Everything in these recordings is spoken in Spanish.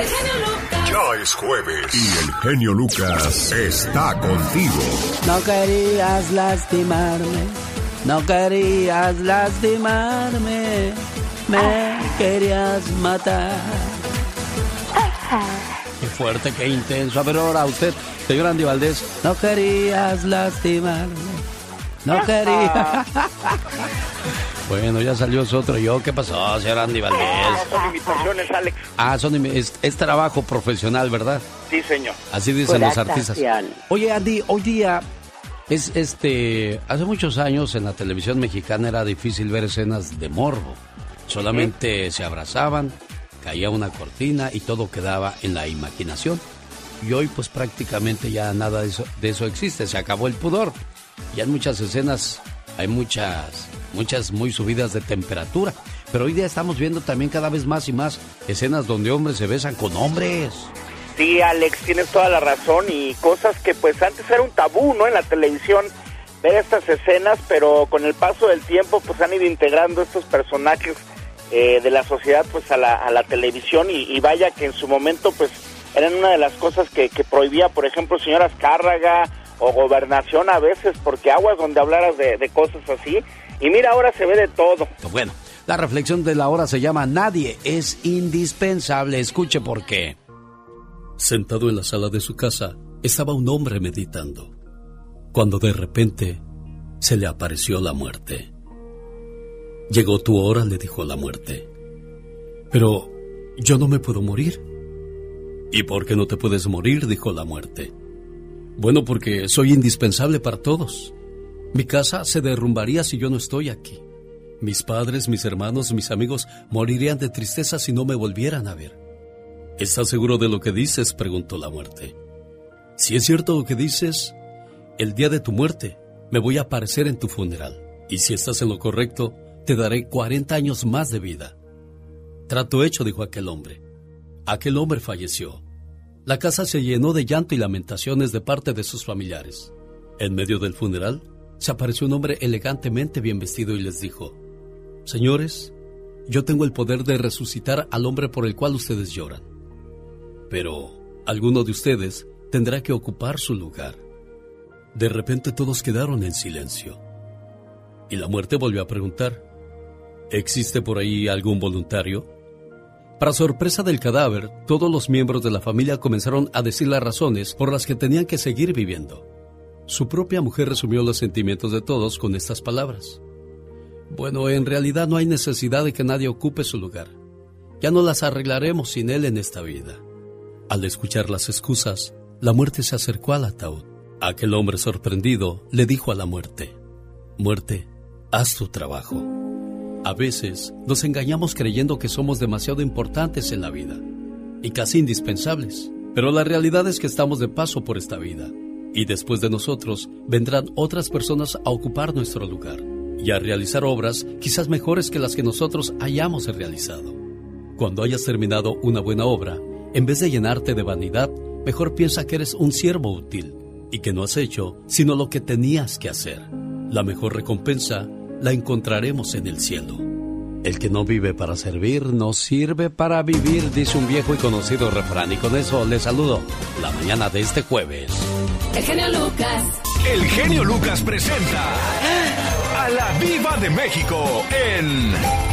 El genio Lucas. Ya es jueves y el genio Lucas está contigo. No querías lastimarme, no querías lastimarme, me querías matar. Qué fuerte, qué intenso. A ver, ahora usted, señor Andy Valdés, no querías lastimarme, no querías. Bueno, ya salió su otro yo. ¿Qué pasó, señor Andy Valdés? son invitaciones, Alex. Ah, son es, es, trabajo profesional, ¿verdad? Sí, señor. Así dicen los artistas. Oye, Andy, hoy día es este. Hace muchos años en la televisión mexicana era difícil ver escenas de morbo. Solamente se abrazaban, caía una cortina y todo quedaba en la imaginación. Y hoy, pues prácticamente ya nada de eso, de eso existe. Se acabó el pudor. Ya en muchas escenas hay muchas muchas muy subidas de temperatura. Pero hoy día estamos viendo también cada vez más y más escenas donde hombres se besan con hombres. Sí, Alex, tienes toda la razón y cosas que pues antes era un tabú, ¿no? En la televisión ver estas escenas, pero con el paso del tiempo pues han ido integrando estos personajes eh, de la sociedad pues a la, a la televisión y, vaya que en su momento pues eran una de las cosas que, que prohibía, por ejemplo, señoras Cárraga o Gobernación a veces, porque aguas donde hablaras de, de cosas así y mira, ahora se ve de todo. Bueno, la reflexión de la hora se llama Nadie es indispensable. Escuche por qué. Sentado en la sala de su casa, estaba un hombre meditando, cuando de repente se le apareció la muerte. Llegó tu hora, le dijo la muerte. Pero yo no me puedo morir. ¿Y por qué no te puedes morir? dijo la muerte. Bueno, porque soy indispensable para todos. Mi casa se derrumbaría si yo no estoy aquí. Mis padres, mis hermanos, mis amigos morirían de tristeza si no me volvieran a ver. ¿Estás seguro de lo que dices? preguntó la muerte. Si es cierto lo que dices, el día de tu muerte me voy a aparecer en tu funeral. Y si estás en lo correcto, te daré 40 años más de vida. Trato hecho, dijo aquel hombre. Aquel hombre falleció. La casa se llenó de llanto y lamentaciones de parte de sus familiares. En medio del funeral, se apareció un hombre elegantemente bien vestido y les dijo, Señores, yo tengo el poder de resucitar al hombre por el cual ustedes lloran. Pero alguno de ustedes tendrá que ocupar su lugar. De repente todos quedaron en silencio. Y la muerte volvió a preguntar, ¿existe por ahí algún voluntario? Para sorpresa del cadáver, todos los miembros de la familia comenzaron a decir las razones por las que tenían que seguir viviendo. Su propia mujer resumió los sentimientos de todos con estas palabras. Bueno, en realidad no hay necesidad de que nadie ocupe su lugar. Ya no las arreglaremos sin él en esta vida. Al escuchar las excusas, la muerte se acercó al ataúd. Aquel hombre sorprendido le dijo a la muerte, Muerte, haz tu trabajo. A veces nos engañamos creyendo que somos demasiado importantes en la vida y casi indispensables, pero la realidad es que estamos de paso por esta vida y después de nosotros vendrán otras personas a ocupar nuestro lugar y a realizar obras quizás mejores que las que nosotros hayamos realizado. Cuando hayas terminado una buena obra, en vez de llenarte de vanidad, mejor piensa que eres un siervo útil y que no has hecho sino lo que tenías que hacer. La mejor recompensa la encontraremos en el cielo. El que no vive para servir, no sirve para vivir, dice un viejo y conocido refrán. Y con eso les saludo la mañana de este jueves. El genio Lucas. El genio Lucas presenta a la Viva de México en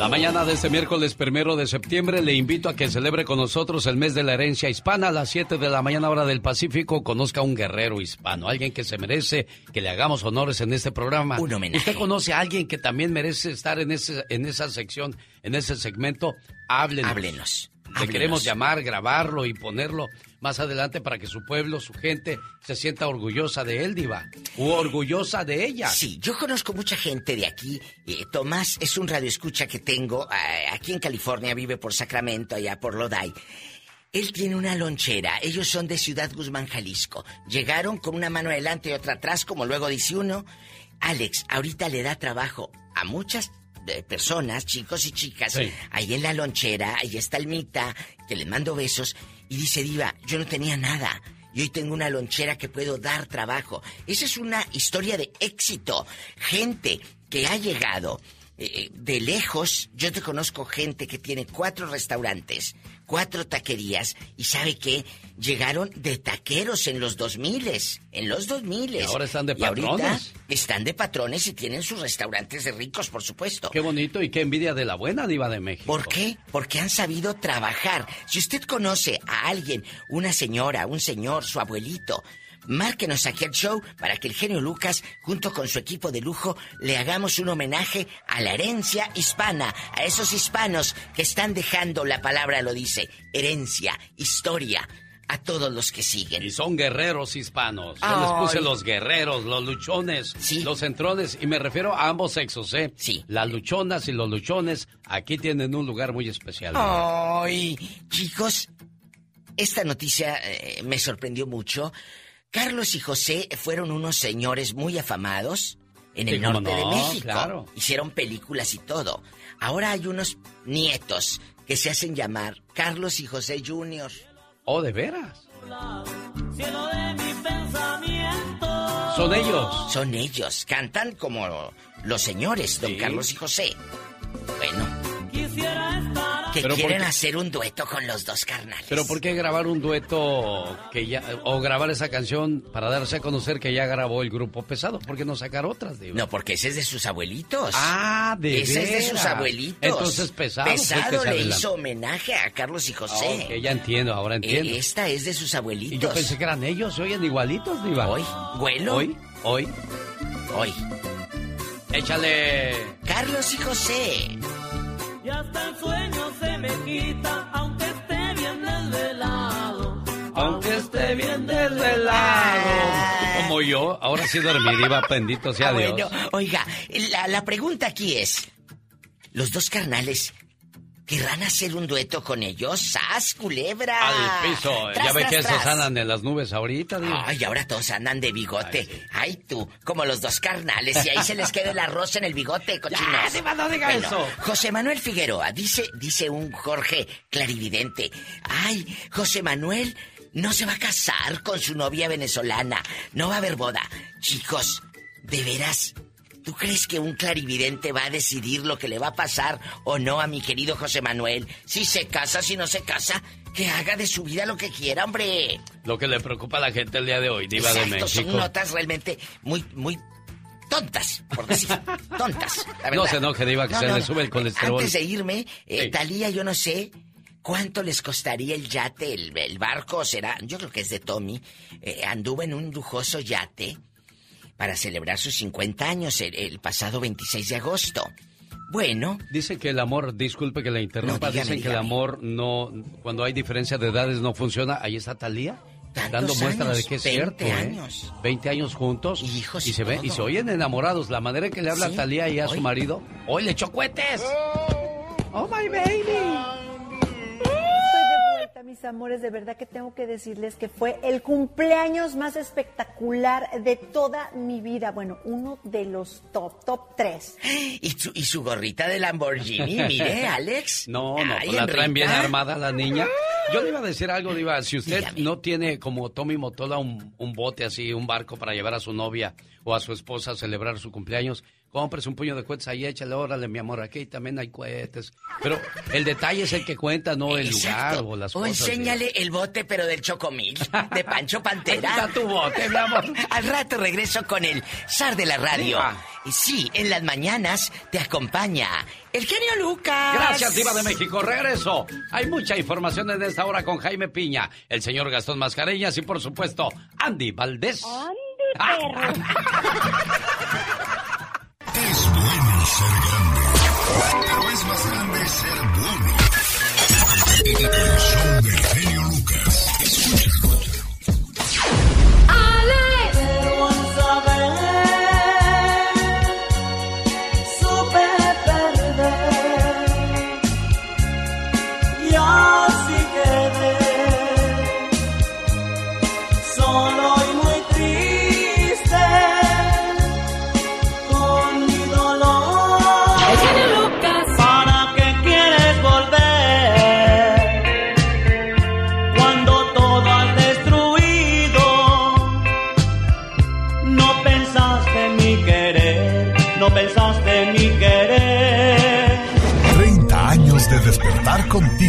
La mañana de este miércoles primero de septiembre le invito a que celebre con nosotros el mes de la herencia hispana a las 7 de la mañana hora del Pacífico. Conozca a un guerrero hispano, alguien que se merece que le hagamos honores en este programa. Un homenaje. ¿Usted conoce a alguien que también merece estar en, ese, en esa sección, en ese segmento? Háblenos. Háblenos. Le queremos llamar, grabarlo y ponerlo más adelante para que su pueblo, su gente, se sienta orgullosa de él, Diva. O orgullosa de ella. Sí, yo conozco mucha gente de aquí. Eh, Tomás es un radioescucha que tengo eh, aquí en California, vive por Sacramento, allá por Lodi. Él tiene una lonchera. Ellos son de Ciudad Guzmán, Jalisco. Llegaron con una mano adelante y otra atrás, como luego dice uno. Alex, ahorita le da trabajo a muchas eh, personas, chicos y chicas, ahí en la lonchera, ahí está Almita, que le mando besos, y dice, Diva, yo no tenía nada. Y hoy tengo una lonchera que puedo dar trabajo. Esa es una historia de éxito. Gente que ha llegado eh, de lejos, yo te conozco gente que tiene cuatro restaurantes, cuatro taquerías, y sabe que llegaron de taqueros en los 2000 en los 2000 y ahora están de patrones. están de patrones y tienen sus restaurantes de ricos, por supuesto. Qué bonito y qué envidia de la buena diva de México. ¿Por qué? Porque han sabido trabajar. Si usted conoce a alguien, una señora, un señor, su abuelito, Márquenos aquí al show para que el genio Lucas, junto con su equipo de lujo, le hagamos un homenaje a la herencia hispana, a esos hispanos que están dejando, la palabra lo dice, herencia, historia, a todos los que siguen. Y son guerreros hispanos. Yo les puse los guerreros, los luchones, los centrones, y me refiero a ambos sexos, ¿eh? Sí. Las luchonas y los luchones aquí tienen un lugar muy especial. Ay, chicos, esta noticia eh, me sorprendió mucho. Carlos y José fueron unos señores muy afamados en el norte de México. Hicieron películas y todo. Ahora hay unos nietos que se hacen llamar Carlos y José Jr. Oh, de veras. Son ellos. Son ellos. Cantan como los señores, don Carlos y José. Bueno. Que quieren hacer un dueto con los dos carnales. Pero ¿por qué grabar un dueto que ya o grabar esa canción para darse a conocer que ya grabó el grupo Pesado? ¿Por qué no sacar otras, No, porque ese es de sus abuelitos. Ah, de Ese es de sus abuelitos. Entonces Pesado. Pesado le hizo homenaje a Carlos y José. Que ya entiendo, ahora entiendo. esta es de sus abuelitos. Y yo pensé que eran ellos, oyen igualitos, Diva. Hoy, bueno. Hoy, hoy. Hoy. Échale. Carlos y José. Y hasta el sueño se me quita, aunque esté bien desvelado. Aunque esté bien desvelado. Como yo, ahora sí dormí, diva, bendito sea ah, Dios. Bueno, oiga, la, la pregunta aquí es: ¿los dos carnales ¿Querrán hacer un dueto con ellos? ¡Sas, culebra! Al piso. ya ve que esos andan en las nubes ahorita. Digo. Ay, ahora todos andan de bigote. Ay, tú, como los dos carnales. Y ahí se les queda el arroz en el bigote, cochinos. Ya, no diga eso. José Manuel Figueroa, dice, dice un Jorge clarividente. Ay, José Manuel no se va a casar con su novia venezolana. No va a haber boda. Chicos, de veras, ¿Tú crees que un clarividente va a decidir lo que le va a pasar o no a mi querido José Manuel? Si se casa, si no se casa, que haga de su vida lo que quiera, hombre. Lo que le preocupa a la gente el día de hoy, Diva de México. Son notas realmente muy, muy tontas, por decir, tontas. No se enoje, Diva, que se le sube el colesterol. Antes de irme, eh, Talía, yo no sé cuánto les costaría el yate, el, barco, será, yo creo que es de Tommy. Eh, anduvo en un lujoso yate para celebrar sus 50 años el, pasado 26 de agosto. Bueno. Dice que el amor, disculpe que la interrumpa, dicen que el amor no, cuando hay diferencia de edades no funciona. Ahí está Talía. Dando muestra de que es cierto, ¿eh? años. 20 años juntos. Y, hijos y, se ve y se oyen enamorados. La manera en que le habla a Talía y a su marido. ¡Hoy le echó cohetes! ¡Oh, my baby! Mis amores, de verdad que tengo que decirles que fue el cumpleaños más espectacular de toda mi vida. Bueno, uno de los top, top tres. ¿Y su, y su gorrita de Lamborghini? Mire, Alex. No, no, la traen bien armada la niña. Yo le iba a decir algo, Diva. Si usted no tiene como Tommy Motola un, un bote así, un barco para llevar a su novia o a su esposa a celebrar su cumpleaños, compres un puño de cohetes ahí, échale, órale, mi amor, aquí también hay cohetes. Pero el detalle es el que cuenta, no el lugar o las cosas. O enséñale el bote, pero del chocomil, de Pancho Pantera. está tu bote, mi amor. Al rato regreso con el zar de la radio. Y sí, en las mañanas te acompaña el genio Lucas. Gracias, Diva de México. Regreso. Hay mucha información en esta hora con Jaime Piña, el señor Gastón Mascareñas y, por supuesto, Andy Valdés. Andy, perro. Ser grande, pero es más grande ser bueno. El show del genio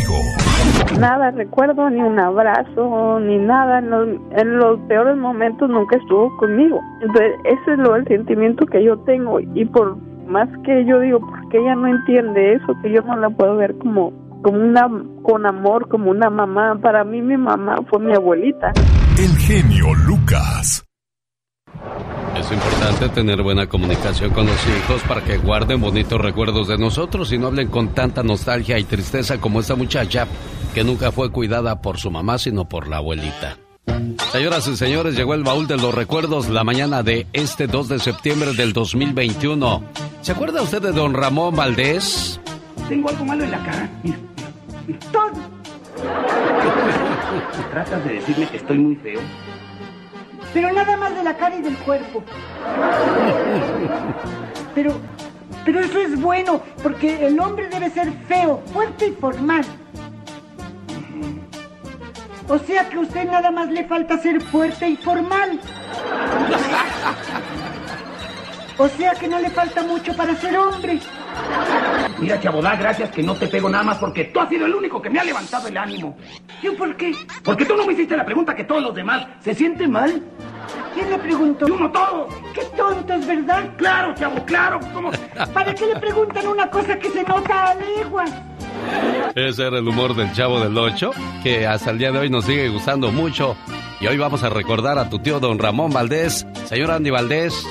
contigo. Nada, recuerdo ni un abrazo, ni nada. En los, en los peores momentos nunca estuvo conmigo. Entonces, ese es lo, el sentimiento que yo tengo. Y por más que yo digo, porque ella no entiende eso, que yo no la puedo ver como como una con amor, como una mamá. Para mí mi mamá fue mi abuelita. El genio Lucas. Es importante tener buena comunicación con los hijos para que guarden bonitos recuerdos de nosotros y no hablen con tanta nostalgia y tristeza como esta muchacha que nunca fue cuidada por su mamá sino por la abuelita. Señoras y señores, llegó el baúl de los recuerdos la mañana de este 2 de septiembre del 2021. ¿Se acuerda usted de don Ramón Valdés? Tengo algo malo en la cara. ¿Tratas de decirme que estoy muy feo? Pero nada más de la cara y del cuerpo. Pero, pero eso es bueno, porque el hombre debe ser feo, fuerte y formal. O sea que a usted nada más le falta ser fuerte y formal. O sea que no le falta mucho para ser hombre. Mira, Chabodá, gracias que no te pego nada más porque tú has sido el único que me ha levantado el ánimo. ¿Yo por qué? Porque tú no me hiciste la pregunta que todos los demás. ¿Se siente mal? ¿Quién le preguntó? ¡Uno todo! ¡Qué tontos, verdad! ¡Claro, chavo, claro! ¿Cómo? ¿Para qué le preguntan una cosa que se nota a leguas? Ese era el humor del chavo del 8, que hasta el día de hoy nos sigue gustando mucho. Y hoy vamos a recordar a tu tío don Ramón Valdés. Señor Andy Valdés.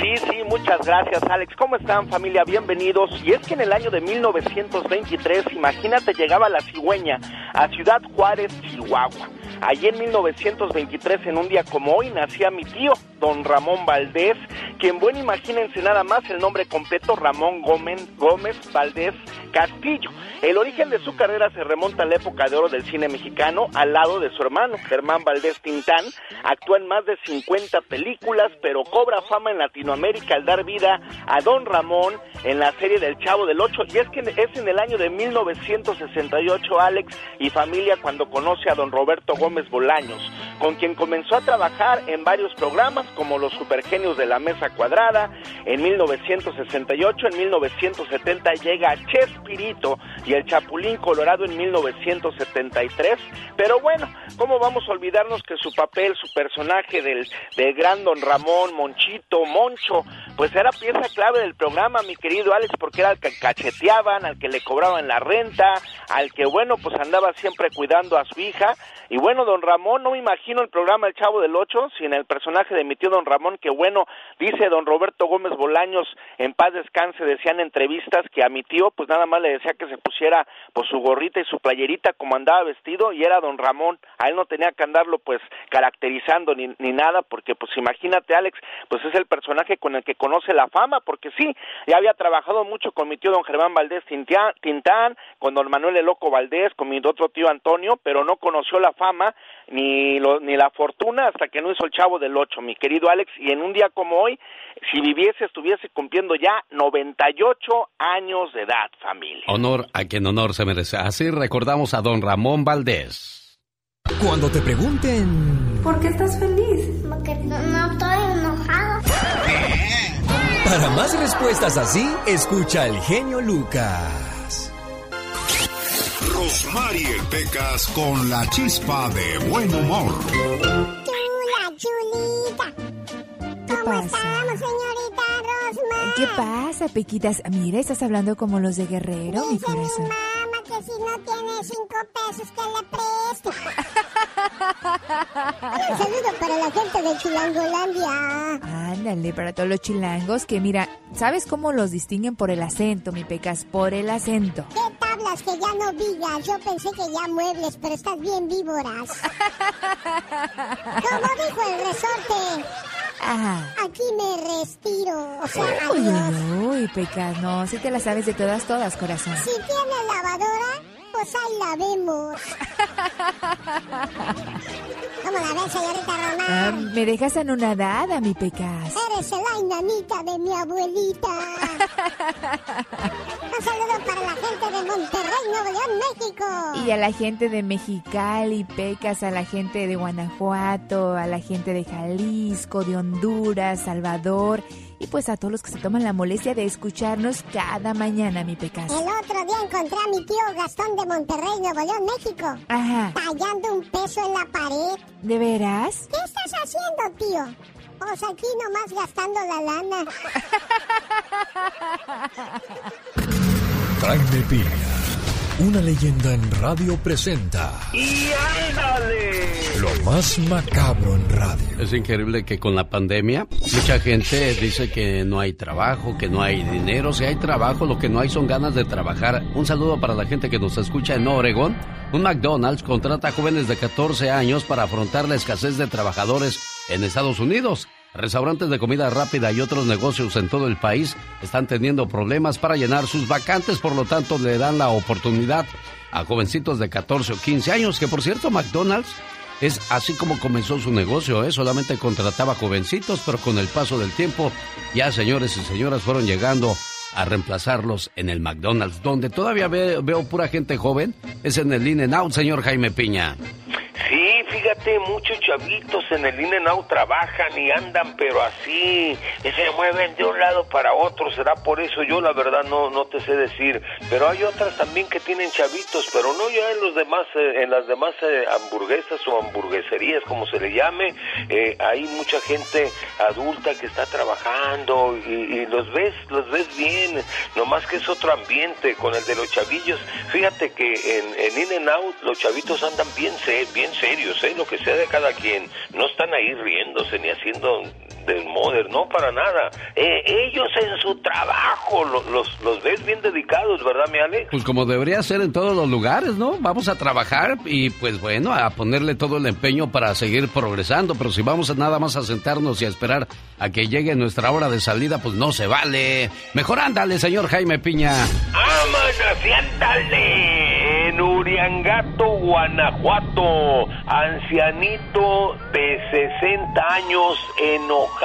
Sí, sí, muchas gracias Alex. ¿Cómo están familia? Bienvenidos. Y es que en el año de 1923, imagínate, llegaba la cigüeña a Ciudad Juárez, Chihuahua. Allí en 1923, en un día como hoy, nacía mi tío, don Ramón Valdés, quien, bueno, imagínense nada más el nombre completo, Ramón Gómez, Valdés Castillo. El origen de su carrera se remonta a la época de oro del cine mexicano, al lado de su hermano, Germán Valdés Tintán. Actúa en más de 50 películas, pero cobra fama en Latinoamérica al dar vida a don Ramón en la serie del Chavo del Ocho. Y es que es en el año de 1968, Alex y familia, cuando conoce a don Roberto Gómez Bolaños, con quien comenzó a trabajar en varios programas como Los Supergenios de la Mesa Cuadrada. En 1968, en 1970 llega Chespirito y el Chapulín Colorado en 1973. Pero bueno, ¿cómo vamos a olvidarnos que su papel, su personaje del, del gran don Ramón, Monchito, Moncho, pues era pieza clave del programa, mi querido Alex, porque era al que cacheteaban, al que le cobraban la renta, al que, bueno, pues andaba siempre cuidando a su hija. Y bueno, don Ramón, no me imagino el programa El Chavo del Ocho sin el personaje de mi tío don Ramón, que bueno, dice don Roberto Gómez Bolaños, en paz descanse, decían entrevistas que a mi tío, pues nada más le decía que se pusiera pues su gorrita y su playerita como andaba vestido y era don Ramón, a él no tenía que andarlo pues caracterizando ni, ni nada, porque pues imagínate Alex, pues es el personaje con el que conoce la fama, porque sí, ya había trabajado mucho con mi tío don Germán Valdés Tintán, con don Manuel El Loco Valdés, con mi otro tío Antonio, pero no conoció la fama ni, lo, ni la fortuna hasta que no hizo el chavo del ocho, mi querido Alex, y en un día como hoy, si viviese, estuviese cumpliendo ya 98 años de edad, familia. Honor a quien honor se merece. Así recordamos a don Ramón Valdés. Cuando te pregunten... ¿Por qué estás feliz? Porque no, no estoy enojado. Para más respuestas así, escucha el genio Lucas. Rosmarie Pecas con la chispa de buen humor. Chula, chulita. ¿Cómo pasa? estamos, señorita Rosmar? ¿Qué pasa, Pequitas? Mira, estás hablando como los de Guerrero, mi Dice mi corazón. mamá que si no tiene cinco pesos que le preste. Un saludo para la gente de Chilangolandia. Ándale, para todos los chilangos que mira, ¿sabes cómo los distinguen por el acento, mi Pecas? Por el acento. ¿Qué tablas que ya no vigas? Yo pensé que ya muebles, pero estás bien víboras. Como dijo el resorte, Ajá. aquí me respiro. O sea, Uy, adiós. uy, uy, Pecas, no, si te la sabes de todas, todas, corazón. Si tiene lavadora, pues ahí la vemos. ¿Cómo la ves, señorita Román? me dejas anonadada, mi Pecas. Eres la inanita de mi abuelita. Un saludo para la gente de Monterrey, Nuevo León, México. Y a la gente de Mexicali, Pecas, a la gente de Guanajuato, a la gente de Jalisco, de Honduras, Salvador y pues a todos los que se toman la molestia de escucharnos cada mañana, mi pecas. El otro día encontré a mi tío Gastón de Monterrey, Nuevo León, México. Ajá. Tallando un peso en la pared. ¿De veras? ¿Qué estás haciendo, tío? Pues aquí nomás gastando la lana. Jaime Piña, una leyenda en radio presenta. ¡Y ándale! Lo más macabro en radio. Es increíble que con la pandemia mucha gente dice que no hay trabajo, que no hay dinero. Si hay trabajo, lo que no hay son ganas de trabajar. Un saludo para la gente que nos escucha en Oregón. Un McDonald's contrata a jóvenes de 14 años para afrontar la escasez de trabajadores en Estados Unidos. Restaurantes de comida rápida y otros negocios en todo el país están teniendo problemas para llenar sus vacantes, por lo tanto le dan la oportunidad a jovencitos de 14 o 15 años, que por cierto McDonald's es así como comenzó su negocio, ¿eh? solamente contrataba jovencitos, pero con el paso del tiempo ya señores y señoras fueron llegando a reemplazarlos en el McDonald's, donde todavía ve- veo pura gente joven, es en el In Out, señor Jaime Piña. Sí, fíjate, muchos chavitos en el In Out trabajan y andan, pero así, y se mueven de un lado para otro. Será por eso yo, la verdad, no, no te sé decir. Pero hay otras también que tienen chavitos, pero no ya en los demás, eh, en las demás eh, hamburguesas o hamburgueserías, como se le llame. eh, hay mucha gente adulta que está trabajando y, y los ves, los ves bien. Nomás que es otro ambiente con el de los chavillos. Fíjate que en, en In and Out los chavitos andan bien, bien serios, ¿eh? lo que sea de cada quien. No están ahí riéndose ni haciendo del modern, no para nada. Eh, ellos en su trabajo lo- los, los ves bien dedicados, ¿verdad, mi Ale? Pues como debería ser en todos los lugares, ¿no? Vamos a trabajar y pues bueno, a ponerle todo el empeño para seguir progresando, pero si vamos a nada más a sentarnos y a esperar a que llegue nuestra hora de salida, pues no se vale. Mejor ándale, señor Jaime Piña. ¡Vámonos y ándale! En Uriangato, Guanajuato, ancianito de 60 años enojado,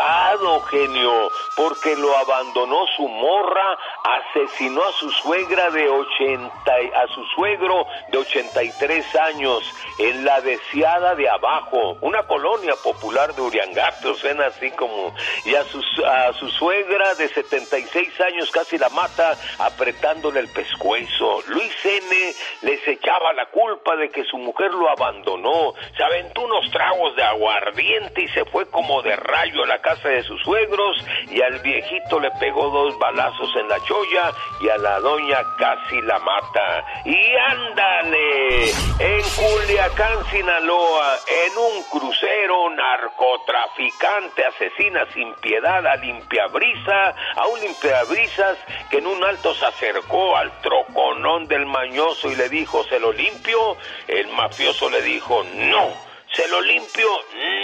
genio, porque lo abandonó su morra, asesinó a su suegra de 80, y- a su suegro de 83 años en la deseada de abajo, una colonia popular de Uriangato, suena así como, y a, sus, a su suegra de 76 años casi la mata apretándole el pescuezo. Luis N. les echaba la culpa de que su mujer lo abandonó, se aventó unos tragos de aguardiente y se fue como de rayo a la casa de sus suegros y al viejito le pegó dos balazos en la cholla y a la doña casi la mata. Y ándale, en Culiacán, Sinaloa, en un crucero narcotraficante asesina sin piedad a limpiabrisa, a un limpiabrisas que en un alto se acercó al troconón del mañoso y le dijo, ¿se lo limpio? El mafioso le dijo, no. ¿Se lo limpio?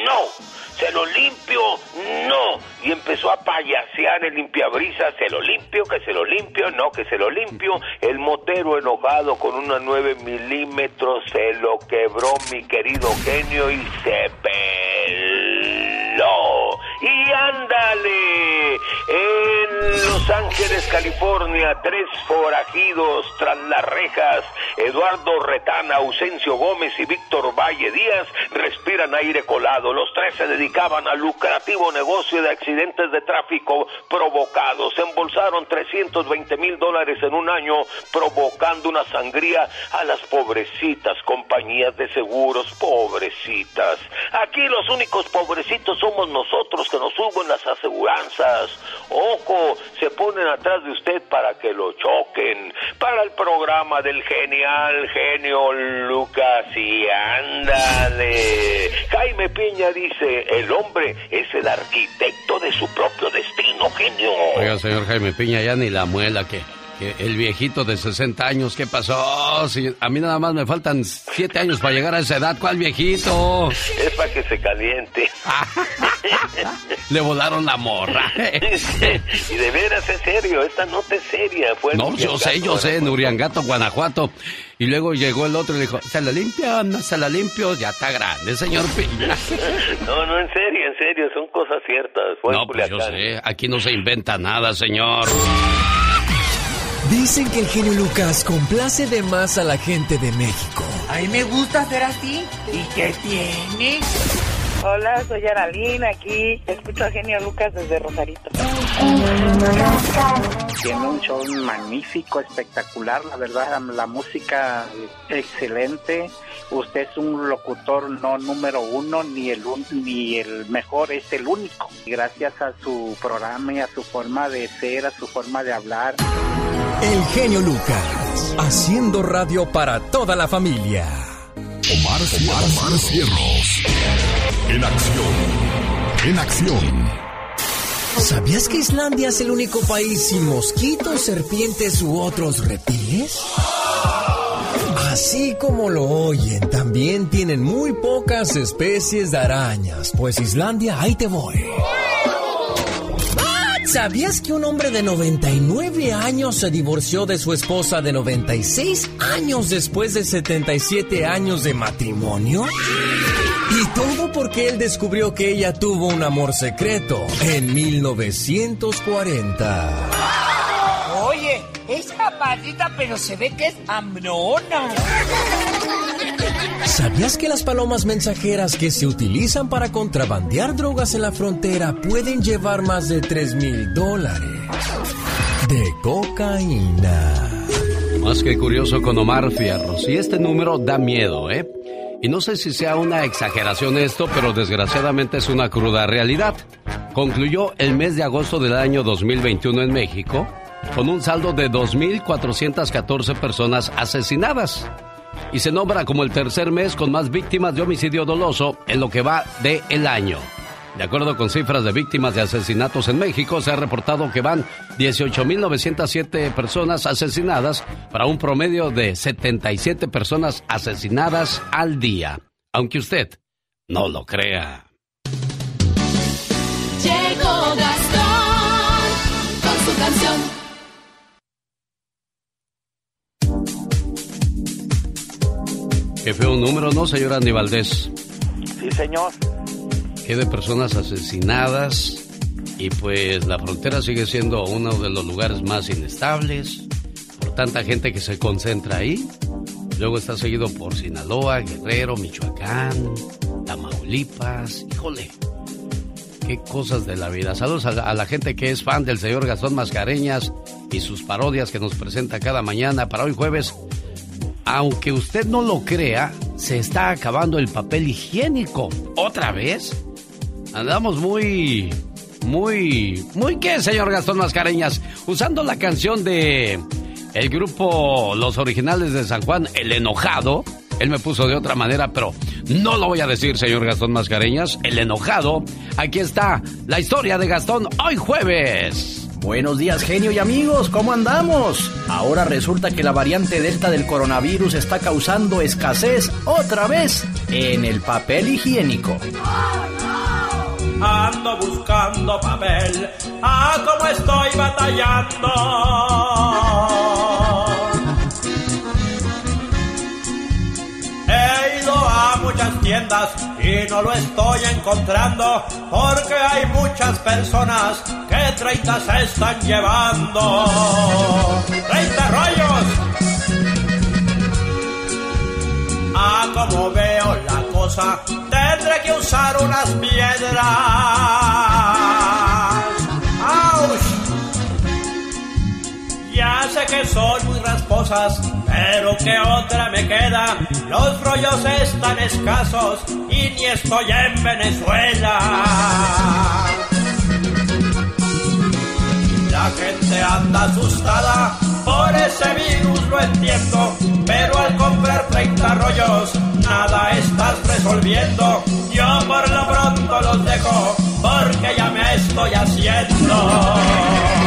No. ¿Se lo limpio? No. Y empezó a payasear el limpiabrisas. ¿Se lo limpio? ¿Que se lo limpio? No, que se lo limpio. El motero enojado con una 9 milímetros se lo quebró mi querido genio y se peló. Y ándale. En Los Ángeles, California, tres forajidos tras las rejas. Eduardo Retana, Ausencio Gómez y Víctor Valle Díaz respiran aire colado. Los tres se dedicaban al lucrativo negocio de accidentes de tráfico provocados. Embolsaron 320 mil dólares en un año, provocando una sangría a las pobrecitas compañías de seguros, pobrecitas. Aquí los únicos pobrecitos somos nosotros que nos suben las aseguranzas. Ojo, se ponen atrás de usted para que lo choquen. Para el programa del genial genio Lucas y ándale. Jaime Piña dice, el hombre es el arquitecto de su propio destino, genio. Oiga, señor Jaime Piña, ya ni la muela que, el viejito de 60 años, ¿qué pasó? Si a mí nada más me faltan 7 años para llegar a esa edad, ¿cuál viejito? Es para que se caliente. Le volaron la morra. y de veras es serio, esta nota es seria. Fue No, yo sé, yo sé, en Uriangato, Guanajuato. Y luego llegó el otro y le dijo, ¿se la limpio? No se la limpio, ya está grande, señor Piña. No, no, en serio, en serio, son cosas ciertas. Fue No, pues yo sé, aquí no se inventa nada, señor. Dicen que el genio Lucas complace de más a la gente de México. A mí me gusta ser así. ¿Y qué tiene? Hola, soy Aralina, aquí escucho a Genio Lucas desde Rosarito. Tiene un show magnífico, espectacular, la verdad, la música excelente. Usted es un locutor no número uno, ni el, ni el mejor, es el único. Gracias a su programa y a su forma de ser, a su forma de hablar. El genio Lucas, haciendo radio para toda la familia. Omar, Omar, Cierros. En acción. En acción. ¿Sabías que Islandia es el único país sin mosquitos, serpientes u otros reptiles? Así como lo oyen, también tienen muy pocas especies de arañas, pues Islandia, ahí te voy. ¿Sabías que un hombre de 99 años se divorció de su esposa de 96 años después de 77 años de matrimonio? Y todo porque él descubrió que ella tuvo un amor secreto en 1940. Oye, es capacita, pero se ve que es hambrona. ¿Sabías que las palomas mensajeras que se utilizan para contrabandear drogas en la frontera pueden llevar más de 3 mil dólares de cocaína? Más que curioso con Omar Fierros. Y este número da miedo, ¿eh? Y no sé si sea una exageración esto, pero desgraciadamente es una cruda realidad. Concluyó el mes de agosto del año 2021 en México con un saldo de 2.414 personas asesinadas y se nombra como el tercer mes con más víctimas de homicidio doloso en lo que va de el año. De acuerdo con cifras de víctimas de asesinatos en México, se ha reportado que van 18.907 personas asesinadas para un promedio de 77 personas asesinadas al día. Aunque usted no lo crea. Qué feo número, ¿no, señor Andy Valdés? Sí, señor. Qué de personas asesinadas y pues la frontera sigue siendo uno de los lugares más inestables por tanta gente que se concentra ahí. Luego está seguido por Sinaloa, Guerrero, Michoacán, Tamaulipas. Híjole, qué cosas de la vida. Saludos a la, a la gente que es fan del señor Gastón Mascareñas y sus parodias que nos presenta cada mañana para hoy jueves aunque usted no lo crea, se está acabando el papel higiénico. ¿Otra vez? Andamos muy, muy, muy qué, señor Gastón Mascareñas, usando la canción de el grupo Los Originales de San Juan, El Enojado. Él me puso de otra manera, pero no lo voy a decir, señor Gastón Mascareñas. El Enojado. Aquí está la historia de Gastón hoy jueves. Buenos días, genio y amigos, ¿cómo andamos? Ahora resulta que la variante Delta del coronavirus está causando escasez otra vez en el papel higiénico. Ando buscando papel, ah, cómo estoy batallando. Y no lo estoy encontrando porque hay muchas personas que 30 se están llevando. 30 rollos. Ah, como veo la cosa, tendré que usar unas piedras. ¡Auch! Ya sé que son muy rasposas, pero que otra me queda. Los rollos están escasos y ni estoy en Venezuela. La gente anda asustada por ese virus, lo entiendo. Pero al comprar 30 rollos, nada estás resolviendo. Yo por lo pronto los dejo, porque ya me estoy haciendo.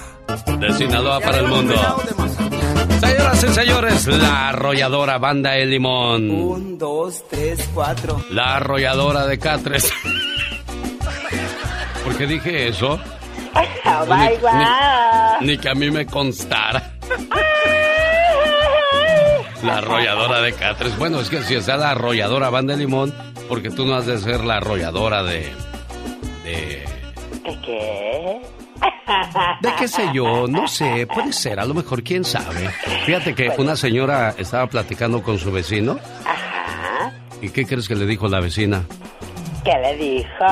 De Sinaloa para el mundo. Señoras y señores, la arrolladora banda El Limón. Un, dos, tres, cuatro. La arrolladora de Catres. ¿Por qué dije eso? Oh my Ni- God. Ni, ni que a mí me constara. La arrolladora de Catres. Bueno, es que si está la arrolladora banda de limón, porque tú no has de ser la arrolladora de. de. ¿De qué? de qué sé yo, no sé, puede ser, a lo mejor, quién sabe. Fíjate que una señora estaba platicando con su vecino. ¿Y qué crees que le dijo la vecina? ¿Qué le dijo?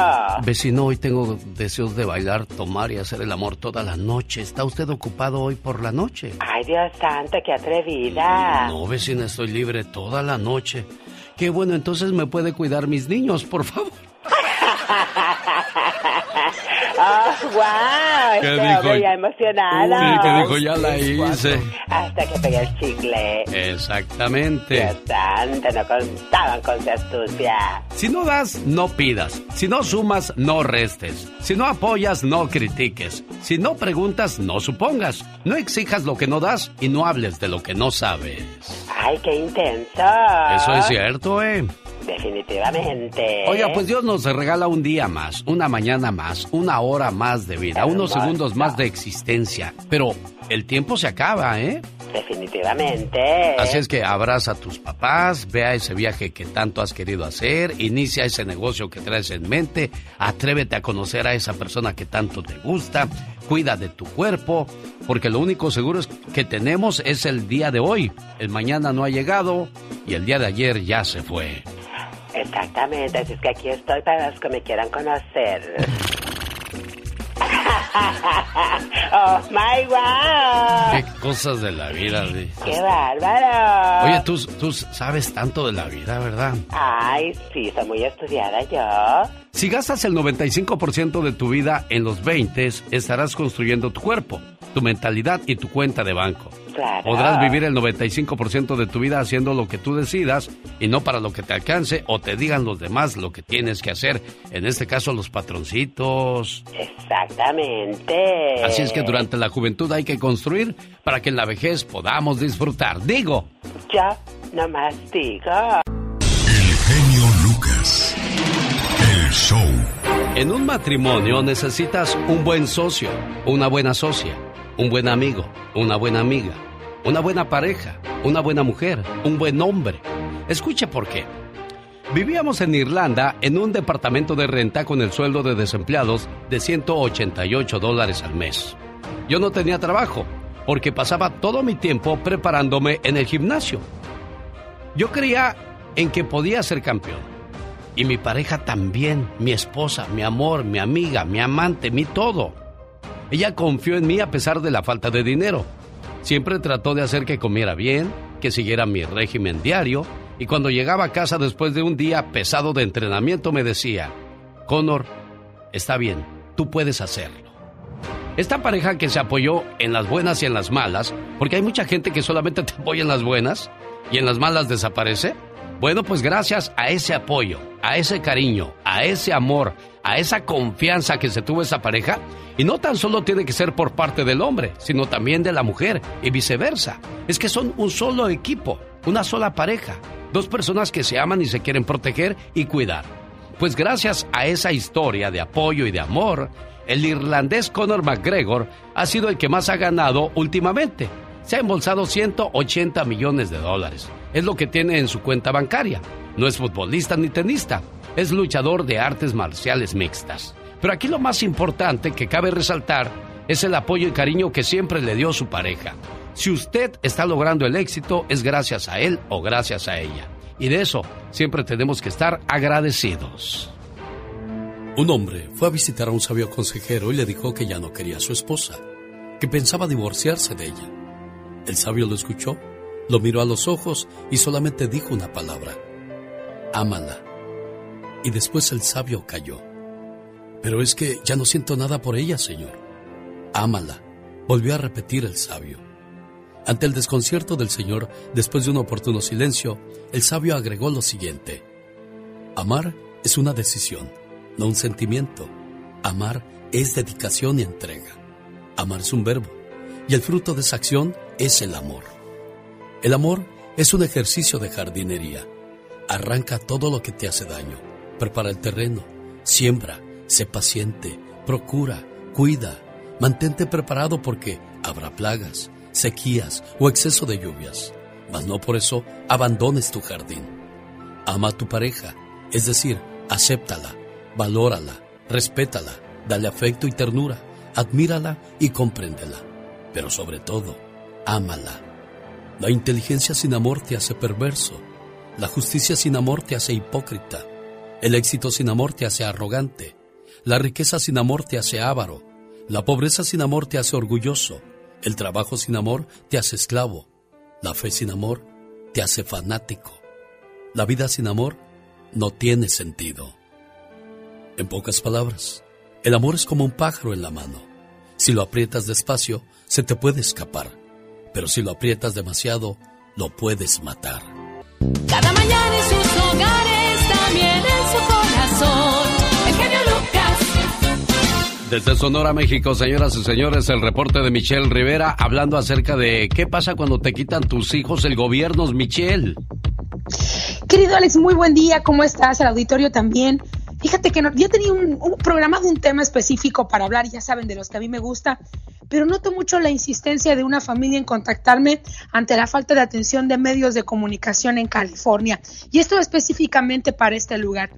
Vecino, hoy tengo deseos de bailar, tomar y hacer el amor toda la noche. ¿Está usted ocupado hoy por la noche? Ay, Dios santo, qué atrevida. No, vecina, estoy libre toda la noche. Qué bueno, entonces me puede cuidar mis niños, por favor. Oh, wow, ¿Qué este dijo? ya emocionado. Sí, que dijo, ya la hice. Hasta que pegué el chicle. Exactamente. Dios santo, no contaban con su astucia. Si no das, no pidas. Si no sumas, no restes. Si no apoyas, no critiques. Si no preguntas, no supongas. No exijas lo que no das y no hables de lo que no sabes. Ay, qué intenso. Eso es cierto, ¿eh? Definitivamente. Oiga, pues Dios nos regala un día más, una mañana más, una hora más de vida, unos segundos más de existencia. Pero el tiempo se acaba, ¿eh? Definitivamente. Así es que abraza a tus papás, ve a ese viaje que tanto has querido hacer, inicia ese negocio que traes en mente, atrévete a conocer a esa persona que tanto te gusta, cuida de tu cuerpo, porque lo único seguro es que tenemos es el día de hoy. El mañana no ha llegado y el día de ayer ya se fue. Exactamente, así es que aquí estoy para los que me quieran conocer. oh my wow. Qué cosas de la vida, Liz. Qué bárbaro. Oye, tú, tú sabes tanto de la vida, ¿verdad? Ay, sí, soy muy estudiada yo. Si gastas el 95% de tu vida en los 20, estarás construyendo tu cuerpo, tu mentalidad y tu cuenta de banco. Claro. Podrás vivir el 95% de tu vida haciendo lo que tú decidas y no para lo que te alcance o te digan los demás lo que tienes que hacer. En este caso, los patroncitos. Exactamente. Así es que durante la juventud hay que construir para que en la vejez podamos disfrutar. Digo, Yo nomás digo. El genio Lucas. El show. En un matrimonio necesitas un buen socio, una buena socia, un buen amigo, una buena amiga, una buena pareja, una buena mujer, un buen hombre. Escuche por qué. Vivíamos en Irlanda en un departamento de renta con el sueldo de desempleados de 188 dólares al mes. Yo no tenía trabajo porque pasaba todo mi tiempo preparándome en el gimnasio. Yo creía en que podía ser campeón. Y mi pareja también, mi esposa, mi amor, mi amiga, mi amante, mi todo. Ella confió en mí a pesar de la falta de dinero. Siempre trató de hacer que comiera bien, que siguiera mi régimen diario, y cuando llegaba a casa después de un día pesado de entrenamiento me decía, Connor, está bien, tú puedes hacerlo. Esta pareja que se apoyó en las buenas y en las malas, porque hay mucha gente que solamente te apoya en las buenas y en las malas desaparece. Bueno, pues gracias a ese apoyo, a ese cariño, a ese amor, a esa confianza que se tuvo esa pareja, y no tan solo tiene que ser por parte del hombre, sino también de la mujer y viceversa. Es que son un solo equipo, una sola pareja, dos personas que se aman y se quieren proteger y cuidar. Pues gracias a esa historia de apoyo y de amor, el irlandés Conor McGregor ha sido el que más ha ganado últimamente. Se ha embolsado 180 millones de dólares. Es lo que tiene en su cuenta bancaria. No es futbolista ni tenista, es luchador de artes marciales mixtas. Pero aquí lo más importante que cabe resaltar es el apoyo y cariño que siempre le dio su pareja. Si usted está logrando el éxito es gracias a él o gracias a ella. Y de eso siempre tenemos que estar agradecidos. Un hombre fue a visitar a un sabio consejero y le dijo que ya no quería a su esposa, que pensaba divorciarse de ella. El sabio lo escuchó, lo miró a los ojos y solamente dijo una palabra, ámala. Y después el sabio cayó. Pero es que ya no siento nada por ella, señor. Ámala, volvió a repetir el sabio. Ante el desconcierto del señor, después de un oportuno silencio, el sabio agregó lo siguiente. Amar es una decisión, no un sentimiento. Amar es dedicación y entrega. Amar es un verbo, y el fruto de esa acción es el amor. El amor es un ejercicio de jardinería. Arranca todo lo que te hace daño. Prepara el terreno. Siembra. Sé paciente. Procura. Cuida. Mantente preparado porque habrá plagas, sequías o exceso de lluvias. Mas no por eso abandones tu jardín. Ama a tu pareja, es decir, acéptala, valórala, respétala, dale afecto y ternura, admírala y compréndela. Pero sobre todo, ámala. La inteligencia sin amor te hace perverso. La justicia sin amor te hace hipócrita. El éxito sin amor te hace arrogante. La riqueza sin amor te hace avaro. La pobreza sin amor te hace orgulloso. El trabajo sin amor te hace esclavo. La fe sin amor te hace fanático. La vida sin amor no tiene sentido. En pocas palabras, el amor es como un pájaro en la mano. Si lo aprietas despacio, se te puede escapar. Pero si lo aprietas demasiado, lo puedes matar. Cada mañana en sus hogares, también en su corazón. El genio Lucas. Desde Sonora, México, señoras y señores, el reporte de Michelle Rivera hablando acerca de qué pasa cuando te quitan tus hijos el gobierno, Michelle. Querido Alex, muy buen día, ¿cómo estás? El auditorio también. Fíjate que no, yo tenía un, un programa de un tema específico para hablar, ya saben, de los que a mí me gusta, pero noto mucho la insistencia de una familia en contactarme ante la falta de atención de medios de comunicación en California. Y esto específicamente para este lugar.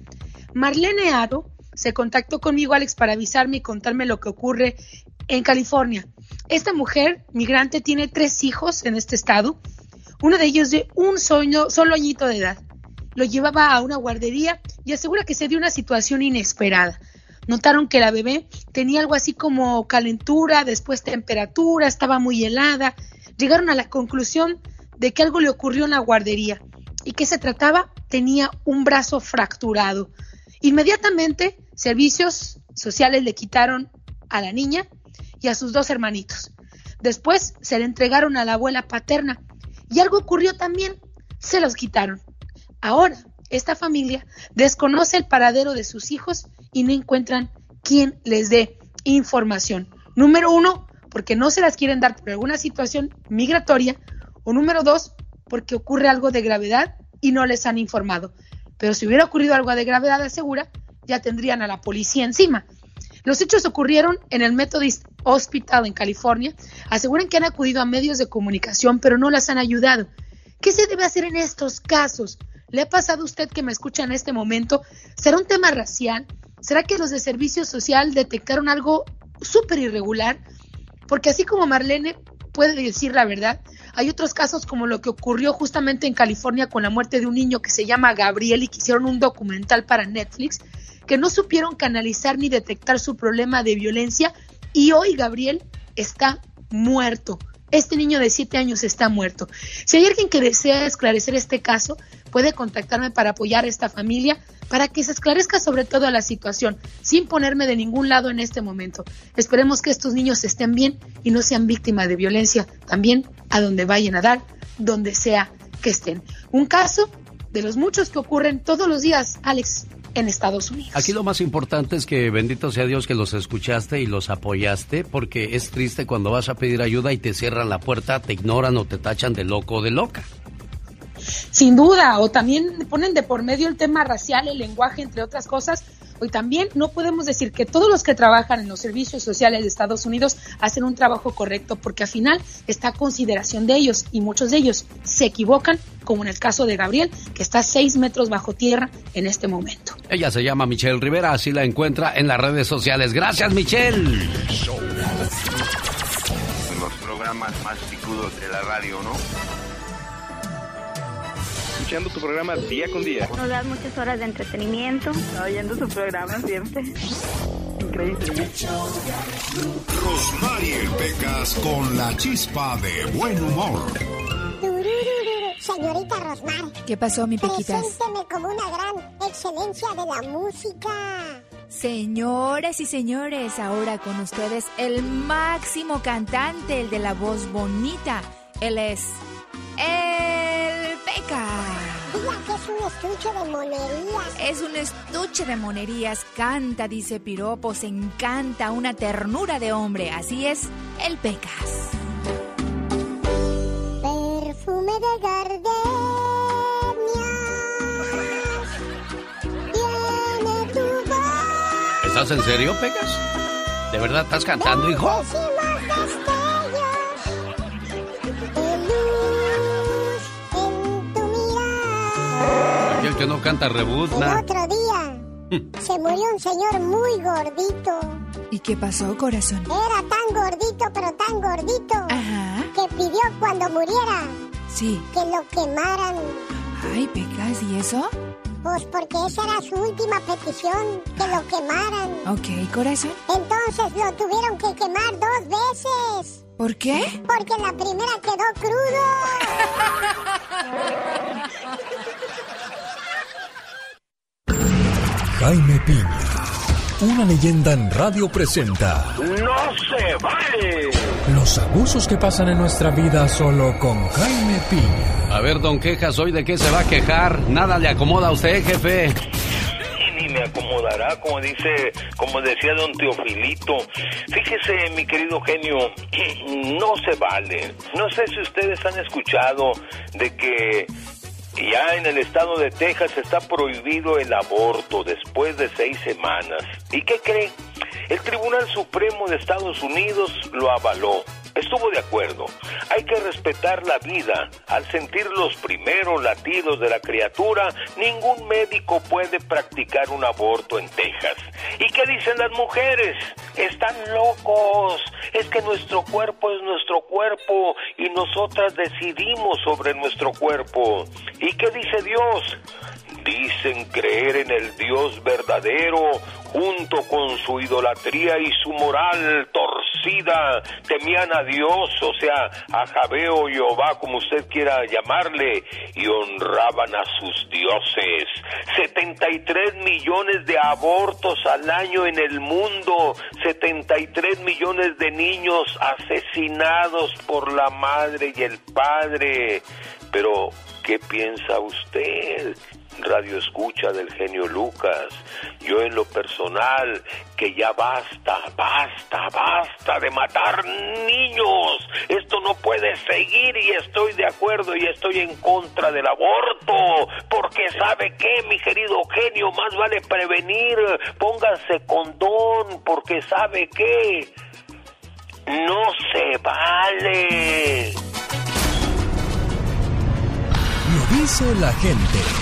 Marlene Ado se contactó conmigo, Alex, para avisarme y contarme lo que ocurre en California. Esta mujer migrante tiene tres hijos en este estado, uno de ellos de un solo añito de edad lo llevaba a una guardería y asegura que se dio una situación inesperada. Notaron que la bebé tenía algo así como calentura, después temperatura, estaba muy helada. Llegaron a la conclusión de que algo le ocurrió en la guardería y que se trataba tenía un brazo fracturado. Inmediatamente, servicios sociales le quitaron a la niña y a sus dos hermanitos. Después se le entregaron a la abuela paterna y algo ocurrió también, se los quitaron. Ahora, esta familia desconoce el paradero de sus hijos y no encuentran quien les dé información. Número uno, porque no se las quieren dar por alguna situación migratoria. O número dos, porque ocurre algo de gravedad y no les han informado. Pero si hubiera ocurrido algo de gravedad, asegura, ya tendrían a la policía encima. Los hechos ocurrieron en el Methodist Hospital en California. Aseguran que han acudido a medios de comunicación, pero no las han ayudado. ¿Qué se debe hacer en estos casos? ¿Le ha pasado a usted que me escucha en este momento? ¿Será un tema racial? ¿Será que los de servicio social detectaron algo súper irregular? Porque así como Marlene puede decir la verdad, hay otros casos como lo que ocurrió justamente en California con la muerte de un niño que se llama Gabriel y que hicieron un documental para Netflix, que no supieron canalizar ni detectar su problema de violencia y hoy Gabriel está muerto. Este niño de 7 años está muerto. Si hay alguien que desea esclarecer este caso, puede contactarme para apoyar a esta familia, para que se esclarezca sobre todo la situación, sin ponerme de ningún lado en este momento. Esperemos que estos niños estén bien y no sean víctimas de violencia, también a donde vayan a dar, donde sea que estén. Un caso de los muchos que ocurren todos los días, Alex, en Estados Unidos. Aquí lo más importante es que bendito sea Dios que los escuchaste y los apoyaste, porque es triste cuando vas a pedir ayuda y te cierran la puerta, te ignoran o te tachan de loco o de loca. Sin duda, o también ponen de por medio el tema racial, el lenguaje, entre otras cosas. Hoy también no podemos decir que todos los que trabajan en los servicios sociales de Estados Unidos hacen un trabajo correcto, porque al final está a consideración de ellos y muchos de ellos se equivocan, como en el caso de Gabriel, que está seis metros bajo tierra en este momento. Ella se llama Michelle Rivera, así la encuentra en las redes sociales. Gracias, Michelle. Los programas más picudos de la radio, ¿no? Escuchando tu programa día con día. Nos das muchas horas de entretenimiento. Oyendo su programa siempre. Increíble. Rosmarie Pecas con la chispa de buen humor. Señorita Rosmar. ¿Qué pasó, mi Pequitas? Presénteme como una gran excelencia de la música. Señoras y señores, ahora con ustedes el máximo cantante, el de la voz bonita. Él es el un estuche de monerías. Es un estuche de monerías, canta, dice piropos, encanta, una ternura de hombre. Así es, el Pecas. Perfume de gardenias. Tiene tu voz. ¿Estás en serio, Pegas? ¿De verdad estás cantando, hijo? Que no canta reboot, El otro día se murió un señor muy gordito. ¿Y qué pasó, corazón? Era tan gordito, pero tan gordito, que pidió cuando muriera Sí. que lo quemaran. Ay, Pecas, ¿y eso? Pues porque esa era su última petición, que lo quemaran. Ok, corazón. Entonces lo tuvieron que quemar dos veces. ¿Por qué? Porque la primera quedó crudo. Jaime Piña, una leyenda en radio presenta ¡No se vale! los abusos que pasan en nuestra vida solo con Jaime Piña. A ver, don Quejas, ¿hoy de qué se va a quejar? Nada le acomoda a usted, jefe. Ni me acomodará, como dice, como decía don Teofilito. Fíjese, mi querido genio, no se vale. No sé si ustedes han escuchado de que ya en el estado de Texas está prohibido el aborto después de seis semanas. ¿Y qué cree? El Tribunal Supremo de Estados Unidos lo avaló. Estuvo de acuerdo. Hay que respetar la vida. Al sentir los primeros latidos de la criatura, ningún médico puede practicar un aborto en Texas. ¿Y qué dicen las mujeres? Están locos. Es que nuestro cuerpo es nuestro cuerpo y nosotras decidimos sobre nuestro cuerpo. ¿Y qué dice Dios? Dicen creer en el Dios verdadero junto con su idolatría y su moral torcida. Temían a Dios, o sea, a Javé o Jehová, como usted quiera llamarle, y honraban a sus dioses. 73 millones de abortos al año en el mundo, 73 millones de niños asesinados por la madre y el padre. Pero, ¿qué piensa usted? Radio escucha del genio Lucas. Yo en lo personal, que ya basta, basta, basta de matar niños. Esto no puede seguir y estoy de acuerdo y estoy en contra del aborto. Porque sabe qué, mi querido genio, más vale prevenir. Póngase condón, porque sabe qué. No se vale. Lo dice la gente.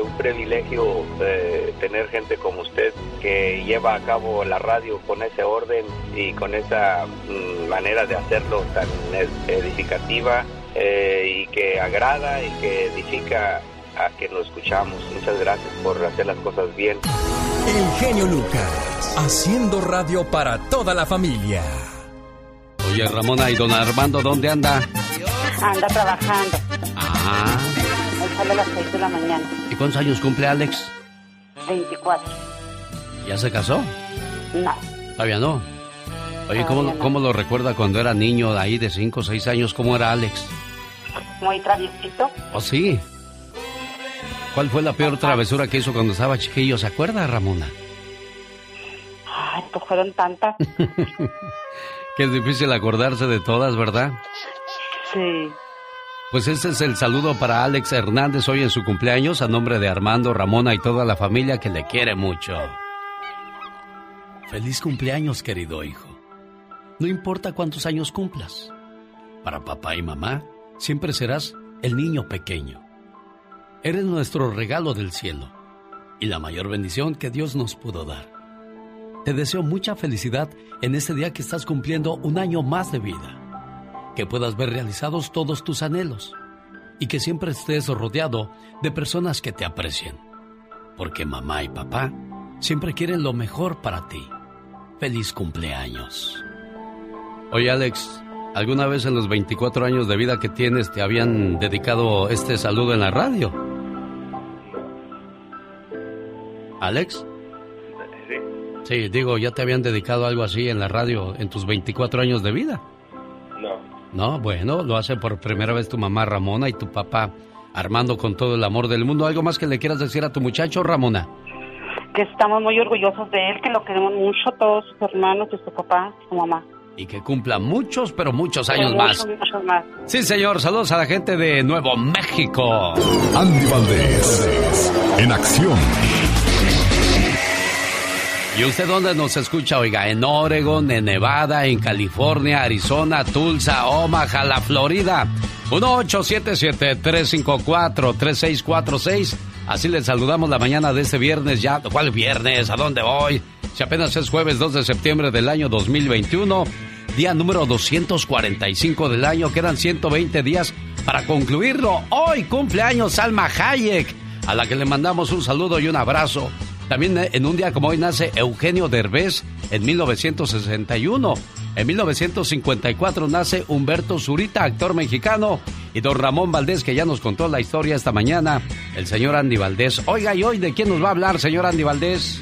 un privilegio eh, tener gente como usted que lleva a cabo la radio con ese orden y con esa mm, manera de hacerlo tan ed- edificativa eh, y que agrada y que edifica a quien lo escuchamos. Muchas gracias por hacer las cosas bien. El genio Lucas, haciendo radio para toda la familia. Oye, Ramona y don Armando, ¿dónde anda? Anda trabajando. Ah, sale a las 6 de la mañana. ¿Y cuántos años cumple Alex? 24. ¿Ya se casó? No. Todavía no. Oye, ¿cómo, no. ¿cómo lo recuerda cuando era niño de ahí de 5 o 6 años? ¿Cómo era Alex? Muy traviesito. ¿Oh, sí? ¿Cuál fue la peor travesura que hizo cuando estaba chiquillo? ¿Se acuerda, Ramona? Ay, pues fueron tantas. Que es difícil acordarse de todas, ¿verdad? Sí. Pues este es el saludo para Alex Hernández hoy en su cumpleaños a nombre de Armando, Ramona y toda la familia que le quiere mucho. Feliz cumpleaños, querido hijo. No importa cuántos años cumplas. Para papá y mamá, siempre serás el niño pequeño. Eres nuestro regalo del cielo y la mayor bendición que Dios nos pudo dar. Te deseo mucha felicidad en este día que estás cumpliendo un año más de vida. Que puedas ver realizados todos tus anhelos y que siempre estés rodeado de personas que te aprecien. Porque mamá y papá siempre quieren lo mejor para ti. Feliz cumpleaños. Oye Alex, ¿alguna vez en los 24 años de vida que tienes te habían dedicado este saludo en la radio? Alex, Sí. Sí, digo, ¿ya te habían dedicado algo así en la radio en tus 24 años de vida? No. No, bueno, lo hace por primera vez tu mamá Ramona y tu papá Armando con todo el amor del mundo. ¿Algo más que le quieras decir a tu muchacho, Ramona? Que estamos muy orgullosos de él, que lo queremos mucho, todos sus hermanos y su papá, su mamá. Y que cumpla muchos, pero muchos Pero años más. muchos, muchos más. Sí, señor. Saludos a la gente de Nuevo México. Andy Valdés, en acción. ¿Y usted dónde nos escucha? Oiga, en Oregon, en Nevada, en California, Arizona, Tulsa, Omaha, la Florida. 1877-354-3646. Así les saludamos la mañana de este viernes ya. ¿Cuál viernes? ¿A dónde voy? Si apenas es jueves 2 de septiembre del año 2021, día número 245 del año, quedan 120 días para concluirlo. Hoy cumpleaños Salma Hayek, a la que le mandamos un saludo y un abrazo. También eh, en un día como hoy nace Eugenio Derbez en 1961. En 1954 nace Humberto Zurita, actor mexicano, y don Ramón Valdés, que ya nos contó la historia esta mañana, el señor Andy Valdés. Oiga, ¿y hoy de quién nos va a hablar, señor Andy Valdés?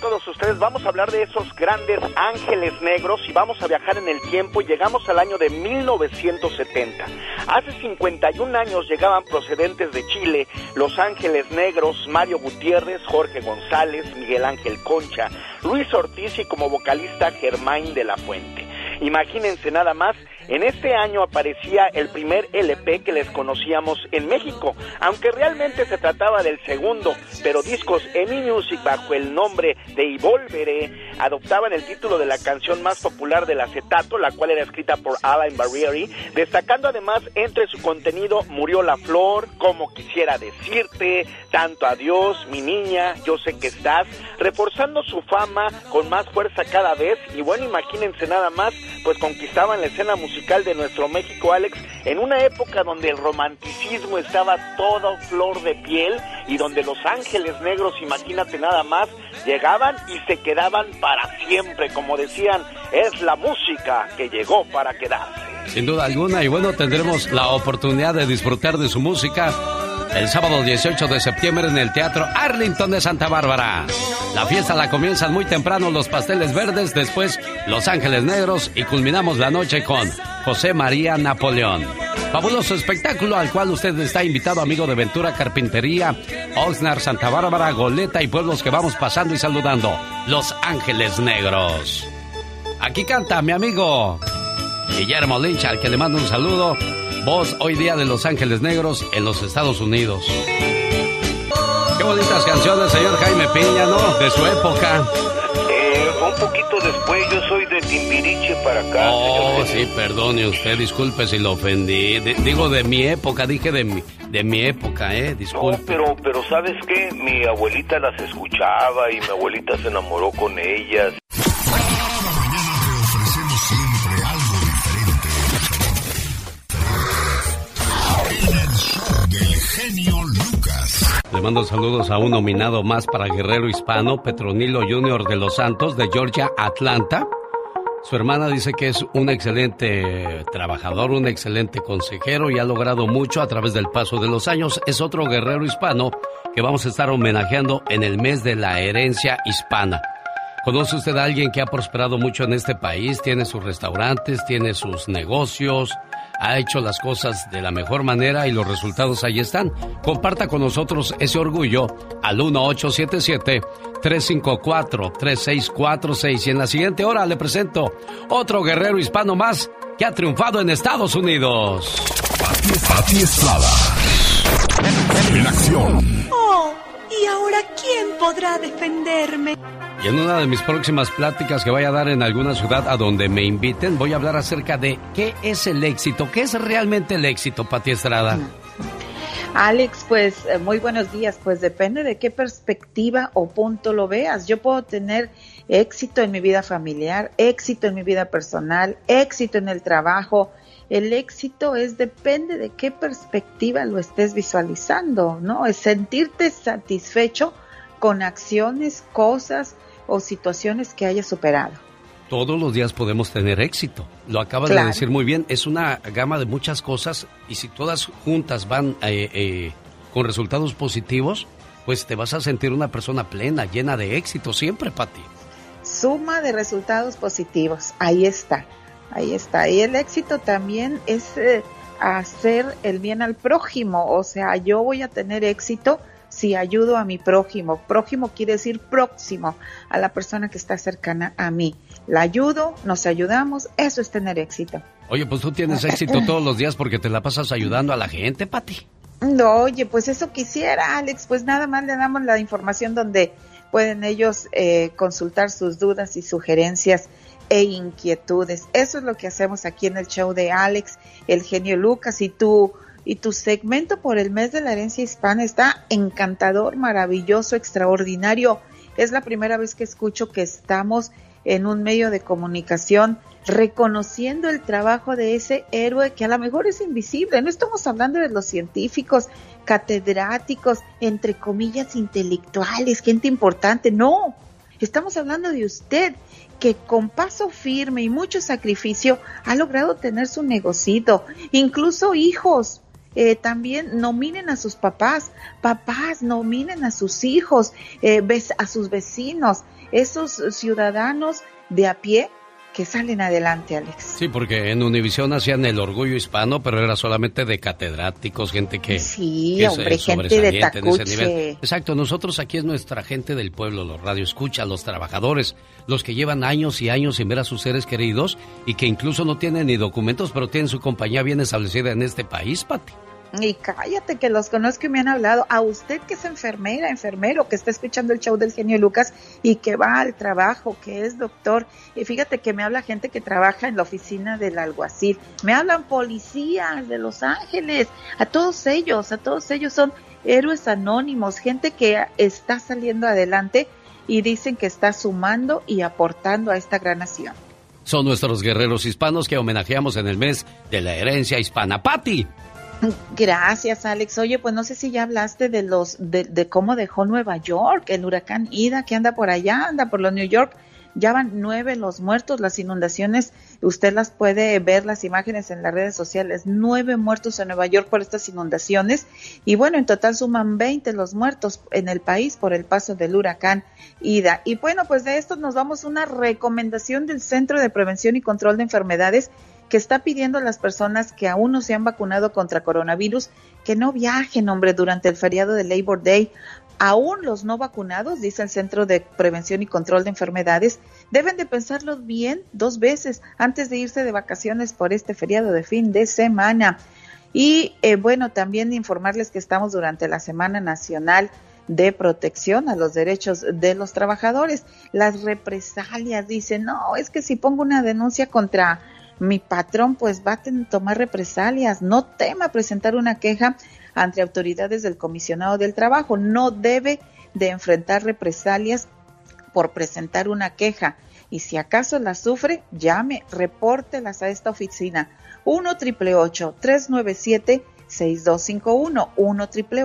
Todos ustedes, vamos a hablar de esos grandes ángeles negros y vamos a viajar en el tiempo llegamos al año de 1970. Hace 51 años llegaban procedentes de Chile los ángeles negros Mario Gutiérrez, Jorge González, Miguel Ángel Concha, Luis Ortiz y como vocalista Germain de la Fuente. Imagínense nada más, en este año aparecía el primer LP que les conocíamos en México, aunque realmente se trataba del segundo, pero discos EMI Music bajo el nombre de Evolvere adoptaban el título de la canción más popular del acetato, la cual era escrita por Alan Barrieri, destacando además entre su contenido Murió la Flor, Como Quisiera Decirte, Tanto Adiós, Mi Niña, Yo Sé Que Estás, reforzando su fama con más fuerza cada vez. Y bueno, imagínense nada más, pues conquistaban la escena musical de nuestro México, Alex, en una época donde el romanticismo estaba todo flor de piel y donde los ángeles negros, imagínate nada más, llegaban y se quedaban para siempre, como decían, es la música que llegó para quedarse. Sin duda alguna, y bueno, tendremos la oportunidad de disfrutar de su música el sábado 18 de septiembre en el Teatro Arlington de Santa Bárbara. La fiesta la comienzan muy temprano los pasteles verdes, después Los Ángeles Negros y culminamos la noche con José María Napoleón. Fabuloso espectáculo al cual usted está invitado, amigo de Ventura Carpintería, Oxnard, Santa Bárbara, Goleta y pueblos que vamos pasando y saludando. Los Ángeles Negros. Aquí canta mi amigo Guillermo Lynch, al que le mando un saludo. Voz hoy día de Los Ángeles Negros en los Estados Unidos. Qué bonitas canciones, señor Jaime Piña, ¿no? De su época. Eh, un poquito después, yo soy de Timbiriche para acá. Oh, señor. sí, perdone usted, disculpe si lo ofendí. De- digo de mi época, dije de mi, de mi época, ¿eh? Disculpe. Pero, pero ¿sabes qué? Mi abuelita las escuchaba y mi abuelita se enamoró con ellas. Genio Lucas. Le mando saludos a un nominado más para Guerrero Hispano, Petronilo Junior de Los Santos, de Georgia, Atlanta. Su hermana dice que es un excelente trabajador, un excelente consejero y ha logrado mucho a través del paso de los años. Es otro guerrero hispano que vamos a estar homenajeando en el mes de la herencia hispana. ¿Conoce usted a alguien que ha prosperado mucho en este país? Tiene sus restaurantes, tiene sus negocios, ha hecho las cosas de la mejor manera y los resultados ahí están. Comparta con nosotros ese orgullo al 1877-354-3646. Y en la siguiente hora le presento otro guerrero hispano más que ha triunfado en Estados Unidos. Pati Estrada. En acción. Oh, ¿y ahora quién podrá defenderme? Y en una de mis próximas pláticas que voy a dar en alguna ciudad a donde me inviten, voy a hablar acerca de qué es el éxito, qué es realmente el éxito, Pati Estrada. Alex, pues eh, muy buenos días. Pues depende de qué perspectiva o punto lo veas. Yo puedo tener éxito en mi vida familiar, éxito en mi vida personal, éxito en el trabajo. El éxito es depende de qué perspectiva lo estés visualizando, ¿no? Es sentirte satisfecho con acciones, cosas o situaciones que hayas superado. Todos los días podemos tener éxito. Lo acabas de decir muy bien. Es una gama de muchas cosas y si todas juntas van eh, eh, con resultados positivos, pues te vas a sentir una persona plena, llena de éxito siempre, Pati. Suma de resultados positivos, ahí está, ahí está. Y el éxito también es eh, hacer el bien al prójimo, o sea, yo voy a tener éxito si ayudo a mi prójimo. Prójimo quiere decir próximo, a la persona que está cercana a mí. La ayudo, nos ayudamos, eso es tener éxito. Oye, pues tú tienes éxito todos los días porque te la pasas ayudando a la gente, Pati. No, oye, pues eso quisiera, Alex. Pues nada más le damos la información donde pueden ellos eh, consultar sus dudas y sugerencias e inquietudes. Eso es lo que hacemos aquí en el show de Alex, el genio Lucas y tú y tu segmento por el mes de la herencia hispana está encantador, maravilloso, extraordinario. Es la primera vez que escucho que estamos en un medio de comunicación reconociendo el trabajo de ese héroe que a lo mejor es invisible. No estamos hablando de los científicos, catedráticos, entre comillas, intelectuales, gente importante. No, estamos hablando de usted que con paso firme y mucho sacrificio ha logrado tener su negocito, incluso hijos, eh, también nominen a sus papás, papás nominen a sus hijos, eh, a sus vecinos, esos ciudadanos de a pie que salen adelante, Alex. Sí, porque en Univisión hacían el orgullo hispano, pero era solamente de catedráticos, gente que... Sí, hombre, gente de tacuche. Exacto, nosotros aquí es nuestra gente del pueblo, los radioescuchas, los trabajadores, los que llevan años y años sin ver a sus seres queridos y que incluso no tienen ni documentos, pero tienen su compañía bien establecida en este país, Pati. Y cállate que los conozco y me han hablado. A usted que es enfermera, enfermero, que está escuchando el show del genio Lucas y que va al trabajo, que es doctor. Y fíjate que me habla gente que trabaja en la oficina del alguacil. Me hablan policías de Los Ángeles. A todos ellos, a todos ellos son héroes anónimos, gente que está saliendo adelante y dicen que está sumando y aportando a esta gran nación. Son nuestros guerreros hispanos que homenajeamos en el mes de la herencia hispana. Patti. Gracias, Alex. Oye, pues no sé si ya hablaste de los de, cómo dejó Nueva York el huracán Ida que anda por allá, anda por los New York. Ya van nueve los muertos, las inundaciones. Usted las puede ver las imágenes en las redes sociales. Nueve muertos en Nueva York por estas inundaciones. Y bueno, en total suman 20 los muertos en el país por el paso del huracán Ida. Y bueno, pues de esto nos vamos una recomendación del Centro de Prevención y Control de Enfermedades que está pidiendo a las personas que aún no se han vacunado contra coronavirus que no viajen, hombre, durante el feriado de Labor Day. Aún los no vacunados, dice el Centro de Prevención y Control de Enfermedades, deben de pensarlo bien dos veces antes de irse de vacaciones por este feriado de fin de semana. Y eh, bueno, también informarles que estamos durante la Semana Nacional de Protección a los Derechos de los Trabajadores. Las represalias dicen, no, es que si pongo una denuncia contra mi patrón pues va a tomar represalias, no tema presentar una queja ante autoridades del comisionado del trabajo, no debe de enfrentar represalias por presentar una queja. Y si acaso la sufre, llame, repórtelas a esta oficina. 1 triple 397 6251 1 triple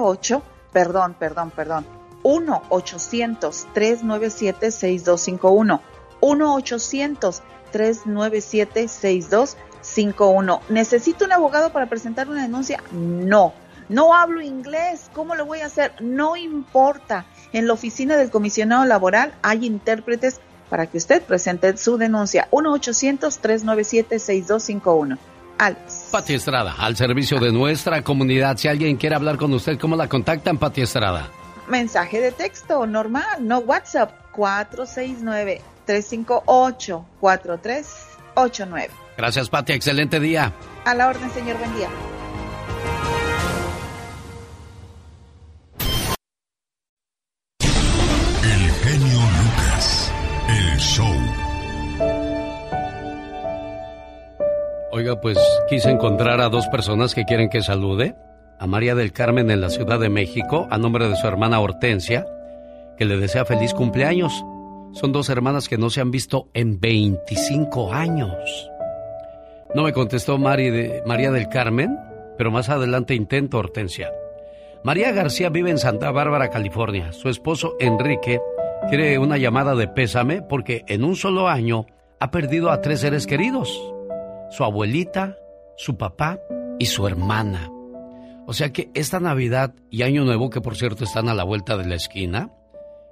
perdón, perdón, perdón. 1 800 397 6251 1 800 397-6251. ¿Necesito un abogado para presentar una denuncia? No. No hablo inglés. ¿Cómo lo voy a hacer? No importa. En la oficina del comisionado laboral hay intérpretes para que usted presente su denuncia. 1-800-397-6251. Alex. Pati Estrada, al servicio de nuestra comunidad. Si alguien quiere hablar con usted, ¿cómo la contactan, Pati Estrada? Mensaje de texto normal, no WhatsApp. 469 358-4389. Gracias, Pati. Excelente día. A la orden, señor. Buen día. El genio Lucas. El show. Oiga, pues quise encontrar a dos personas que quieren que salude. A María del Carmen en la Ciudad de México, a nombre de su hermana Hortensia, que le desea feliz cumpleaños. Son dos hermanas que no se han visto en 25 años. No me contestó María del Carmen, pero más adelante intento Hortensia. María García vive en Santa Bárbara, California. Su esposo Enrique quiere una llamada de pésame porque en un solo año ha perdido a tres seres queridos. Su abuelita, su papá y su hermana. O sea que esta Navidad y Año Nuevo, que por cierto están a la vuelta de la esquina,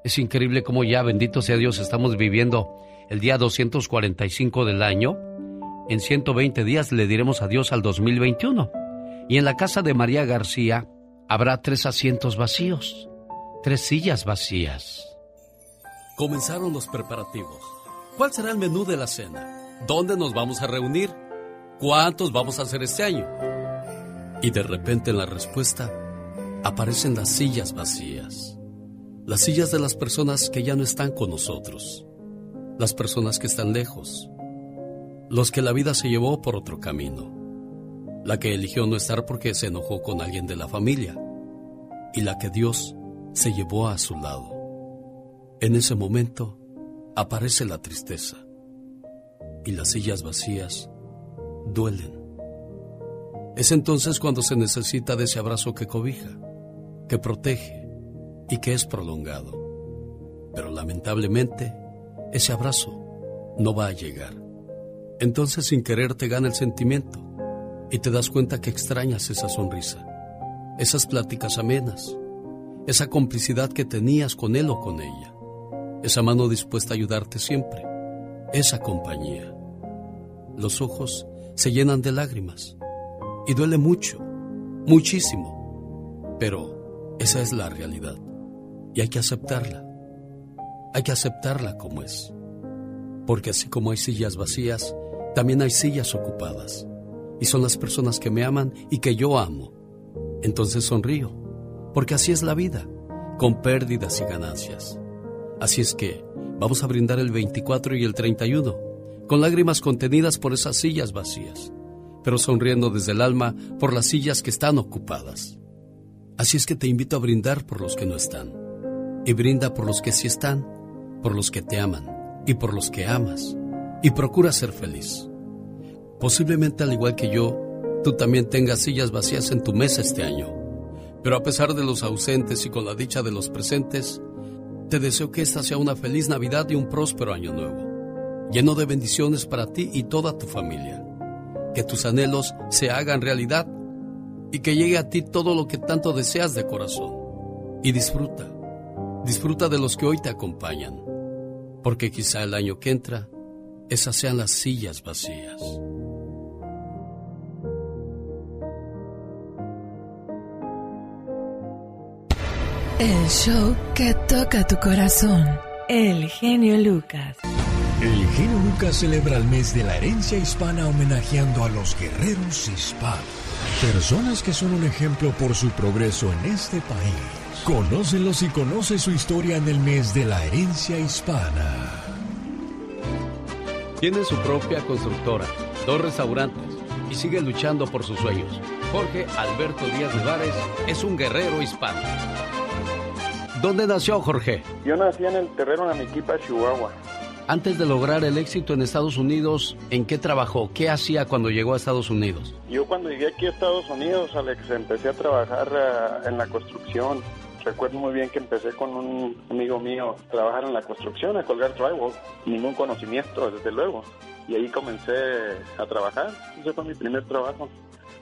es increíble cómo ya, bendito sea Dios, estamos viviendo el día 245 del año. En 120 días le diremos adiós al 2021. Y en la casa de María García habrá tres asientos vacíos, tres sillas vacías. Comenzaron los preparativos. ¿Cuál será el menú de la cena? ¿Dónde nos vamos a reunir? ¿Cuántos vamos a hacer este año? Y de repente en la respuesta aparecen las sillas vacías. Las sillas de las personas que ya no están con nosotros. Las personas que están lejos. Los que la vida se llevó por otro camino. La que eligió no estar porque se enojó con alguien de la familia. Y la que Dios se llevó a su lado. En ese momento aparece la tristeza. Y las sillas vacías duelen. Es entonces cuando se necesita de ese abrazo que cobija, que protege y que es prolongado. Pero lamentablemente, ese abrazo no va a llegar. Entonces sin querer te gana el sentimiento y te das cuenta que extrañas esa sonrisa, esas pláticas amenas, esa complicidad que tenías con él o con ella, esa mano dispuesta a ayudarte siempre, esa compañía. Los ojos se llenan de lágrimas y duele mucho, muchísimo, pero esa es la realidad y hay que aceptarla. Hay que aceptarla como es. Porque así como hay sillas vacías, también hay sillas ocupadas. Y son las personas que me aman y que yo amo. Entonces sonrío, porque así es la vida, con pérdidas y ganancias. Así es que vamos a brindar el 24 y el 31, con lágrimas contenidas por esas sillas vacías, pero sonriendo desde el alma por las sillas que están ocupadas. Así es que te invito a brindar por los que no están y brinda por los que sí están, por los que te aman y por los que amas, y procura ser feliz. Posiblemente al igual que yo, tú también tengas sillas vacías en tu mesa este año, pero a pesar de los ausentes y con la dicha de los presentes, te deseo que esta sea una feliz Navidad y un próspero año nuevo, lleno de bendiciones para ti y toda tu familia. Que tus anhelos se hagan realidad y que llegue a ti todo lo que tanto deseas de corazón. Y disfruta Disfruta de los que hoy te acompañan, porque quizá el año que entra, esas sean las sillas vacías. El show que toca tu corazón. El genio Lucas. El genio Lucas celebra el mes de la herencia hispana homenajeando a los guerreros hispanos. Personas que son un ejemplo por su progreso en este país. Conócelos y conoce su historia en el mes de la herencia hispana. Tiene su propia constructora, dos restaurantes y sigue luchando por sus sueños. Jorge Alberto Díaz Nevares es un guerrero hispano. ¿Dónde nació Jorge? Yo nací en el terreno de Amiquipa, Chihuahua. Antes de lograr el éxito en Estados Unidos, ¿en qué trabajó? ¿Qué hacía cuando llegó a Estados Unidos? Yo cuando llegué aquí a Estados Unidos, Alex, empecé a trabajar eh, en la construcción recuerdo muy bien que empecé con un amigo mío a trabajar en la construcción, a colgar drywall, ningún conocimiento, desde luego. Y ahí comencé a trabajar. Ese fue mi primer trabajo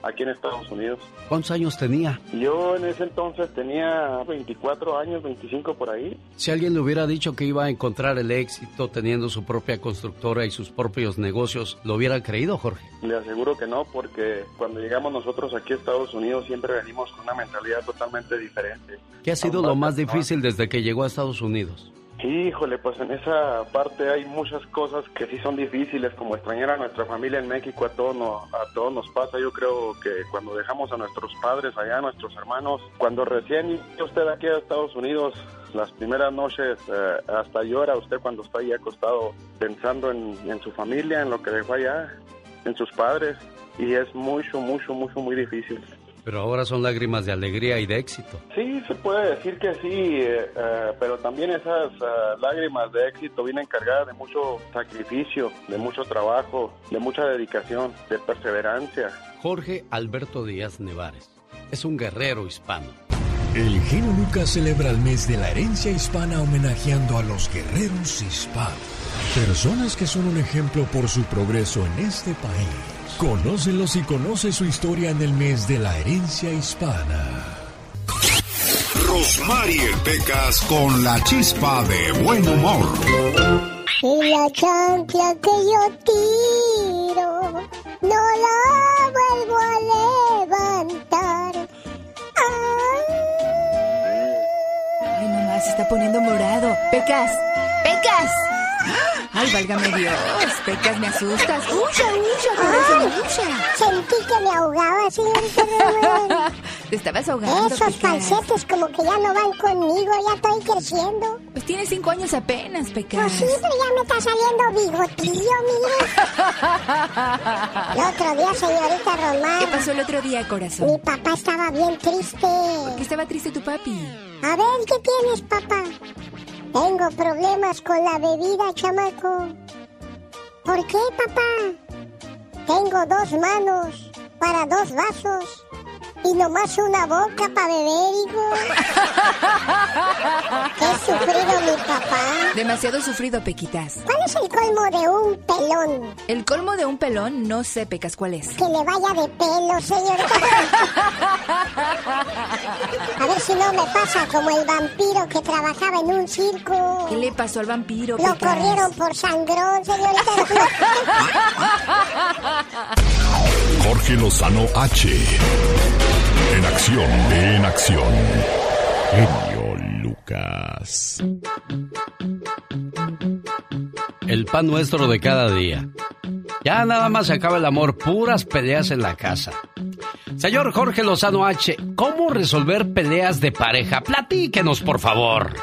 aquí en Estados Unidos. ¿Cuántos años tenía? Yo en ese entonces tenía 24 años, 25 por ahí. Si alguien le hubiera dicho que iba a encontrar el éxito teniendo su propia constructora y sus propios negocios, ¿lo hubiera creído, Jorge? Le aseguro que no, porque cuando llegamos nosotros aquí a Estados Unidos siempre venimos con una mentalidad totalmente diferente. ¿Qué ha sido lo más difícil desde que llegó a Estados Unidos? Híjole, pues en esa parte hay muchas cosas que sí son difíciles, como extrañar a nuestra familia en México, a todos, nos, a todos nos pasa. Yo creo que cuando dejamos a nuestros padres allá, a nuestros hermanos, cuando recién usted aquí a Estados Unidos, las primeras noches eh, hasta llora usted cuando está ahí acostado pensando en, en su familia, en lo que dejó allá, en sus padres, y es mucho, mucho, mucho, muy difícil. Pero ahora son lágrimas de alegría y de éxito. Sí, se puede decir que sí, eh, eh, pero también esas eh, lágrimas de éxito vienen cargadas de mucho sacrificio, de mucho trabajo, de mucha dedicación, de perseverancia. Jorge Alberto Díaz Nevares es un guerrero hispano. El Geno Lucas celebra el mes de la herencia hispana homenajeando a los guerreros hispanos. Personas que son un ejemplo por su progreso en este país. Conócelos y conoce su historia en el mes de la herencia hispana. Rosmarie Pecas con la chispa de buen humor. Y la chancla que yo tiro, no la vuelvo a levantar. Ay, mamá, se está poniendo morado. Pecas, Pecas. Ay, válgame Dios. Pecas, me asustas. Ucha, ucha, corazón, ucha. Sentí que me ahogaba, señorita. Te estabas ahogando. Esos Pecas. calcetes como que ya no van conmigo, ya estoy creciendo. Pues tienes cinco años apenas, Pecas. Pues sí, pero ya me está saliendo bigotillo, mire. El otro día, señorita Román. ¿Qué pasó el otro día, corazón? Mi papá estaba bien triste. ¿Por qué estaba triste tu papi? A ver, ¿qué tienes, papá? Tengo problemas con la bebida, chamaco. ¿Por qué, papá? Tengo dos manos para dos vasos y nomás una boca para beber, hijo. Qué sufrido mi papá. Demasiado sufrido, Pequitas. ¿Cuál es el colmo de un pelón? El colmo de un pelón, no sé, Pecas, ¿cuál es? Que le vaya de pelo, señorita. A ver si no me pasa como el vampiro que trabajaba en un circo. ¿Qué le pasó al vampiro, Lo Pecas? corrieron por sangrón, señorita. Jorge Lozano H. En acción, en acción. Genio Lucas. El pan nuestro de cada día. Ya nada más se acaba el amor, puras peleas en la casa. Señor Jorge Lozano H, ¿cómo resolver peleas de pareja? Platíquenos, por favor.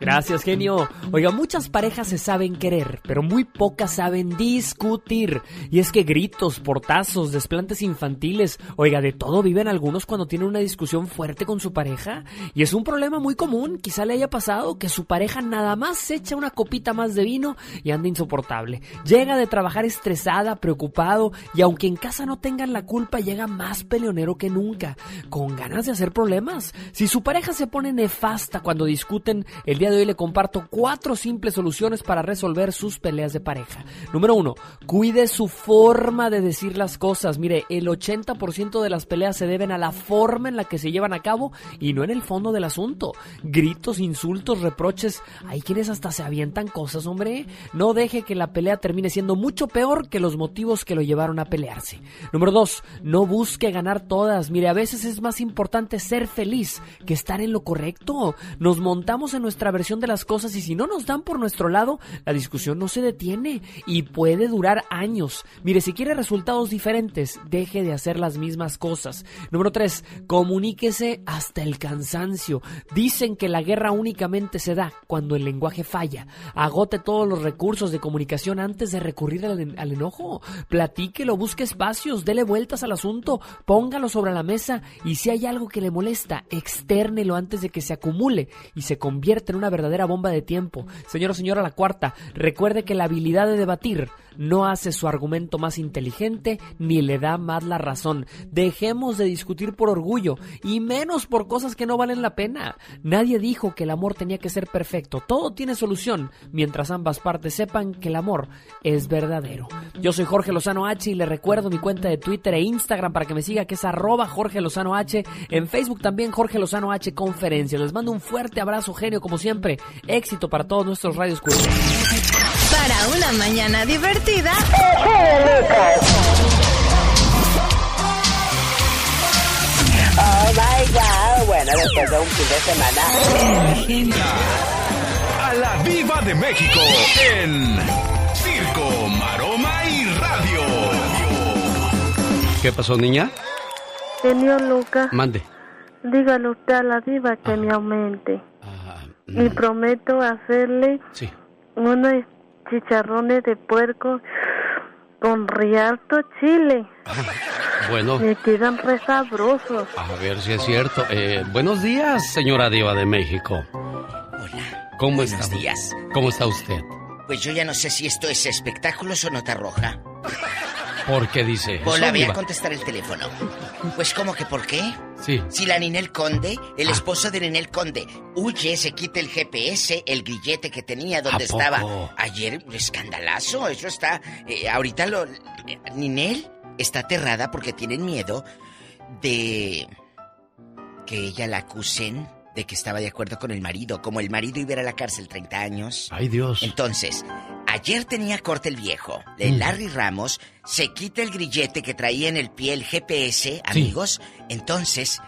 Gracias, genio. Oiga, muchas parejas se saben querer, pero muy pocas saben discutir. Y es que gritos, portazos, desplantes infantiles, oiga, de todo viven algunos cuando tienen una discusión fuerte con su pareja. Y es un problema muy común. Quizá le haya pasado que su pareja nada más se echa una copita más de vino y anda insoportable. Llega de trabajar estresada, preocupado, y aunque en casa no tengan la culpa, llega más peleonero que nunca, con ganas de hacer problemas. Si su pareja se pone nefasta cuando discuten, el día de hoy le comparto cuatro simples soluciones para resolver sus peleas de pareja. Número uno, cuide su forma de decir las cosas. Mire, el 80% de las peleas se deben a la forma en la que se llevan a cabo y no en el fondo del asunto. Gritos, insultos, reproches. Hay quienes hasta se avientan cosas, hombre. No deje que la pelea termine siendo mucho peor que los motivos que lo llevaron a pelearse. Número dos, no busque ganar todas. Mire, a veces es más importante ser feliz que estar en lo correcto. Nos montamos en nuestra versión de las cosas y si no nos dan por nuestro lado, la discusión no se detiene y puede durar años. Mire, si quiere resultados diferentes, deje de hacer las mismas cosas. Número 3. Comuníquese hasta el cansancio. Dicen que la guerra únicamente se da cuando el lenguaje falla. Agote todos los recursos de comunicación antes de recurrir al, al enojo. Platíquelo, busque espacios, dele vueltas al asunto, póngalo sobre la mesa y si hay algo que le molesta, externelo antes de que se acumule y se convierta en una verdadera bomba de tiempo. Señora, señora, la cuarta, recuerde que la habilidad de debatir no hace su argumento más inteligente ni le da más la razón. Dejemos de discutir por orgullo y menos por cosas que no valen la pena. Nadie dijo que el amor tenía que ser perfecto. Todo tiene solución mientras ambas partes sepan que el amor es verdadero. Yo soy Jorge Lozano H y le recuerdo mi cuenta de Twitter e Instagram para que me siga que es arroba Jorge Lozano H. En Facebook también Jorge Lozano H Conferencias. Les mando un fuerte abrazo genio como siempre. Éxito para todos nuestros radios Para una mañana divertida. Oh my God. Bueno, después de un fin de semana. A la Viva de México en Circo, Maroma y Radio. ¿Qué pasó, niña? Señor Lucas, Mande. dígale usted a la diva que me aumente. Y prometo hacerle Sí. unos chicharrones de puerco con rialto chile. Bueno, Me quedan re sabrosos. a ver si es cierto. Eh, buenos días, señora Diva de México. Hola. ¿Cómo Buenos está? días. ¿Cómo está usted? Pues yo ya no sé si esto es espectáculos o nota roja. ¿Por qué dice Hola, voy a contestar el teléfono. Pues, ¿cómo que por qué? Sí. Si la Ninel Conde, Ah. el esposo de Ninel Conde, huye, se quita el GPS, el grillete que tenía donde estaba ayer, un escandalazo. Eso está. eh, ahorita lo. eh, Ninel está aterrada porque tienen miedo de que ella la acusen de que estaba de acuerdo con el marido. Como el marido iba a la cárcel 30 años. Ay, Dios. Entonces, ayer tenía corte el viejo. El Mm. Larry Ramos se quita el grillete que traía en el pie, el GPS, amigos. Entonces,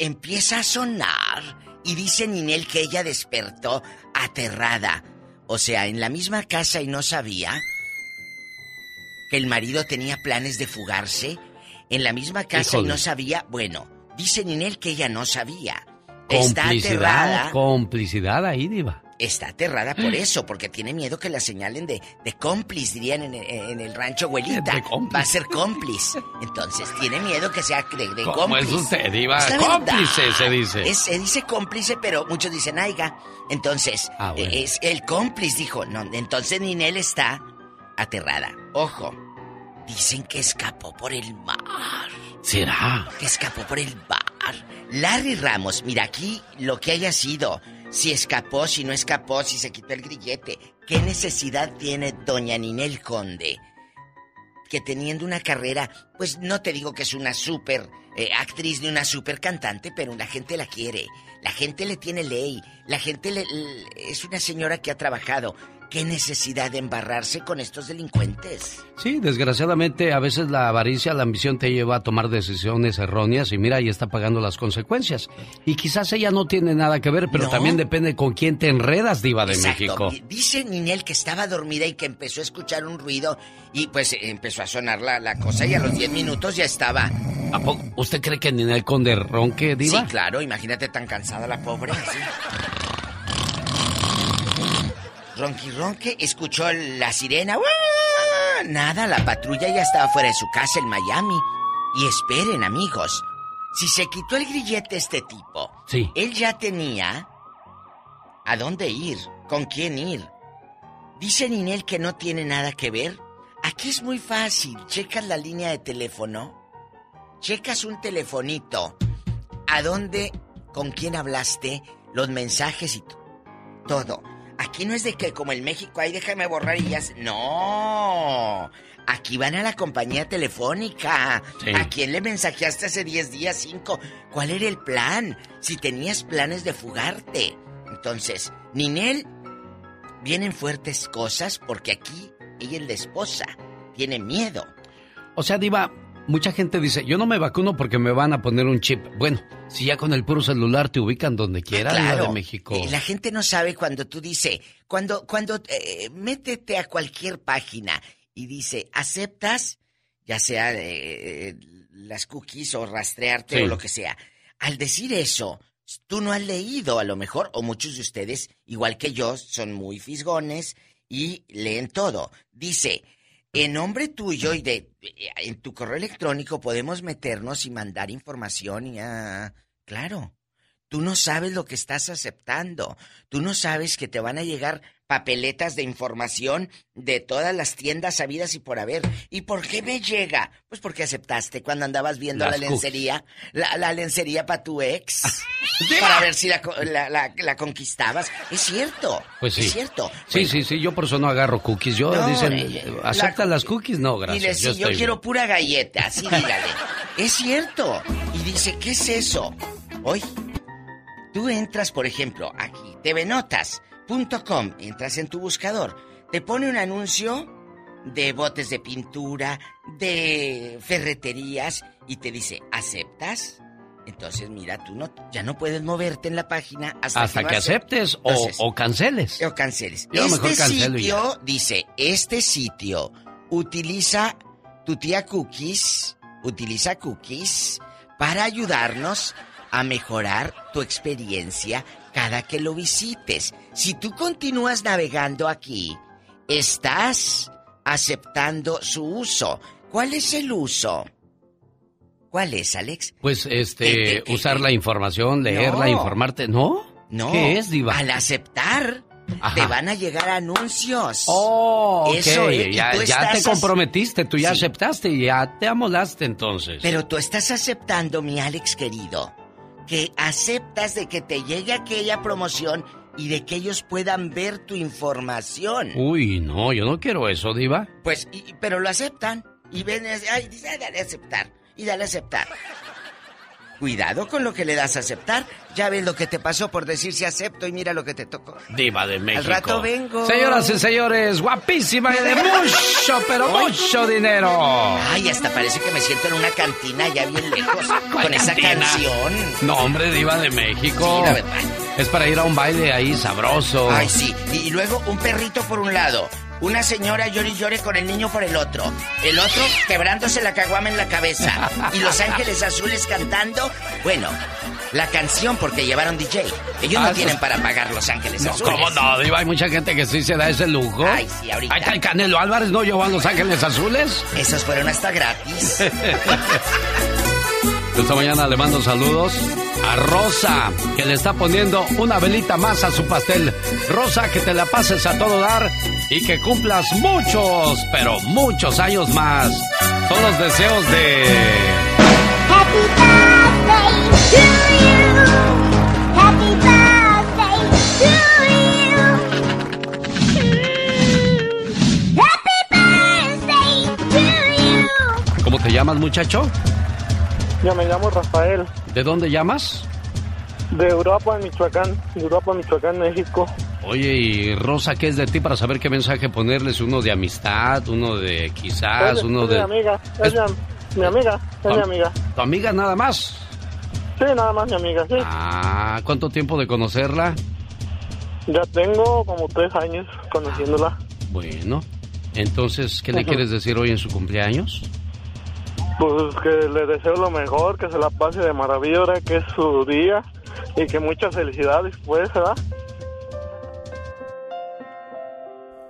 empieza a sonar y dice Ninel que ella despertó aterrada. O sea, en la misma casa y no sabía que el marido tenía planes de fugarse. En la misma casa y no sabía. Bueno, dice Ninel que ella no sabía. Está Complicidad, aterrada. complicidad ahí, Diva. Está aterrada por eso, porque tiene miedo que la señalen de, de cómplice, dirían en, en el rancho abuelita. Va a ser cómplice. Entonces, tiene miedo que sea de, de ¿Cómo es cómplice. usted, Diva? Es Cómplice verdad. se dice. Es- se dice cómplice, pero muchos dicen aiga. Entonces, Ah, bueno. eh, es el cómplice, dijo. No, entonces Ninel está aterrada. Ojo, dicen que escapó por el mar. ¿Será? Que escapó por el bar. Larry Ramos, mira aquí lo que haya sido. Si escapó, si no escapó, si se quitó el grillete. ¿Qué necesidad tiene doña Ninel Conde? Que teniendo una carrera, pues no te digo que es una super eh, actriz ni una super cantante, pero la gente la quiere. La gente le tiene ley. La gente le- es una señora que ha trabajado. ¿Qué necesidad de embarrarse con estos delincuentes? Sí, desgraciadamente a veces la avaricia, la ambición te lleva a tomar decisiones erróneas y mira, ahí está pagando las consecuencias. Y quizás ella no tiene nada que ver, pero No. también depende con quién te enredas, Diva de Exacto. México. Dice Ninel que estaba dormida y que empezó a escuchar un ruido y pues empezó a sonar la, la cosa y a los 10 minutos ya estaba. ¿A poco usted cree que Ninel Conde ronque, Diva? Sí, claro, imagínate tan cansada la pobre. así. Ronqui ronque, escuchó la sirena. ¡Uah! Nada, la patrulla ya estaba fuera de su casa en Miami. Y esperen, amigos. Si se quitó el grillete este tipo, Sí. él ya tenía a dónde ir, con quién ir. Dice Ninel que no tiene nada que ver. Aquí es muy fácil. Checas la línea de teléfono. Checas un telefonito. ¿A dónde, con quién hablaste? Los mensajes y todo. Aquí no es de que como en México, ahí déjame borrar y ya... se- No. Aquí van a la compañía telefónica. Sí. ¿A quién le mensajeaste hace 10 días, 5? ¿Cuál era el plan? Si tenías planes de fugarte. Entonces, Ninel, vienen fuertes cosas porque aquí ella es la esposa. Tiene miedo. O sea, Diva, mucha gente dice, yo no me vacuno porque me van a poner un chip. Bueno, si ya con el puro celular te ubican donde quiera, Diva de México. Eh, La gente no sabe cuando tú dices, cuando, cuando eh, métete a cualquier página y dice, ¿aceptas? Ya sea eh, las cookies o rastrearte Sí. o lo que sea. Al decir eso, tú no has leído a lo mejor, o muchos de ustedes, igual que yo, son muy fisgones y leen todo. Dice, en nombre tuyo y de eh, en tu correo electrónico podemos meternos y mandar información y ah, claro. Tú no sabes lo que estás aceptando. Tú no sabes que te van a llegar papeletas de información de todas las tiendas sabidas y por haber. ¿Y por qué me llega? Pues porque aceptaste cuando andabas viendo Las la lencería, la, la lencería para tu ex, para ver si la, la- la- conquistabas. Es cierto. Pues sí. Es cierto. Sí, sí, sí, yo por eso no agarro cookies. Yo No, dicen, eh, ¿aceptas la- las cookies? No, gracias. Dile, sí, yo, estoy quiero bien. pura galleta, así dígale. es cierto. Y dice, ¿qué es eso? Hoy, tú entras, por ejemplo, aquí, tvnotas.com, entras en tu buscador, te pone un anuncio de botes de pintura, de ferreterías, y te dice, ¿aceptas? Entonces, mira, tú no, ya no puedes moverte en la página hasta, Hasta que acep- aceptes o, Entonces, o canceles. o canceles. Yo este mejor sitio dice, este sitio utiliza tu tía Cookies, utiliza Cookies para ayudarnos a mejorar tu experiencia cada que lo visites. Si tú continúas navegando aquí, estás aceptando su uso. ¿Cuál es el uso? ¿Cuál es, Alex? Pues, Eh, este, eh, eh, usar la información, leerla, No. informarte. ¿No? No. ¿Qué es, Diva? Al aceptar, Ajá. te van a llegar anuncios. Oh, ok. Eso es, y ya te comprometiste, tú ya Sí. aceptaste y ya te amolaste entonces. Pero tú estás aceptando, mi Alex querido, que aceptas de que te llegue aquella promoción y de que ellos puedan ver tu información. Uy, no, yo no quiero eso, Diva. Pues, y- pero lo aceptan. Y ven, ay, dice, dale a aceptar. Y dale a aceptar. Cuidado con lo que le das a aceptar. Ya ves lo que te pasó por decir si acepto y mira lo que te tocó. Diva de México. Al rato vengo. Señoras y señores, guapísima y de mucho, pero mucho dinero. Ay, hasta parece que me siento en una cantina ya bien lejos con esa cantina? canción. No, hombre, Diva de México. Sí, la verdad. Es para ir a un baile ahí sabroso. Ay, sí. Y, y luego un perrito por un lado. Una señora llore y llore con el niño por el otro. El otro quebrándose la caguama en la cabeza. Y los ángeles azules cantando. Bueno, la canción porque llevaron DJ. Ellos no Ah, tienen para pagar los ángeles No, azules. ¿Cómo no, Diva? Hay mucha gente que sí se da ese lujo. Ay, sí, ahorita. Ahí está el Canelo Álvarez, ¿no llevó a Los Ángeles Azules? Esos fueron hasta gratis. Esta mañana le mando saludos a Rosa, que le está poniendo una velita más a su pastel. Rosa, que te la pases a todo dar y que cumplas muchos, pero muchos años más. Son los deseos de... Happy birthday to you. Happy birthday to you. Happy birthday to you. ¿Cómo te llamas, muchacho? Yo me llamo Rafael, ¿De dónde llamas? de Europa, Michoacán, de Europa, Michoacán, México. Oye, y Rosa, ¿qué es de ti para saber qué mensaje ponerles? ¿Uno de amistad? ¿Uno de quizás? es, ¿Uno es mi de... amiga, es, mi, mi amiga, es mi Ah. amiga. ¿Tu amiga nada más? Sí, nada más mi amiga, sí. Ah, ¿cuánto tiempo de conocerla? Ya tengo como tres años conociéndola. Bueno, entonces, ¿qué le quieres decir hoy en su cumpleaños? Pues que le deseo lo mejor, que se la pase de maravilla que es su día y que muchas felicidades, pues, ¿verdad?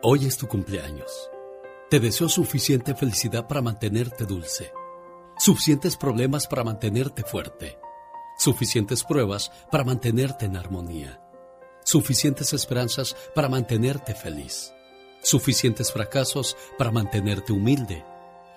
Hoy es tu cumpleaños. Te deseo suficiente felicidad para mantenerte dulce, suficientes problemas para mantenerte fuerte, suficientes pruebas para mantenerte en armonía, suficientes esperanzas para mantenerte feliz, suficientes fracasos para mantenerte humilde,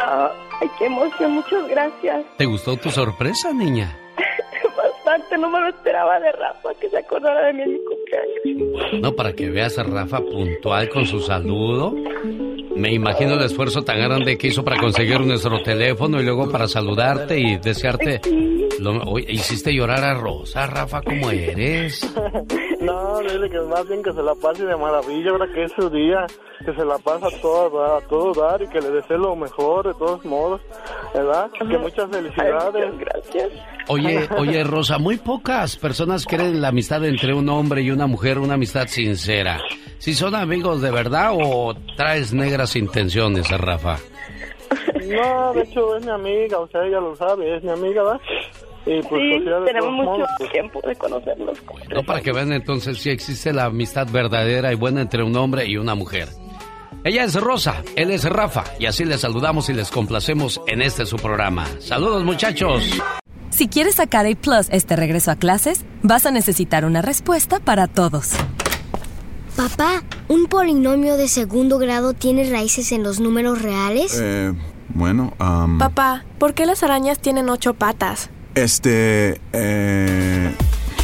Ah, ay, qué emoción, muchas gracias. ¿Te gustó tu sorpresa, niña? Bastante, no me lo esperaba de Rafa que se acordara de mí en mi cumpleaños. No, para que veas a Rafa puntual con su saludo. Me imagino el esfuerzo tan grande que hizo para conseguir nuestro teléfono y luego para saludarte y desearte. Lo, Oye, hiciste llorar a Rosa, Rafa, ¿cómo eres? No, dile que más bien que se la pase de maravilla ahora que es su día, que se la pasa a todo, a todo dar y que le desee lo mejor de todos modos, ¿verdad? Que muchas felicidades. gracias. Oye, oye, Rosa, muy pocas personas creen la amistad entre un hombre y una mujer, una amistad sincera. Si son amigos de verdad o traes negras intenciones, Rafa. No, de hecho es mi amiga, o sea, ella lo sabe, es mi amiga, ¿verdad? Y pues, sí, de tenemos mucho modos, pues, tiempo de conocernos. No para que vean entonces si existe la amistad verdadera y buena entre un hombre y una mujer. Ella es Rosa, él es Rafa, y así les saludamos y les complacemos en este su programa. Saludos muchachos. Si quieres sacar A Plus este regreso a clases, vas a necesitar una respuesta para todos. Papá, ¿un polinomio de segundo grado tiene raíces en los números reales? Eh, bueno, am, Papá, ¿por qué las arañas tienen ocho patas? este, eh,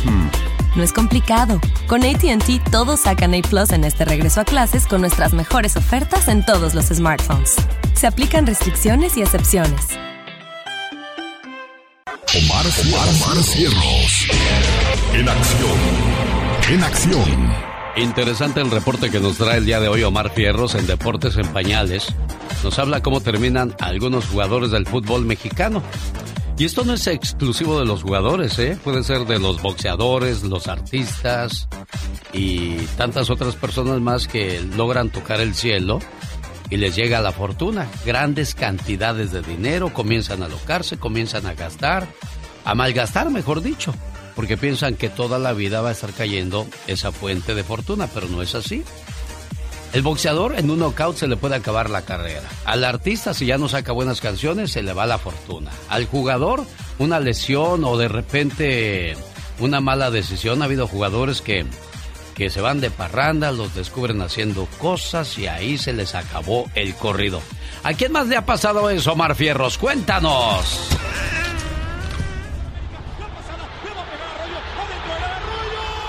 hmm. No es complicado. Con ATT todos sacan A Plus en este regreso a clases con nuestras mejores ofertas en todos los smartphones. Se aplican restricciones y excepciones. Omar, Omar, Omar Cierros. En acción. En acción. Interesante el reporte que nos trae el día de hoy Omar Fierros en Deportes en Pañales. Nos habla cómo terminan algunos jugadores del fútbol mexicano. Y esto no es exclusivo de los jugadores, ¿eh? Puede ser de los boxeadores, los artistas y tantas otras personas más que logran tocar el cielo y les llega la fortuna. Grandes cantidades de dinero, comienzan a alocarse, comienzan a gastar, a malgastar, mejor dicho, porque piensan que toda la vida va a estar cayendo esa fuente de fortuna, pero no es así. El boxeador en un knockout se le puede acabar la carrera. Al artista si ya no saca buenas canciones se le va la fortuna. Al jugador una lesión o de repente una mala decisión. Ha habido jugadores que, que se van de parranda, los descubren haciendo cosas y ahí se les acabó el corrido. ¿A quién más le ha pasado eso, Omar Fierros? Cuéntanos.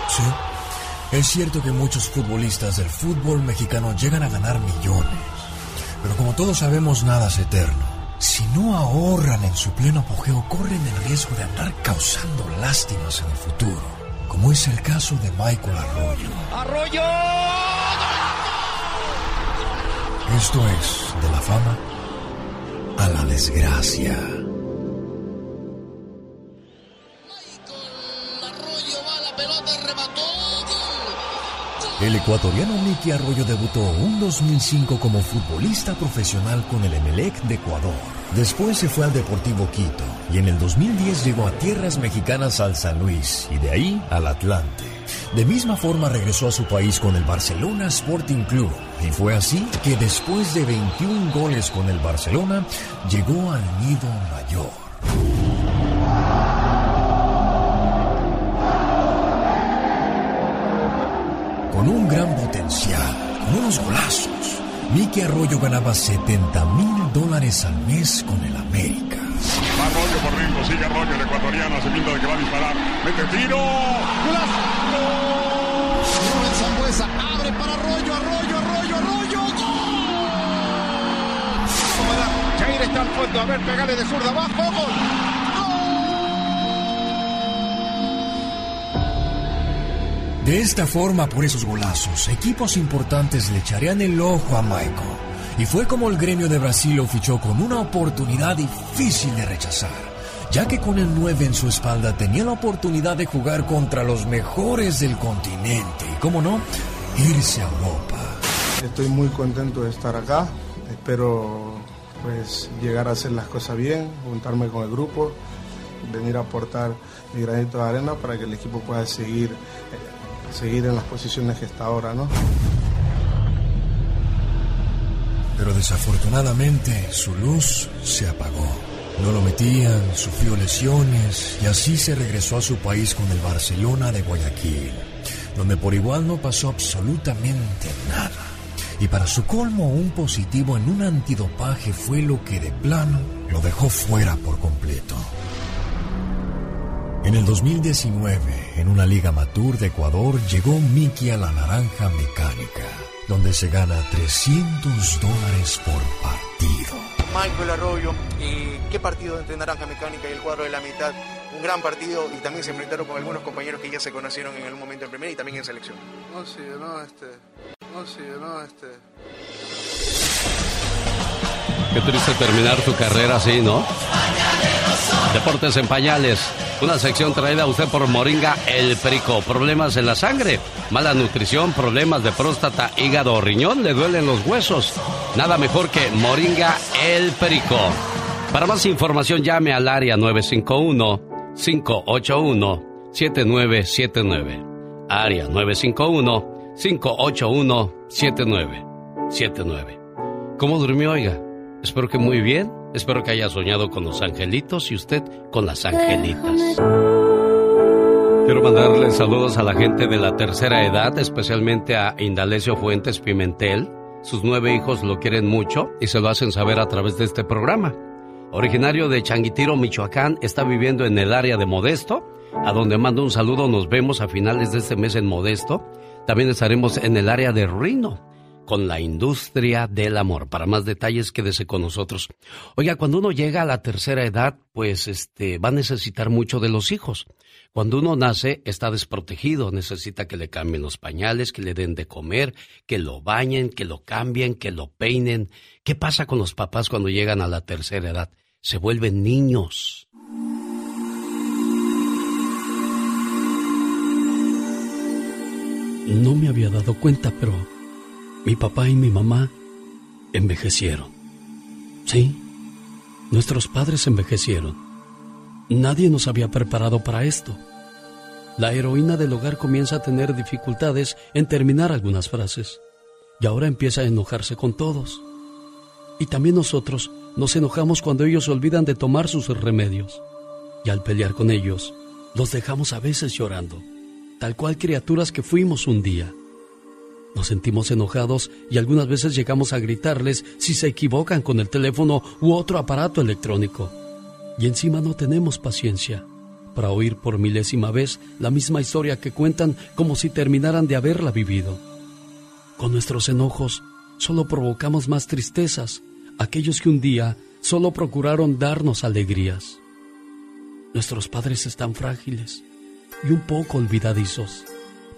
Sí. Es cierto que muchos futbolistas del fútbol mexicano llegan a ganar millones. Pero como todos sabemos, nada es eterno. Si no ahorran en su pleno apogeo, corren el riesgo de andar causando lástimas en el futuro, como es el caso de Michael Arroyo. ¡Arroyo! Esto es de la fama a la desgracia. El ecuatoriano Mickey Arroyo debutó en 2005 como futbolista profesional con el Emelec de Ecuador. Después se fue al Deportivo Quito y en el 2010 llegó a tierras mexicanas al San Luis y de ahí al Atlante. De misma forma regresó a su país con el Barcelona Sporting Club y fue así que después de 21 goles con el Barcelona llegó al nido mayor. Con un gran potencial, con unos golazos, Mickey Arroyo ganaba 70 mil dólares al mes con el América. Va Arroyo por dentro, sigue Arroyo, el ecuatoriano, se pinta de que va a disparar. Mete tiro. ¡Golazo! Rubén Zambuesa abre para Arroyo, Arroyo, Arroyo, Arroyo. ¡Gol! Jair está al fondo, a ver, pegale de zurda abajo, gol. De esta forma, por esos golazos, equipos importantes le echarían el ojo a Michael. Y fue como el gremio de Brasil lo fichó con una oportunidad difícil de rechazar, ya que con el 9 en su espalda tenía la oportunidad de jugar contra los mejores del continente y, como no, irse a Europa. Estoy muy contento de estar acá, espero pues llegar a hacer las cosas bien, juntarme con el grupo, venir a aportar mi granito de arena para que el equipo pueda seguir seguir en las posiciones que está ahora, ¿no? Pero desafortunadamente su luz se apagó. No lo metían, sufrió lesiones y así se regresó a su país con el Barcelona de Guayaquil, donde por igual no pasó absolutamente nada. Y para su colmo, un positivo en un antidopaje fue lo que de plano lo dejó fuera por completo. En el 2019, en una liga amateur de Ecuador, llegó Mickey a la naranja mecánica, donde se gana 300 dólares por partido. Michael Arroyo, eh, ¿qué partido entre naranja mecánica y el cuadro de la mitad? Un gran partido y también se enfrentaron con algunos compañeros que ya se conocieron en algún momento en primera y también en selección. No, sí, no, este. No, sí, no, este. Qué triste terminar tu carrera así, ¿no? Deportes en pañales. Una sección traída a usted por Moringa El Perico. Problemas en la sangre, mala nutrición, problemas de próstata, hígado o riñón, le duelen los huesos. Nada mejor que Moringa El Perico. Para más información llame al área 951-581-7979. Área 951-581-7979. ¿Cómo durmió, oiga? Espero que muy bien. Espero que haya soñado con los angelitos y usted con las angelitas. Quiero mandarle saludos a la gente de la tercera edad, especialmente a Indalecio Fuentes Pimentel. Sus nueve hijos lo quieren mucho y se lo hacen saber a través de este programa. Originario de Changuitiro, Michoacán, está viviendo en el área de Modesto, a donde mando un saludo. Nos vemos a finales de este mes en Modesto. También estaremos en el área de Rino con la industria del amor. Para más detalles, quédese con nosotros. Oiga, cuando uno llega a la tercera edad, pues este va a necesitar mucho de los hijos. Cuando uno nace, está desprotegido, necesita que le cambien los pañales, que le den de comer, que lo bañen, que lo cambien, que lo peinen. ¿Qué pasa con los papás cuando llegan a la tercera edad? Se vuelven niños. No me había dado cuenta, pero mi papá y mi mamá envejecieron. Sí, nuestros padres envejecieron. Nadie nos había preparado para esto. La heroína del hogar comienza a tener dificultades en terminar algunas frases. y ahora empieza a enojarse con todos. Y también nosotros nos enojamos cuando ellos olvidan de tomar sus remedios. Y al pelear con ellos, los dejamos a veces llorando, tal cual criaturas que fuimos un día. Nos sentimos enojados y algunas veces llegamos a gritarles si se equivocan con el teléfono u otro aparato electrónico. Y encima no tenemos paciencia para oír por milésima vez la misma historia que cuentan como si terminaran de haberla vivido. Con nuestros enojos solo provocamos más tristezas, aquellos que un día solo procuraron darnos alegrías. Nuestros padres están frágiles y un poco olvidadizos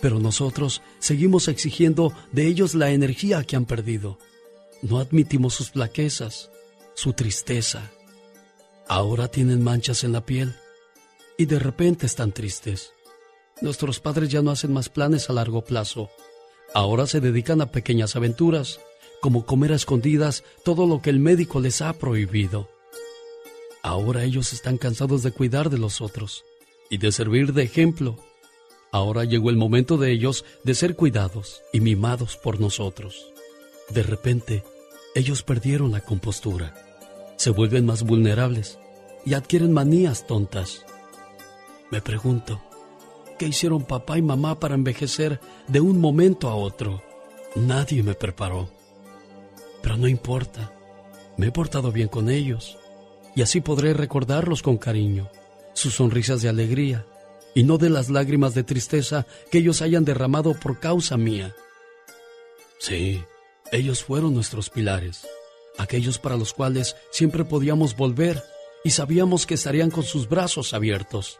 pero nosotros seguimos exigiendo de ellos la energía que han perdido. No admitimos sus flaquezas, su tristeza. Ahora tienen manchas en la piel y de repente están tristes. Nuestros padres ya no hacen más planes a largo plazo. Ahora se dedican a pequeñas aventuras, como comer a escondidas todo lo que el médico les ha prohibido. Ahora ellos están cansados de cuidar de los otros y de servir de ejemplo Ahora llegó el momento de ellos de ser cuidados y mimados por nosotros. De repente, ellos perdieron la compostura, se vuelven más vulnerables y adquieren manías tontas. Me pregunto, ¿qué hicieron papá y mamá para envejecer de un momento a otro? Nadie me preparó. Pero no importa, me he portado bien con ellos y así podré recordarlos con cariño, sus sonrisas de alegría y no de las lágrimas de tristeza que ellos hayan derramado por causa mía. Sí, ellos fueron nuestros pilares, aquellos para los cuales siempre podíamos volver y sabíamos que estarían con sus brazos abiertos.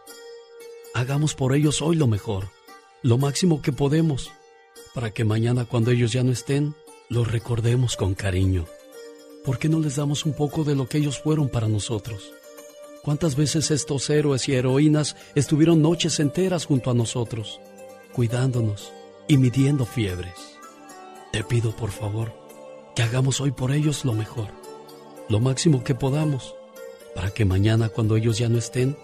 Hagamos por ellos hoy lo mejor, lo máximo que podemos, para que mañana cuando ellos ya no estén, los recordemos con cariño. ¿Por qué no les damos un poco de lo que ellos fueron para nosotros? ¿Cuántas veces estos héroes y heroínas estuvieron noches enteras junto a nosotros, cuidándonos y midiendo fiebres? Te pido por favor que hagamos hoy por ellos lo mejor, lo máximo que podamos, para que mañana cuando ellos ya no estén,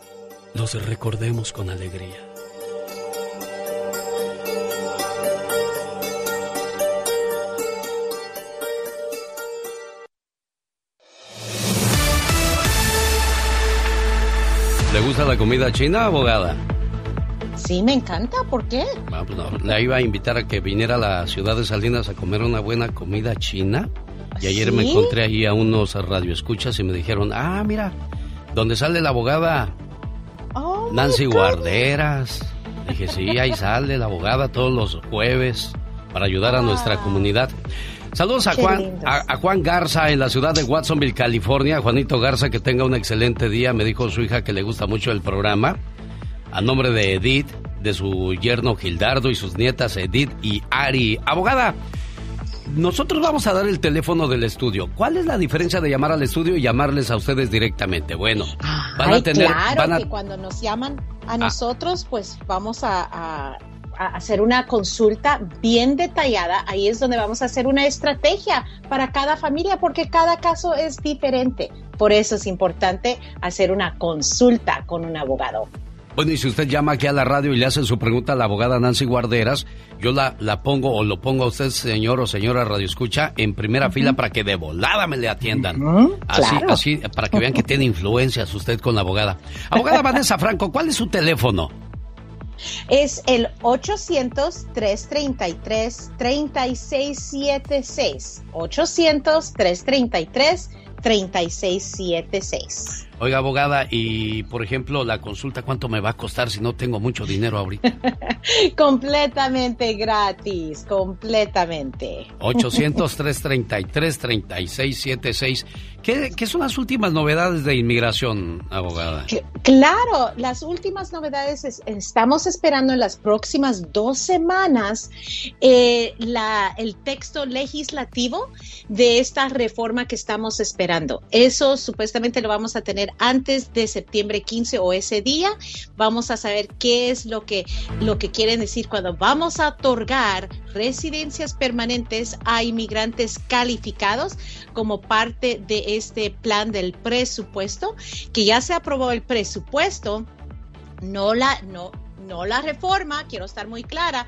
los recordemos con alegría. ¿Le gusta la comida china, abogada? Sí, me encanta. ¿Por qué? Ah, pues no, le iba a invitar a que viniera a la ciudad de Salinas a comer una buena comida china. Y ayer me encontré ahí a unos radioescuchas y me dijeron, ah, mira, donde sale la abogada oh, Nancy Guarderas. Dije, sí, ahí sale la abogada todos los jueves para ayudar a nuestra comunidad. Saludos a Juan, a, Juan Garza en la ciudad de Watsonville, California. Juanito Garza, que tenga un excelente día. Me dijo su hija que le gusta mucho el programa. A nombre de Edith, de su yerno Gildardo y sus nietas Edith y Ari. Abogada, nosotros vamos a dar el teléfono del estudio. ¿Cuál es la diferencia de llamar al estudio y llamarles a ustedes directamente? Bueno, van a tener. Claro que cuando nos llaman a ah. nosotros, pues vamos a hacer una consulta bien detallada. Ahí es donde vamos a hacer una estrategia para cada familia porque cada caso es diferente. Por eso es importante hacer una consulta con un abogado. Bueno, y si usted llama aquí a la radio y le hace su pregunta a la abogada Nancy Guarderas, yo la, la pongo o lo pongo a usted, señor o señora Radio Escucha, en primera fila para que de volada me le atiendan. Así, así, para que vean que tiene influencias usted con la abogada. Abogada Vanessa Franco, ¿cuál es su teléfono? Es el 800-333-3676. 800-333-3676. Oiga, abogada, y por ejemplo, la consulta, ¿cuánto me va a costar si no tengo mucho dinero ahorita? completamente gratis, completamente. 800-333-3676. ¿Qué, ¿Qué, son las últimas novedades de inmigración, abogada? Claro, las últimas novedades estamos esperando en las próximas dos semanas eh, la, el texto legislativo de esta reforma que estamos esperando. Eso supuestamente lo vamos a tener antes de septiembre 15 o ese día. Vamos a saber qué es lo que, lo que quieren decir cuando vamos a otorgar residencias permanentes a inmigrantes calificados como parte de este plan del presupuesto, que ya se aprobó el presupuesto, no la, no, no la reforma, quiero estar muy clara,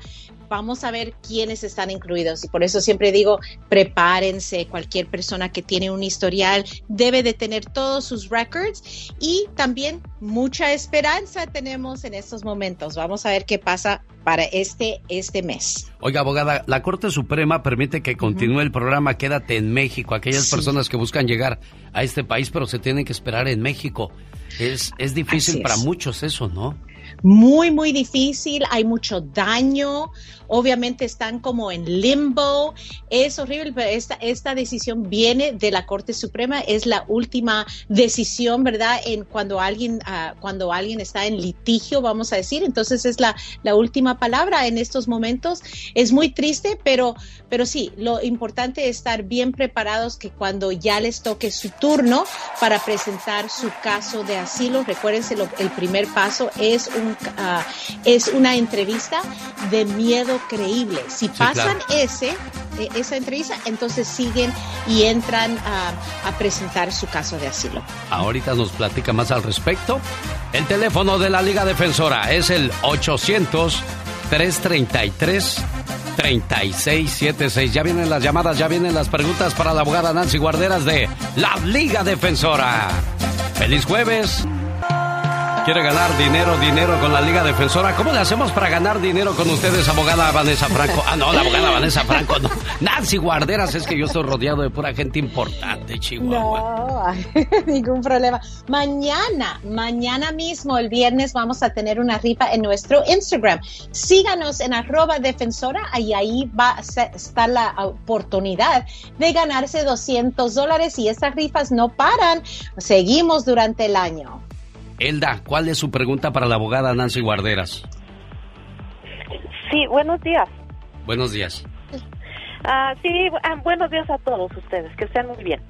vamos a ver quiénes están incluidos y por eso siempre digo, prepárense, cualquier persona que tiene un historial debe de tener todos sus records y también mucha esperanza tenemos en estos momentos. Vamos a ver qué pasa para este, este mes. Oiga, abogada, la Corte Suprema permite que continúe el programa Quédate en México. Aquellas personas que buscan llegar a este país, pero se tienen que esperar en México. Es, es difícil para muchos eso, ¿no? Muy, muy difícil, hay mucho daño, obviamente están como en limbo, es horrible, pero esta, esta decisión viene de la Corte Suprema, es la última decisión, ¿verdad? En cuando alguien, ah, cuando alguien está en litigio, vamos a decir, entonces es la, la última palabra en estos momentos. Es muy triste, pero, pero sí, lo importante es estar bien preparados que cuando ya les toque su turno para presentar su caso de asilo, recuérdense, lo, el primer paso es un Ah, es una entrevista de miedo creíble. Si pasan ese, eh, esa entrevista, entonces siguen y entran a, presentar su caso de asilo. Ahorita nos platica más al respecto. El teléfono de la Liga Defensora es el 800 333 3676. Ya vienen las llamadas, ya vienen las preguntas para la abogada Nancy Guarderas de la Liga Defensora. ¡Feliz jueves! Quiere ganar dinero, dinero con la Liga Defensora. ¿Cómo le hacemos para ganar dinero con ustedes, abogada Vanessa Franco? Ah, no, la abogada Vanessa Franco, no. Nancy Guarderas, es que yo estoy rodeado de pura gente importante, Chihuahua. No, ningún problema. Mañana, mañana mismo, el viernes, vamos a tener una rifa en nuestro Instagram. Síganos en arroba defensora y ahí va a estar la oportunidad de ganarse 200 dólares y estas rifas no paran. Seguimos durante el año. Elda, ¿cuál es su pregunta para la abogada Nancy Guarderas? Sí, buenos días. Buenos días. Ah, sí, ah, buenos días a todos ustedes, que estén muy bien.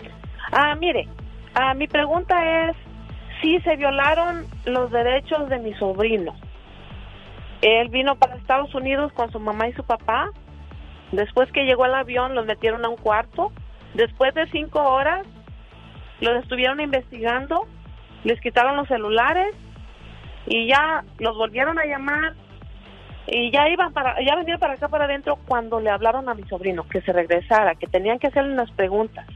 Ah, mire, ah, mi pregunta es si se violaron los derechos de mi sobrino. Él vino para Estados Unidos con su mamá y su papá. Después que llegó al avión, los metieron a un cuarto. Después de cinco horas, los estuvieron investigando les quitaron los celulares y ya los volvieron a llamar y ya iban para ya venían para acá para adentro cuando le hablaron a mi sobrino que se regresara, que tenían que hacerle unas preguntas.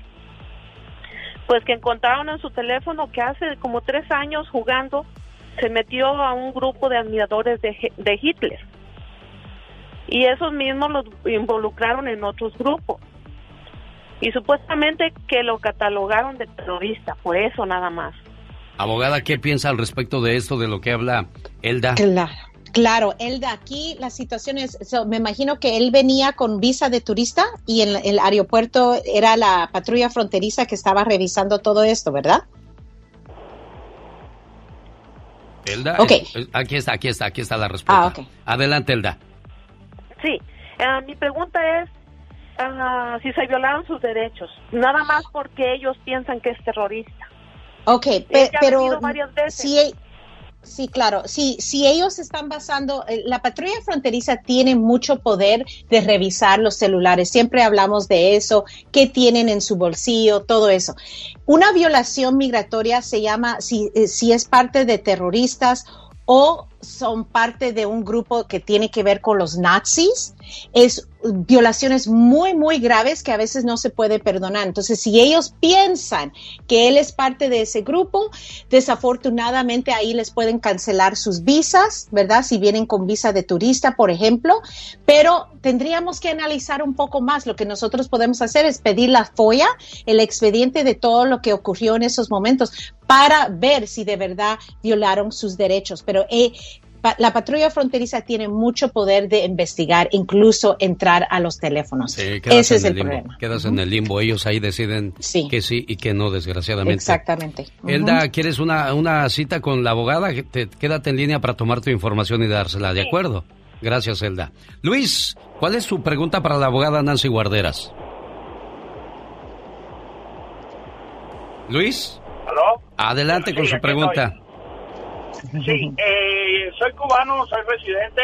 Pues que encontraron en su teléfono que hace como tres años jugando se metió a un grupo de admiradores de, de Hitler. Y esos mismos los involucraron en otros grupos. Y supuestamente que lo catalogaron de terrorista, por eso nada más. Abogada, ¿qué piensa al respecto de esto, de lo que habla Elda? Claro. Claro, Elda, aquí la situación es, me imagino que él venía con visa de turista y en el aeropuerto era la patrulla fronteriza que estaba revisando todo esto, ¿verdad? Elda, okay. aquí está, aquí está, aquí está la respuesta. Ah, Adelante, Elda. Sí, eh, mi pregunta es ah, si se violaron sus derechos, nada más porque ellos piensan que es terrorista. Ok, pero si, e, sí, claro, si, si ellos están basando, eh, la patrulla fronteriza tiene mucho poder de revisar los celulares, siempre hablamos de eso, qué tienen en su bolsillo, todo eso. Una violación migratoria se llama, si, eh, si es parte de terroristas o son parte de un grupo que tiene que ver con los nazis, es violaciones muy, muy graves que a veces no se puede perdonar. Entonces, si ellos piensan que él es parte de ese grupo, desafortunadamente ahí les pueden cancelar sus visas, ¿verdad? Si vienen con visa de turista, por ejemplo, pero tendríamos que analizar un poco más. Lo que nosotros podemos hacer es pedir la FOIA, el expediente de todo lo que ocurrió en esos momentos, para ver si de verdad violaron sus derechos. Pero eh, la patrulla fronteriza tiene mucho poder de investigar, incluso entrar a los teléfonos. Ese es el, problema. Quedas en el limbo. Ellos ahí deciden que sí y que no, desgraciadamente. Exactamente. Elda, ¿quieres una, una cita con la abogada? quédate en línea para tomar tu información y dársela, ¿de acuerdo? Gracias, Elda. Luis, ¿cuál es su pregunta para la abogada Nancy Guarderas? Luis. ¿Aló? Adelante con su pregunta. Sí, eh, soy cubano, soy residente.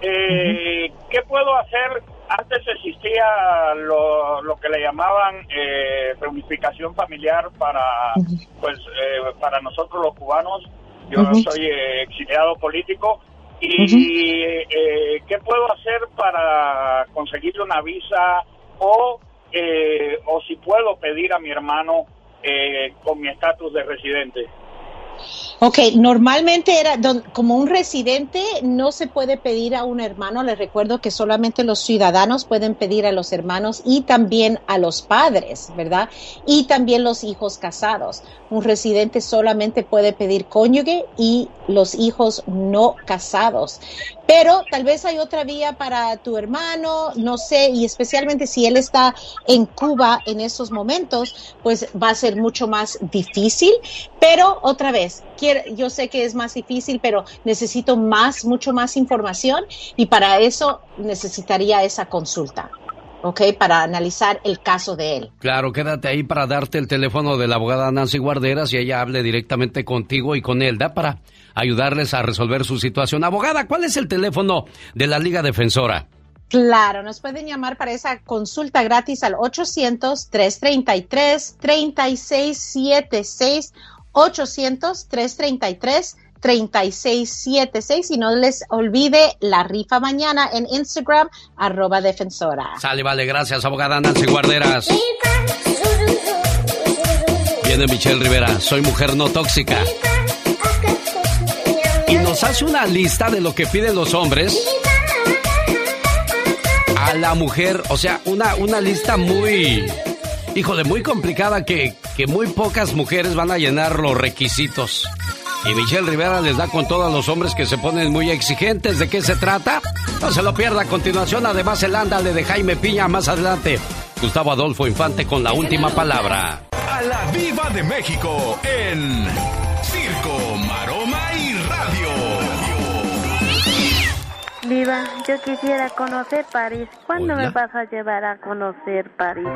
Eh, ¿Qué puedo hacer? Antes existía lo, lo que le llamaban eh, reunificación familiar para, pues, eh, para nosotros los cubanos. Yo soy exiliado político ¿Y eh, qué puedo hacer para conseguirle una visa o, eh, o si puedo pedir a mi hermano eh, con mi estatus de residente? Ok, normalmente era como un residente no se puede pedir a un hermano. Les recuerdo que solamente los ciudadanos pueden pedir a los hermanos y también a los padres, ¿verdad? Y también los hijos casados. Un residente solamente puede pedir cónyuge y los hijos no casados. Pero tal vez hay otra vía para tu hermano, no sé, y especialmente si él está en Cuba en esos momentos, pues va a ser mucho más difícil. Pero otra vez, yo sé que es más difícil, pero necesito más, mucho más información y para eso necesitaría esa consulta. ¿ok? Para analizar el caso de él. Claro, quédate ahí para darte el teléfono de la abogada Nancy Guarderas y ella hable directamente contigo y con él, ¿da? Para ayudarles a resolver su situación. Abogada, ¿cuál es el teléfono de la Liga Defensora? Claro, nos pueden llamar para esa consulta gratis al 800-333-3676 800-333-3676 y no les olvide la rifa mañana en Instagram, arroba defensora. Sale, vale, gracias, abogada Nancy Guarderas. Viene Michelle Rivera, soy mujer no tóxica. Nos hace una lista de lo que piden los hombres a la mujer, o sea, una, una lista muy híjole, muy complicada que, que muy pocas mujeres van a llenar los requisitos. Y Michelle Rivera les da con todos los hombres que se ponen muy exigentes. ¿De qué se trata? No se lo pierda a continuación. Además, el ándale de Jaime Piña más adelante. Gustavo Adolfo Infante con la última palabra. A la Viva de México en Viva, yo quisiera conocer París. ¿Cuándo me vas a llevar a conocer París?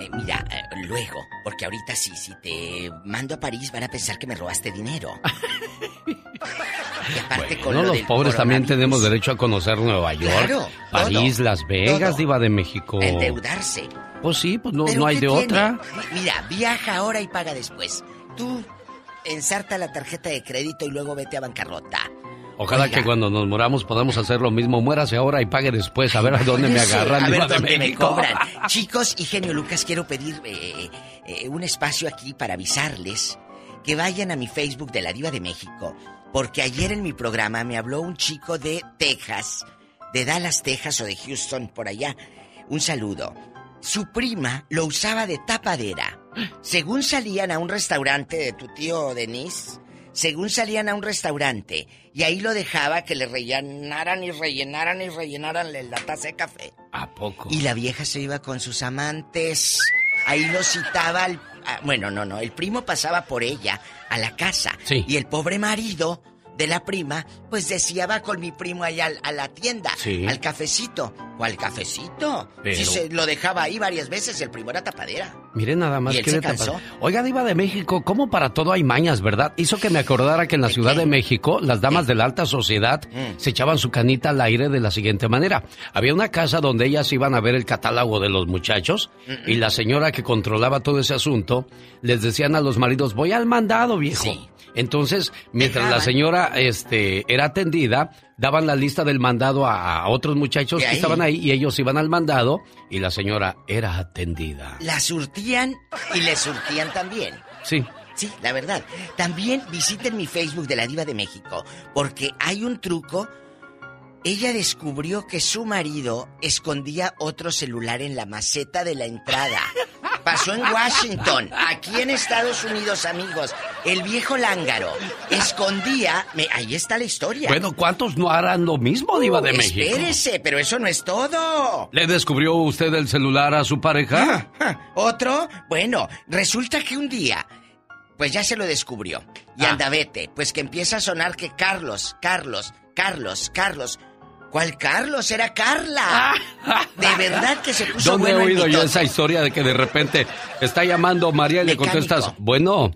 Eh, mira, eh, luego, porque ahorita sí, si te mando a París van a pensar que me robaste dinero. y aparte con los pobres también tenemos derecho a conocer Nueva York, París, Las Vegas, Diva de México. Endeudarse. Pues sí, pues no, no hay de otra. Mira, viaja ahora y paga después. Tú ensarta la tarjeta de crédito y luego vete a bancarrota. Ojalá que cuando nos moramos podamos hacer lo mismo. Muérase ahora y pague después. A ver a dónde me agarran. A ver dónde me cobran. Chicos y genio Lucas, quiero pedir eh, eh, un espacio aquí para avisarles que vayan a mi Facebook de la Diva de México. Porque ayer en mi programa me habló un chico de Texas, de Dallas, Texas o de Houston, por allá. Un saludo. Su prima lo usaba de tapadera. Según salían a un restaurante de tu tío Denis, según salían a un restaurante y ahí lo dejaba que le rellenaran y rellenaran y rellenaran la taza de café. ¿A poco? Y la vieja se iba con sus amantes. Ahí lo citaba al... bueno, no, no, el primo pasaba por ella a la casa. Sí. Y el pobre marido de la prima, pues decía, va con mi primo allá a la tienda, al cafecito. ¿Cuál cafecito? Si se lo dejaba ahí varias veces, el primo era tapadera. Mire nada más que Oiga, Diva de México, ¿cómo para todo hay mañas, verdad? Hizo que me acordara que en la Ciudad de México, las damas de la alta sociedad mm. se echaban su canita al aire de la siguiente manera. Había una casa donde ellas iban a ver el catálogo de los muchachos y la señora que controlaba todo ese asunto les decían a los maridos, voy al mandado, viejo. Entonces, mientras la señora este, era atendida, daban la lista del mandado a, otros muchachos que estaban ahí y ellos iban al mandado y la señora era atendida. La surtían y le surtían también. Sí. Sí, la verdad. También visiten mi Facebook de la Diva de México, porque hay un truco. Ella descubrió que su marido escondía otro celular en la maceta de la entrada. Pasó en Washington, aquí en Estados Unidos, amigos. El viejo lángaro escondía. ahí está la historia. Bueno, ¿cuántos no harán lo mismo, Diva de México? Espérese, pero eso no es todo. ¿Le descubrió usted el celular a su pareja? Ah, ah, ¿Otro? Bueno, resulta que un día. Pues ya se lo descubrió. Y ah. anda, vete. Pues que empieza a sonar que Carlos, Carlos, Carlos, Carlos. ¿Cuál Carlos? Era Carla. De verdad que se puso ¿Dónde he oído yo esa historia de que de repente está llamando María y le contestas, bueno,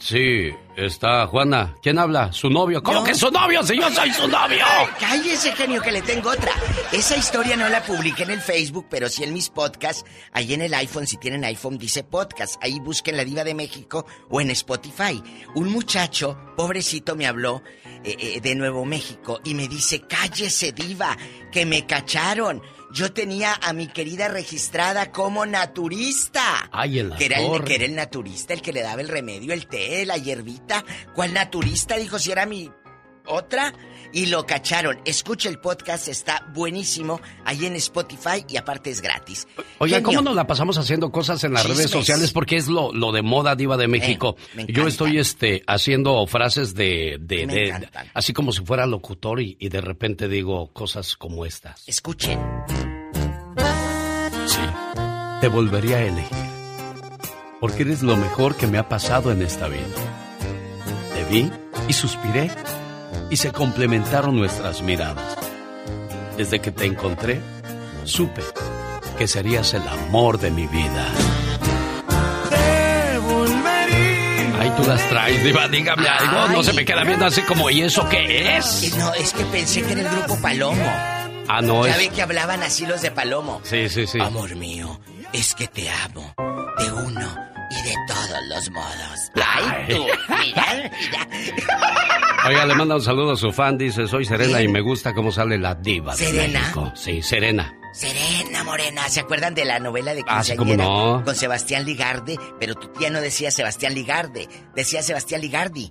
Sí, está Juana. ¿Quién habla? ¿Su novio? ¿Cómo que su novio si yo soy su novio? Cállese, genio, que le tengo otra. Esa historia no la publiqué en el Facebook, pero sí en mis podcasts. Ahí en el iPhone, si tienen iPhone, dice podcast. Ahí busquen La Diva de México o en Spotify. Un muchacho, pobrecito, me habló eh, eh, de Nuevo México y me dice, cállese, diva, que me cacharon. Yo tenía a mi querida registrada como naturista. Ay, en la que era, el, que era el naturista, el que le daba el remedio, el té, la hierbita. ¿Cuál naturista? Dijo si era mi otra. Y lo cacharon. Escucha el podcast, está buenísimo. Ahí en Spotify y aparte es gratis. Oiga, Genio, ¿cómo nos la pasamos haciendo cosas en las redes sociales? Porque es lo, lo de moda diva de México. Eh, me Yo estoy este haciendo frases de, de, así como si fuera locutor y, y de repente digo cosas como estas. Escuchen. Sí, te volvería a elegir. Porque eres lo mejor que me ha pasado en esta vida. Te vi y suspiré y se complementaron nuestras miradas. Desde que te encontré, supe que serías el amor de mi vida. Ay, tú las traes, diva, dígame algo. No se me queda viendo así como, ¿y eso qué es? Eh, No, es que pensé que era el grupo Palomo. Ah, no, ya es... que hablaban así los de Palomo. Sí, sí, sí. Amor mío, es que te amo. De uno y de todos los modos. Ay, tú. Mira, mira. Oiga, le manda un saludo a su fan, dice, soy Serena y me gusta cómo sale la diva de ¿Serena? México. Sí, Serena. Serena Morena, ¿se acuerdan de la novela de Ah, sí, cómo quinceañera no. Con Sebastián Ligarde, pero tu tía no decía Sebastián Ligarde, decía Sebastián Ligardi.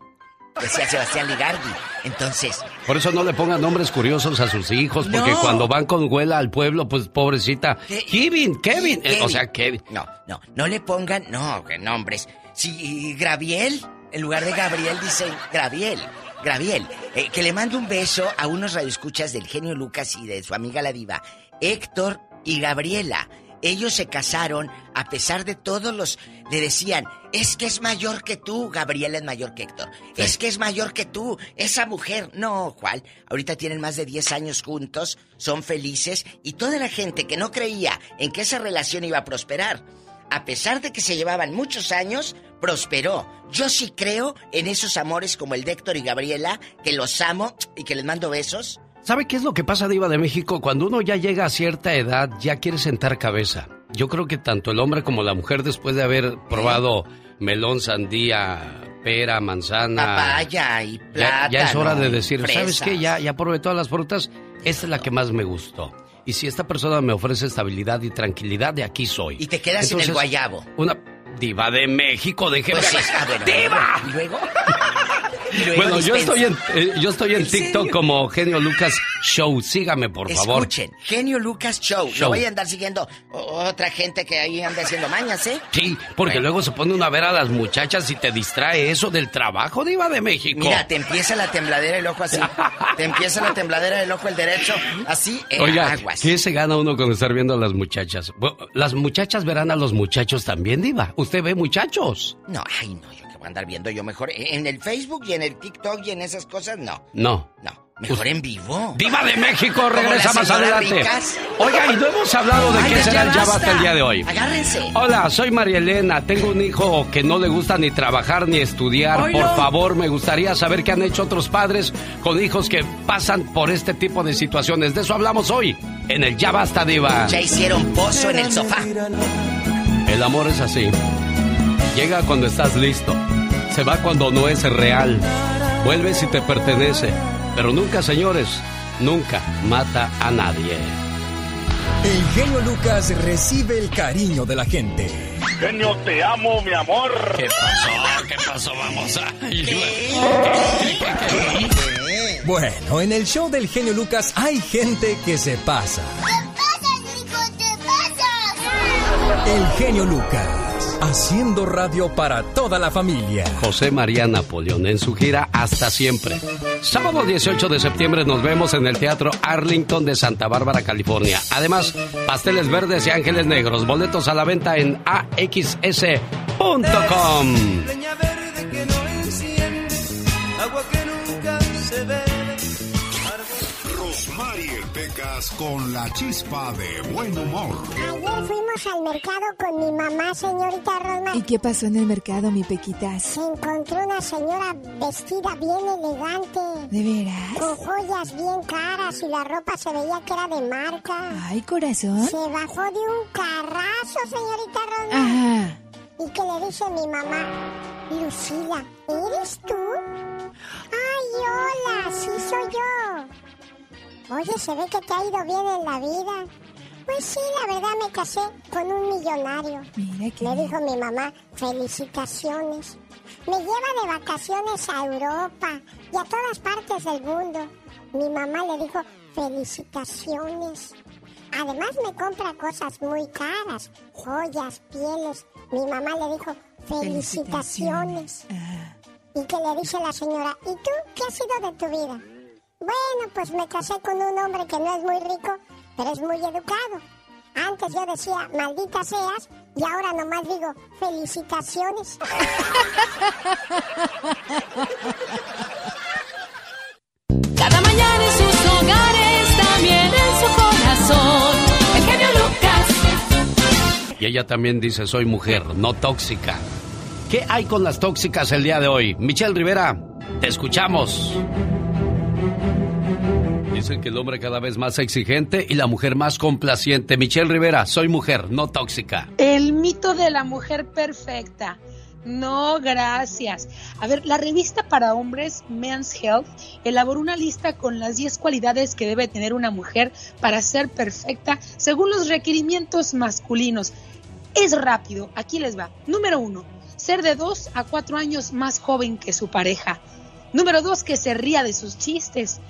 Decía Sebastián Ligardi. Entonces, Por eso no le pongan nombres curiosos a sus hijos, porque No. cuando van con huela al pueblo, pues pobrecita. Kevin, Kevin. eh, o sea, Kevin. No, no, no le pongan, no, nombres. Si Graviel, en lugar de Gabriel dicen Graviel. Graviel, eh, que le mando un beso a unos radioescuchas del genio Lucas y de su amiga la diva, Héctor y Gabriela. Ellos se casaron a pesar de todos los... Le decían, es que es mayor que tú, Gabriela es mayor que Héctor. Es que es mayor que tú, esa mujer. No, ¿cuál? Ahorita tienen más de 10 años juntos, son felices y toda la gente que no creía en que esa relación iba a prosperar, a pesar de que se llevaban muchos años, prosperó. Yo sí creo en esos amores como el de Héctor y Gabriela, que los amo y que les mando besos. ¿Sabe qué es lo que pasa, Diva de México? Cuando uno ya llega a cierta edad, ya quiere sentar cabeza. Yo creo que tanto el hombre como la mujer, después de haber probado melón, sandía, pera, manzana. Papaya y plátano. ya es hora de decir, ¿sabes qué? Ya, ya probé todas las frutas, esta es la que más me gustó. Y si esta persona me ofrece estabilidad y tranquilidad, de aquí soy. Y te quedas en el Entonces, guayabo. Una diva de México, déjeme Pues sí, ah, bueno, ¡Diva! ¿Y luego? ¿Y luego Bueno, yo estoy en, eh, yo estoy en, ¿En TikTok serio? como Genio Lucas Show. Sígame, por favor. Escuchen, Genio Lucas Show. Show. No voy a andar siguiendo otra gente que ahí anda haciendo mañas, ¿eh? Sí, porque luego se pone una a ver a las muchachas y te distrae eso del trabajo, Diva de México. Mira, te empieza la tembladera del ojo así. te empieza la tembladera del ojo el derecho así. Oiga, aguas. ¿qué se gana uno con estar viendo a las muchachas? Bueno, las muchachas verán a los muchachos también, Diva. ¿Usted ve muchachos? No, ay, no, yo voy a andar viendo yo mejor. En el Facebook y en el TikTok y en esas cosas, no. No. No. Mejor en vivo. Diva de México regresa más adelante. ricas. Oiga, y no hemos hablado de Ay, qué será el Ya basta. Basta el día de hoy. Agárrense. Hola, soy María Elena. Tengo un hijo que no le gusta ni trabajar ni estudiar. Por no. favor, me gustaría saber qué han hecho otros padres con hijos que pasan por este tipo de situaciones. De eso hablamos hoy en el Ya Basta Diva. Ya hicieron pozo en el sofá. El amor es así. Llega cuando estás listo. Se va cuando no es real. Vuelve si te pertenece. Pero nunca, señores, nunca mata a nadie. El genio Lucas recibe el cariño de la gente. Genio, te amo, mi amor. ¿Qué pasó? ¿Qué pasó? Vamos a... Bueno, en el show del genio Lucas hay gente que se pasa. El genio Lucas, haciendo radio para toda la familia. José María Napoleón en su gira Hasta Siempre. Sábado 18 de septiembre nos vemos en el Teatro Arlington de Santa Bárbara, California. Además, pasteles verdes y ángeles negros. Boletos a la venta en axs.com. Con la chispa de buen humor. Ayer fuimos al mercado con mi mamá, señorita Rosmar. ¿Y qué pasó en el mercado, mi Pequitas? Se encontró una señora vestida bien elegante. ¿De veras? Con joyas bien caras y la ropa se veía que era de marca. Ay, corazón. Se bajó de un carrazo, señorita Rosmar. Ajá. ¿Y qué le dice mi mamá? Lucila, ¿eres tú? Ay, hola, sí soy yo. Oye, se ve que te ha ido bien en la vida. Pues sí, la verdad me casé con un millonario. Mira que. Me dijo mi mamá, felicitaciones. Me lleva de vacaciones a Europa y a todas partes del mundo. Mi mamá le dijo, felicitaciones. Además me compra cosas muy caras, joyas, pieles. Mi mamá le dijo, felicitaciones. ¿Y qué le dice la señora? ¿Y tú qué ha sido de tu vida? Bueno, pues me casé con un hombre que no es muy rico, pero es muy educado. Antes yo decía, maldita seas, y ahora nomás digo, felicitaciones. Cada mañana en sus hogares, también en su corazón. El genio Lucas. Y ella también dice, soy mujer, no tóxica. ¿Qué hay con las tóxicas el día de hoy? Michelle Rivera, te escuchamos. Dicen que el hombre cada vez más exigente y la mujer más complaciente. Michelle Rivera, soy mujer, no tóxica. El mito de la mujer perfecta. No, gracias. A ver, la revista para hombres Men's Health elaboró una lista con las 10 cualidades que debe tener una mujer para ser perfecta según los requerimientos masculinos. Es rápido, aquí les va. Número uno, ser de 2 a 4 años más joven que su pareja. Número dos, que se ría de sus chistes.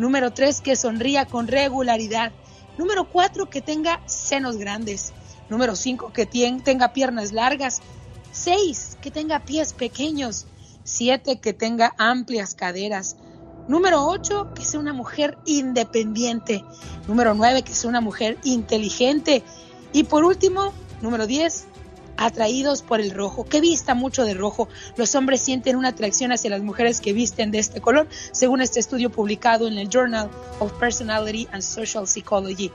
Número tres, que sonría con regularidad. Número cuatro, que tenga senos grandes. Número cinco, que tenga piernas largas. Seis, que tenga pies pequeños. Siete, que tenga amplias caderas. Número ocho, que sea una mujer independiente. Número nueve, que sea una mujer inteligente. Y por último, número diez, atraídos por el rojo, que vista mucho de rojo. Los hombres sienten una atracción hacia las mujeres que visten de este color, según este estudio publicado en el Journal of Personality and Social Psychology.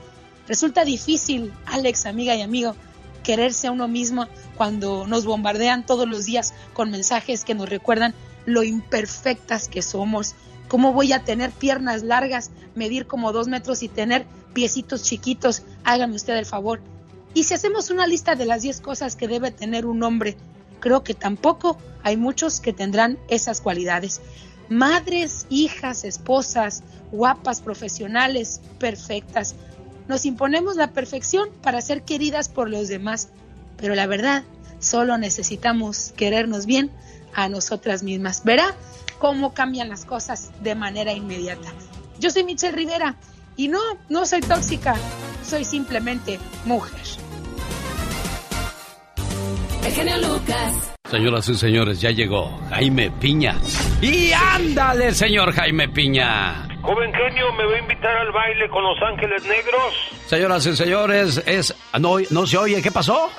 Resulta difícil, Alex, amiga y amigo, quererse a uno mismo cuando nos bombardean todos los días con mensajes que nos recuerdan lo imperfectas que somos. ¿Cómo voy a tener piernas largas, medir como dos metros y tener piecitos chiquitos? Hágame usted el favor. Y si hacemos una lista de las 10 cosas que debe tener un hombre, creo que tampoco hay muchos que tendrán esas cualidades. Madres, hijas, esposas, guapas, profesionales, perfectas. Nos imponemos la perfección para ser queridas por los demás, pero la verdad, solo necesitamos querernos bien a nosotras mismas. Verá cómo cambian las cosas de manera inmediata. Yo soy Michelle Rivera y no, no soy tóxica, soy simplemente mujer. El genio Lucas. Señoras y señores, ya llegó Jaime Piña. Y ándale, señor Jaime Piña. Joven genio, ¿me va a invitar al baile con Los Ángeles Negros? Señoras y señores, es... No, no se oye, ¿qué pasó?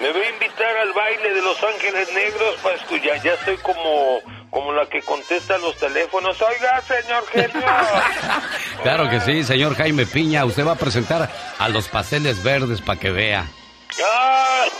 ¿Me va a invitar al baile de Los Ángeles Negros? Pues que ya, ya estoy como, como la que contesta los teléfonos. Oiga, señor genio. Claro que sí, señor Jaime Piña. Usted va a presentar a los pasteles verdes para que vea. Ay,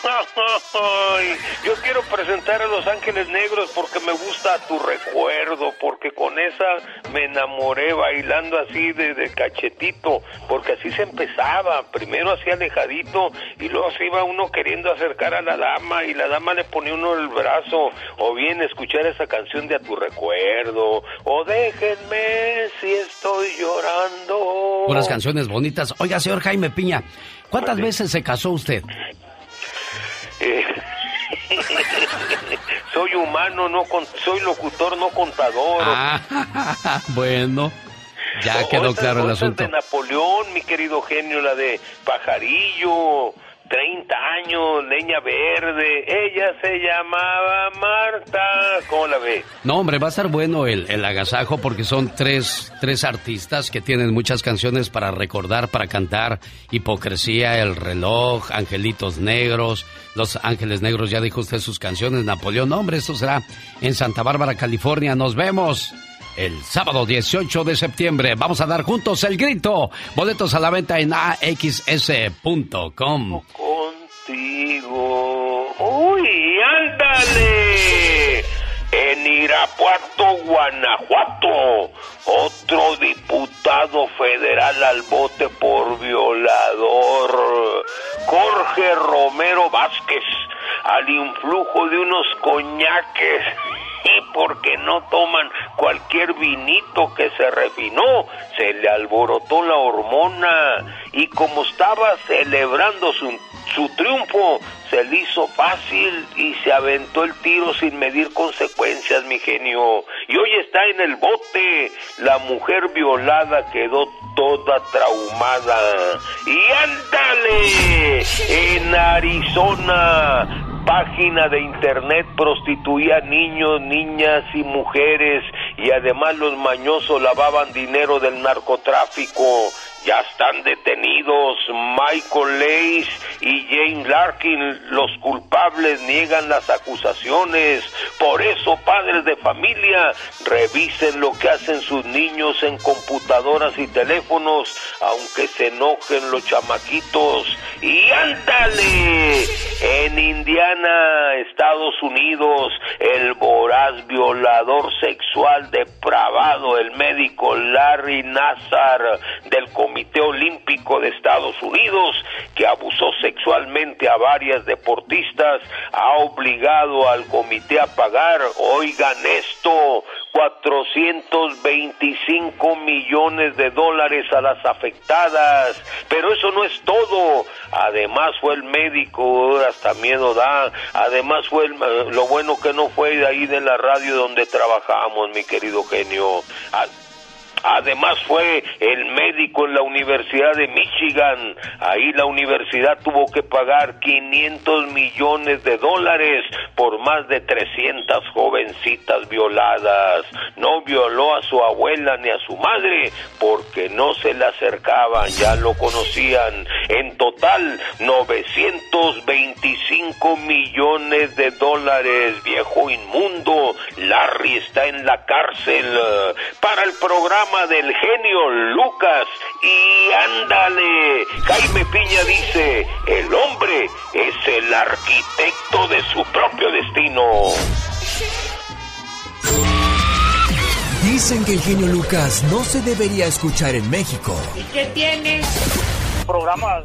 yo quiero presentar a Los Ángeles Negros porque me gusta tu recuerdo, porque con esa me enamoré bailando así de, de cachetito, porque así se empezaba, primero así alejadito y luego se iba uno queriendo acercar a la dama y la dama le ponía uno el brazo, o bien escuchar esa canción de a tu recuerdo, o déjenme si estoy llorando. Unas canciones bonitas. Oiga, señor Jaime Piña, ¿cuántas veces se casó usted? Eh, soy humano, no con, soy locutor, no contador. Ah, bueno, ya quedó claro el asunto. de Napoleón, mi querido genio, la de Pajarillo, 30 años, leña verde. Ella se llamaba Marta. ¿Cómo la ve? No, hombre, va a estar bueno el, el agasajo porque son tres, tres artistas que tienen muchas canciones para recordar, para cantar. Hipocresía, El reloj, Angelitos Negros, Los Ángeles Negros, ya dijo usted sus canciones, Napoleón. No, hombre, esto será en Santa Bárbara, California. Nos vemos el sábado 18 de septiembre. Vamos a dar juntos el grito. Boletos a la venta en axs.com. Contigo. Uy, ándale. En Irapuato, Guanajuato, otro diputado federal al bote por violador. Jorge Romero Vázquez, al influjo de unos coñaques y porque no toman cualquier vinito que se refinó, se le alborotó la hormona y como estaba celebrando su, su triunfo, se le hizo fácil y se aventó el tiro sin medir consecuencias, mi genio. Y hoy está en el bote. La mujer violada quedó toda traumada. Y ándale, en Arizona página de internet prostituía niños, niñas y mujeres y además los mañosos lavaban dinero del narcotráfico. Ya están detenidos Michael Lace y Jane Larkin. Los culpables niegan las acusaciones. Por eso, padres de familia, revisen lo que hacen sus niños en computadoras y teléfonos, aunque se enojen los chamaquitos. Y ándale, en Indiana, Estados Unidos, el voraz violador sexual depravado, el médico Larry Nazar del Comité Olímpico de Estados Unidos, que abusó sexualmente a varias deportistas, ha obligado al comité a pagar, oigan esto, 425 millones de dólares a las afectadas. Pero eso no es todo. Además fue el médico, hasta miedo da. Además fue el, lo bueno que no fue de ahí de la radio donde trabajamos, mi querido genio. Además fue el médico en la Universidad de Michigan. Ahí la universidad tuvo que pagar 500 millones de dólares por más de 300 jovencitas violadas. No violó a su abuela ni a su madre porque no se le acercaban, ya lo conocían. En total, 925 millones de dólares, viejo inmundo. Larry está en la cárcel. Para el programa del genio Lucas. Y ándale, Jaime Piña dice, el hombre es el arquitecto de su propio destino. Dicen que el genio Lucas no se debería escuchar en México. ¿Y qué tiene? Programas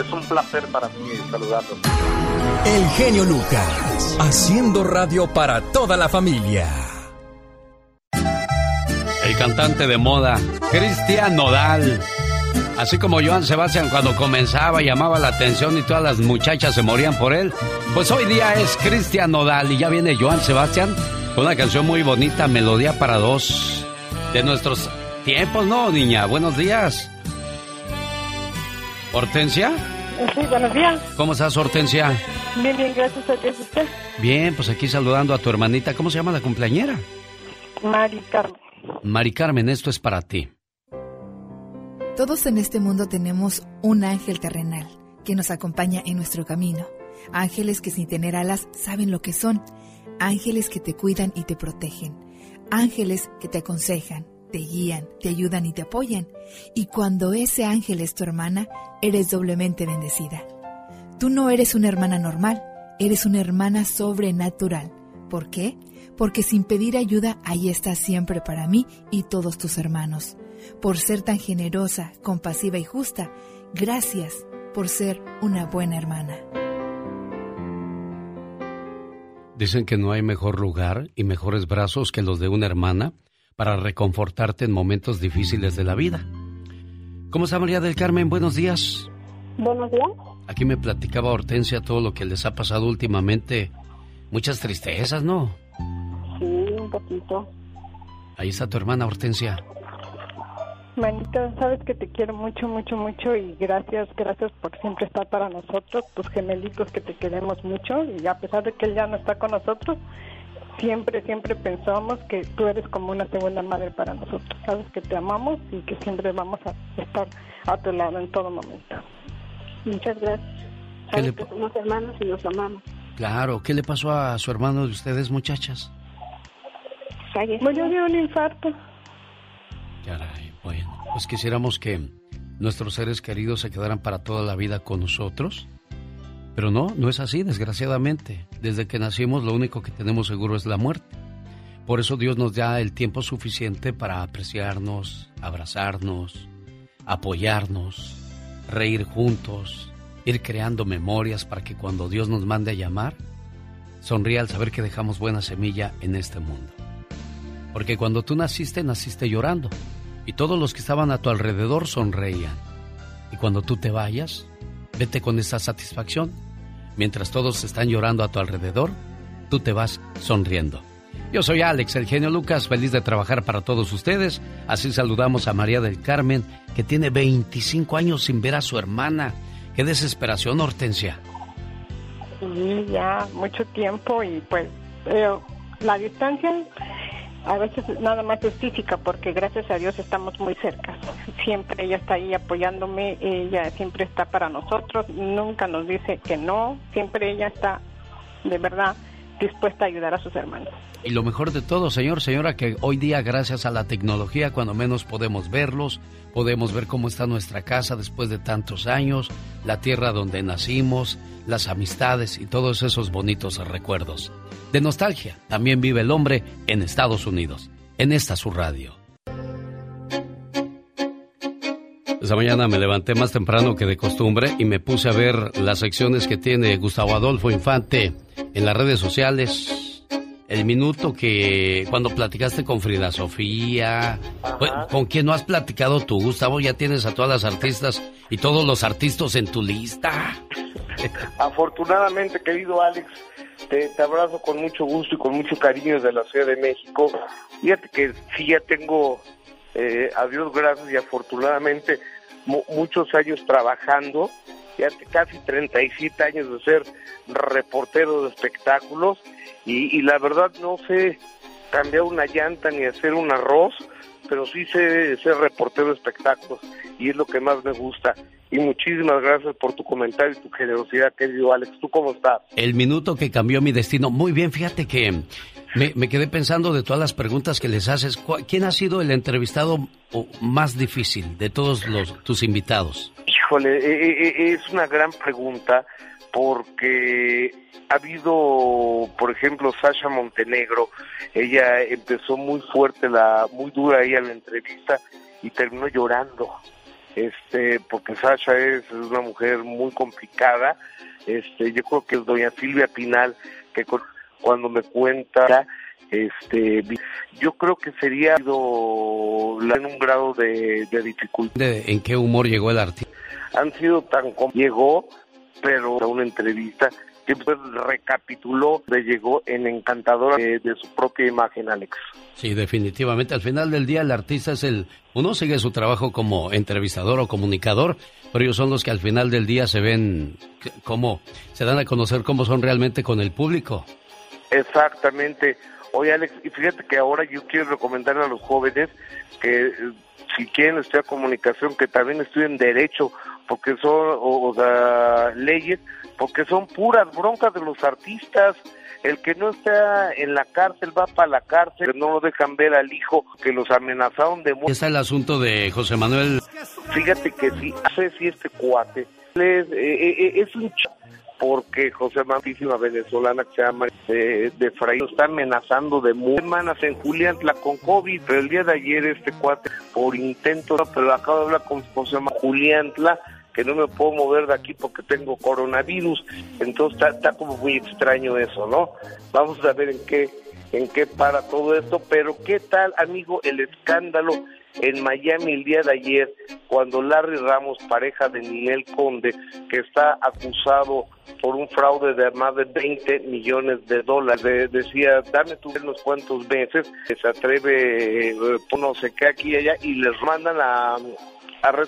es un placer para mí saludarlos. El genio Lucas, haciendo radio para toda la familia. El cantante de moda, Cristian Nodal. Así como Joan Sebastián cuando comenzaba llamaba la atención y todas las muchachas se morían por él, pues hoy día es Cristian Nodal y ya viene Joan Sebastián con una canción muy bonita, Melodía para dos, de nuestros tiempos, ¿no, niña? Buenos días. ¿Hortensia? Sí, buenos días. ¿Cómo estás, Hortensia? Bien, bien, gracias a Dios. ¿Usted? Bien, pues aquí saludando a tu hermanita. ¿Cómo se llama la cumpleañera? Mari Carmen. Mari Carmen, esto es para ti. Todos en este mundo tenemos un ángel terrenal que nos acompaña en nuestro camino. Ángeles que sin tener alas saben lo que son. Ángeles que te cuidan y te protegen. Ángeles que te aconsejan, te guían, te ayudan y te apoyan. Y cuando ese ángel es tu hermana, eres doblemente bendecida. Tú no eres una hermana normal, eres una hermana sobrenatural. ¿Por qué? Porque sin pedir ayuda, ahí estás siempre para mí y todos tus hermanos. Por ser tan generosa, compasiva y justa, gracias por ser una buena hermana. Dicen que no hay mejor lugar y mejores brazos que los de una hermana para reconfortarte en momentos difíciles de la vida. ¿Cómo está María del Carmen? Buenos días. Buenos días. Aquí me platicaba Hortensia todo lo que les ha pasado últimamente. Muchas tristezas, ¿no? Sí, un poquito. Ahí está tu hermana Hortensia. Manita, sabes que te quiero mucho, mucho, mucho y gracias, gracias por siempre estar para nosotros, tus gemelitos que te queremos mucho y a pesar de que él ya no está con nosotros, siempre, siempre pensamos que tú eres como una segunda madre para nosotros. Sabes que te amamos y que siempre vamos a estar a tu lado en todo momento. Muchas gracias. Sabes que somos hermanos y nos amamos. Claro, ¿qué le pasó a su hermano de ustedes, muchachas? Murió de un infarto. Caray, bueno, pues quisiéramos que nuestros seres queridos se quedaran para toda la vida con nosotros. Pero no, no es así, desgraciadamente. Desde que nacimos lo único que tenemos seguro es la muerte. Por eso Dios nos da el tiempo suficiente para apreciarnos, abrazarnos, apoyarnos, reír juntos, ir creando memorias para que cuando Dios nos mande a llamar, sonría al saber que dejamos buena semilla en este mundo. Porque cuando tú naciste, naciste llorando. Y todos los que estaban a tu alrededor sonreían. Y cuando tú te vayas, vete con esa satisfacción. Mientras todos están llorando a tu alrededor, tú te vas sonriendo. Yo soy Alex, el genio Lucas, feliz de trabajar para todos ustedes. Así saludamos a María del Carmen, que tiene 25 años sin ver a su hermana. Qué desesperación, Hortensia. Sí, ya mucho tiempo y pues eh, la distancia a veces nada más es física porque gracias a Dios estamos muy cerca. Siempre ella está ahí apoyándome, ella siempre está para nosotros, nunca nos dice que no, siempre ella está de verdad dispuesta a ayudar a sus hermanos. Y lo mejor de todo, señor, señora, que hoy día gracias a la tecnología, cuando menos podemos verlos, podemos ver cómo está nuestra casa después de tantos años, la tierra donde nacimos, las amistades y todos esos bonitos recuerdos. De nostalgia. También vive el hombre en Estados Unidos, en esta su radio. Esa mañana me levanté más temprano que de costumbre y me puse a ver las secciones que tiene Gustavo Adolfo Infante en las redes sociales el minuto que cuando platicaste con Frida Sofía, pues, ¿con quién no has platicado tú, Gustavo? Ya tienes a todas las artistas y todos los artistas en tu lista. Afortunadamente, querido Alex, te, abrazo con mucho gusto y con mucho cariño desde la Ciudad de México. Fíjate que sí ya tengo, eh, a Dios gracias y afortunadamente, muchos años trabajando, fíjate, casi 37 años de ser reportero de espectáculos y, la verdad no sé cambiar una llanta ni hacer un arroz, pero sí sé ser reportero de espectáculos y es lo que más me gusta. Y muchísimas gracias por tu comentario y tu generosidad, querido Alex. ¿Tú cómo estás? El minuto que cambió mi destino. Muy bien, fíjate que me, quedé pensando de todas las preguntas que les haces. ¿Quién ha sido el entrevistado más difícil de todos los, tus invitados? Híjole, e, e, e, es una gran pregunta porque ha habido, por ejemplo, Sasha Montenegro, ella empezó muy fuerte, la muy dura ella la entrevista y terminó llorando, este, porque Sasha es una mujer muy complicada, este, yo creo que es doña Silvia Pinal, que cuando me cuenta, este, yo creo que sería en un grado de, dificultad. ¿En qué humor llegó el artista? Han sido tan como llegó, pero a una entrevista que pues recapituló, le llegó en encantadora de, su propia imagen, Alex. Sí, definitivamente. Al final del día el artista es el... Uno sigue su trabajo como entrevistador o comunicador, pero ellos son los que al final del día se ven como... se dan a conocer cómo son realmente con el público. Exactamente. Oye, Alex, y fíjate que ahora yo quiero recomendar a los jóvenes que si quieren estudiar comunicación, que también estudien derecho, porque son, o, o leyes, porque son puras broncas de los artistas. El que no está en la cárcel va para la cárcel, no lo dejan ver al hijo que los amenazaron de muerte. ¿Está el asunto de José Manuel? Fíjate que sí, sé si este cuate es, eh, eh, eh, es un ch porque José Manuel, venezolana que se llama de, de Fray, está amenazando de muerte. semanas en Julián con COVID, pero el día de ayer este cuate por intento, pero acabo de hablar con José Manuel Julián que no me puedo mover de aquí porque tengo coronavirus. Entonces está, como muy extraño eso, ¿no? Vamos a ver en qué en qué para todo esto, pero ¿qué tal, amigo, el escándalo en Miami el día de ayer cuando Larry Ramos, pareja de Ninel Conde, que está acusado por un fraude de más de 20 millones de dólares, de- decía, dame tú unos cuantos meses, que se atreve, eh, pues no sé qué aquí y allá, y les mandan a,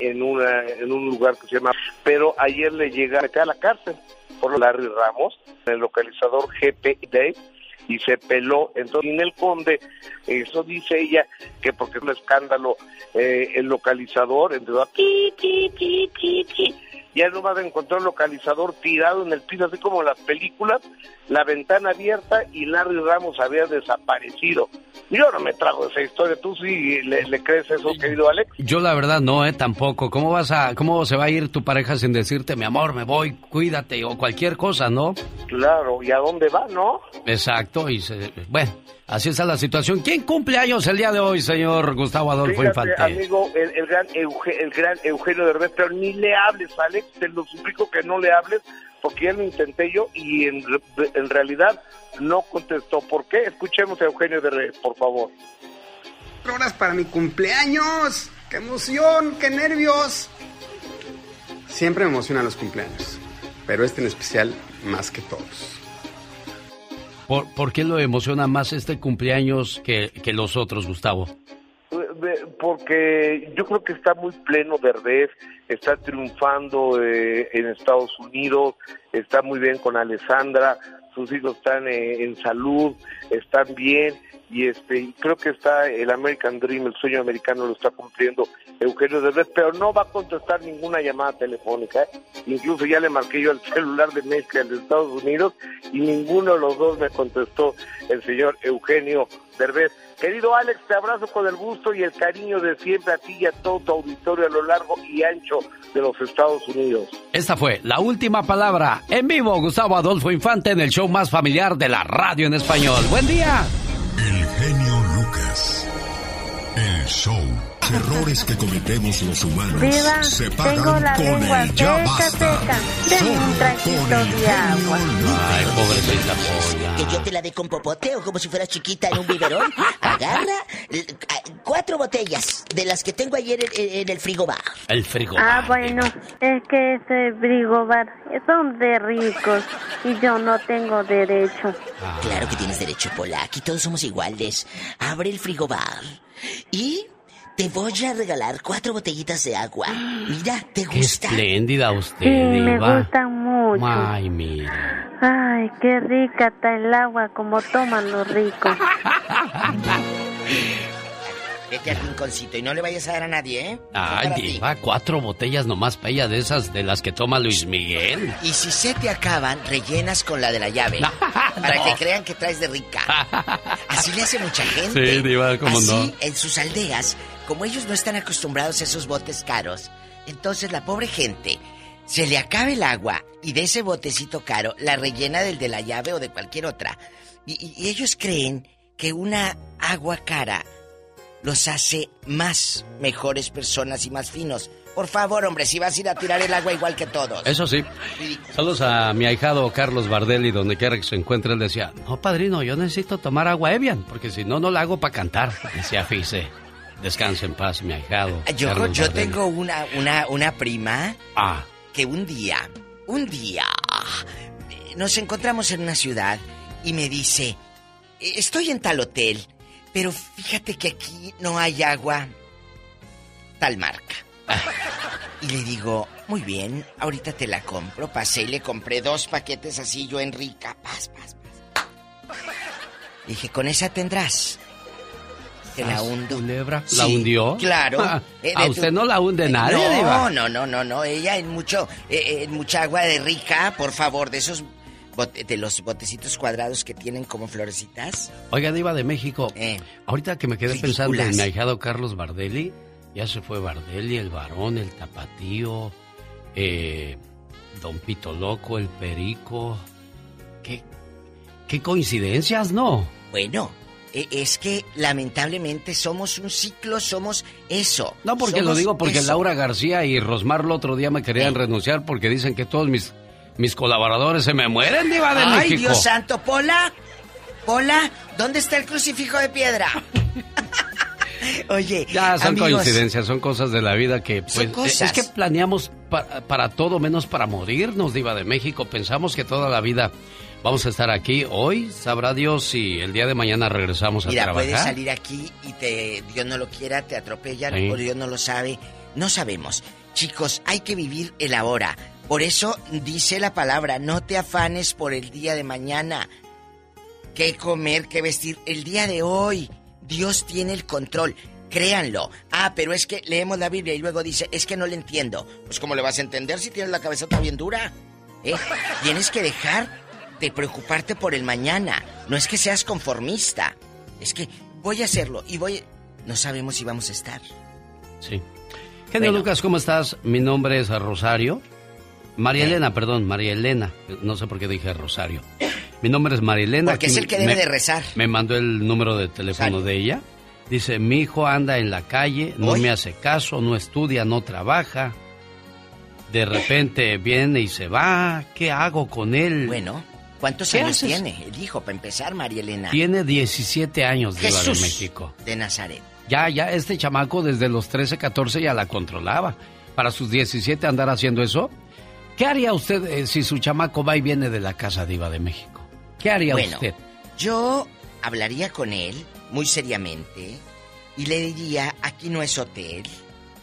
en, una, en un lugar que se llama, pero ayer le llega a meter a la cárcel por Larry Ramos, el localizador GP Day, y se peló. Entonces, Ninel Conde, eso dice ella, que porque es un escándalo, eh, el localizador, entonces ya no vas a encontrar un localizador tirado en el piso, así como las películas, la ventana abierta y Larry Ramos había desaparecido. Yo no me trago esa historia, tú sí le, le crees eso, querido Alex. Yo la verdad no, eh, tampoco. ¿Cómo vas a, cómo se va a ir tu pareja sin decirte, mi amor, me voy, cuídate o cualquier cosa, no? Claro, ¿y a dónde va, no? Exacto, y se- bueno, así está la situación. ¿Quién cumple años el día de hoy, señor Gustavo Adolfo Fíjate, Infante? amigo, el, el gran Euge- el gran Eugenio Derbez, pero ni le hables, Alex, te lo suplico que no le hables, porque ya lo intenté yo y en, re- en realidad no contestó. ¿Por qué? Escuchemos a Eugenio Derbez, por favor. horas para mi cumpleaños. ¡Qué emoción! ¡Qué nervios! Siempre me emocionan los cumpleaños, pero este en especial más que todos. ¿Por, por qué lo emociona más este cumpleaños que, que los otros, Gustavo? Porque yo creo que está muy pleno Derbez, está triunfando eh, en Estados Unidos, está muy bien con Alessandra, sus hijos están eh, en salud, están bien y este y creo que está el American Dream, el sueño americano lo está cumpliendo Eugenio Derbez, pero no va a contestar ninguna llamada telefónica. ¿eh? Incluso ya le marqué yo el celular de México de Estados Unidos y ninguno de los dos me contestó el señor Eugenio Derbez. Querido Alex, te abrazo con el gusto y el cariño de siempre a ti y a todo tu auditorio a lo largo y ancho de los Estados Unidos. Esta fue la última palabra en vivo, Gustavo Adolfo Infante en el show más familiar de la radio en español. Buen día. El genio Lucas. El show. Errores que cometemos los humanos Viva, se tengo pagan la con lengua el ya seca, basta. seca. Un traguito de agua. Ay, pobrecita polla. Que yo te la dé con popote o como si fuera chiquita en un biberón. Agarra cuatro botellas de las que tengo ayer en, en el frigobar. El frigo. Ah, bueno, es que ese frigobar son de ricos y yo no tengo derecho. Claro que tienes derecho, Pola. Aquí todos somos iguales. Abre el frigobar y te voy a regalar cuatro botellitas de agua. Mira, ¿te Qué gusta? espléndida usted, Sí, me Diva. gustan mucho. Ay, mira. Ay, qué rica está el agua como toman los ricos. Vete al rinconcito y no le vayas a dar a nadie, ¿eh? Ay, Diva, cuatro botellas nomás para ella de esas de las que toma Luis Miguel. Y si se te acaban, rellenas con la de la llave. Para que crean que traes de rica. Así le hace mucha gente. Sí, Diva, cómo Así, no. en sus aldeas, como ellos no están acostumbrados a esos botes caros, entonces la pobre gente se le acaba el agua y de ese botecito caro la rellena del de la llave o de cualquier otra. Y, ellos creen que una agua cara los hace más mejores personas y más finos. Por favor, hombre, si vas a ir a tirar el agua igual que todos. Eso sí. Saludos a mi ahijado Carlos Bardelli, donde quiera que se encuentre, él decía, no, padrino, yo necesito tomar agua Evian, porque si no, no la hago para cantar. Decía Fice. Descanse en paz, mi ahijado. Yo, Carlos yo Bardelli. tengo una, una, una prima Ah, que un día, un día, nos encontramos en una ciudad y me dice, "Eh, estoy en tal hotel, pero fíjate que aquí no hay agua tal marca. Y le digo, muy bien, ahorita te la compro. Pasé y le compré dos paquetes así yo en rica. Paz, paz, paz. Dije, con esa tendrás. Te la Ah, hundo. culebra. Sí, ¿La hundió? Claro. Ah, Eh, a usted tu- no la hunde nadie, no, Diva. No, no, no, no. Ella en mucho, eh, en mucha agua de rica, por favor, de esos bote- de los botecitos cuadrados que tienen como florecitas. Oiga, Diva de México. Eh. Ahorita que me quedé pensando en mi ahijado Carlos Bardelli, ya se fue Bardelli, el varón, el tapatío, eh, Don Pito Loco, el Perico. ¿Qué, qué coincidencias, ¿no? Bueno, es que lamentablemente somos un ciclo, somos eso. No, porque lo digo porque eso. Laura García y Rosmar el otro día me querían renunciar porque dicen que todos mis, mis colaboradores se me mueren, Diva de Ay, México. Dios santo, Pola. Hola, ¿dónde está el crucifijo de piedra? Oye, ya son amigos, coincidencias, son cosas de la vida que Son pues cosas. es que planeamos pa- para todo menos para morirnos, diva de México. Pensamos que toda la vida vamos a estar aquí. Hoy sabrá Dios si el día de mañana regresamos a Mira, trabajar. puedes salir aquí y te Dios no lo quiera, te atropellan Sí. o Dios no lo sabe. No sabemos. Chicos, hay que vivir el ahora. Por eso dice la palabra, no te afanes por el día de mañana. ¿Qué comer, qué vestir? El día de hoy. Dios tiene el control. Créanlo. Ah, pero es que leemos la Biblia y luego dice, es que no le entiendo. Pues ¿cómo le vas a entender si tienes la cabezota bien dura? ¿Eh? Tienes que dejar de preocuparte por el mañana. No es que seas conformista. Es que voy a hacerlo y voy... No sabemos si vamos a estar. Sí. Genio Lucas, ¿cómo estás? Mi nombre es Rosario. María Elena, perdón, María Elena. No sé por qué dije Rosario. Mi nombre es María Elena. Porque es el que debe me- de rezar. Me mandó el número de teléfono de ella. Dice, mi hijo anda en la calle, no me hace caso, no estudia, no trabaja. De repente viene y se va. ¿Qué hago con él? Bueno, ¿cuántos ¿Qué años haces? tiene el hijo para empezar, María Elena? Tiene 17 años de de Jesús México. de Nazaret. Ya, ya, este chamaco desde los 13, 14 ya la controlaba. Para sus 17 andar haciendo eso. ¿Qué haría usted eh, si su chamaco va y viene de la casa diva de México? ¿Qué haría Bueno, usted? Yo hablaría con él muy seriamente y le diría, aquí no es hotel,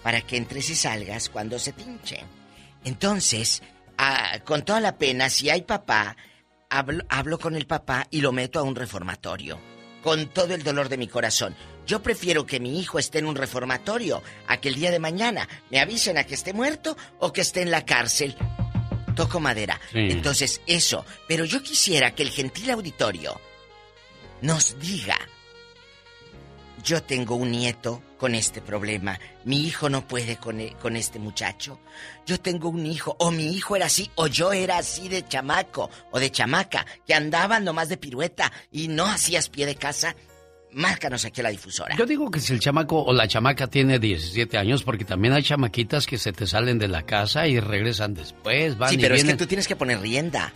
para que entres y salgas cuando se tinche. Entonces, ah, con toda la pena, si hay papá, hablo, hablo con el papá y lo meto a un reformatorio. Con todo el dolor de mi corazón. Yo prefiero que mi hijo esté en un reformatorio a que el día de mañana me avisen a que esté muerto o que esté en la cárcel. Toco madera. Sí. Entonces, eso. Pero yo quisiera que el gentil auditorio nos diga, yo tengo un nieto con este problema, mi hijo no puede con, e- con este muchacho, yo tengo un hijo, o mi hijo era así, o yo era así de chamaco, o de chamaca, que andaban nomás de pirueta y no hacías pie de casa, márcanos aquí a la difusora. Yo digo que si el chamaco o la chamaca tiene 17 años, porque también hay chamaquitas que se te salen de la casa y regresan después, van sí, y pero es que tú tienes que poner rienda.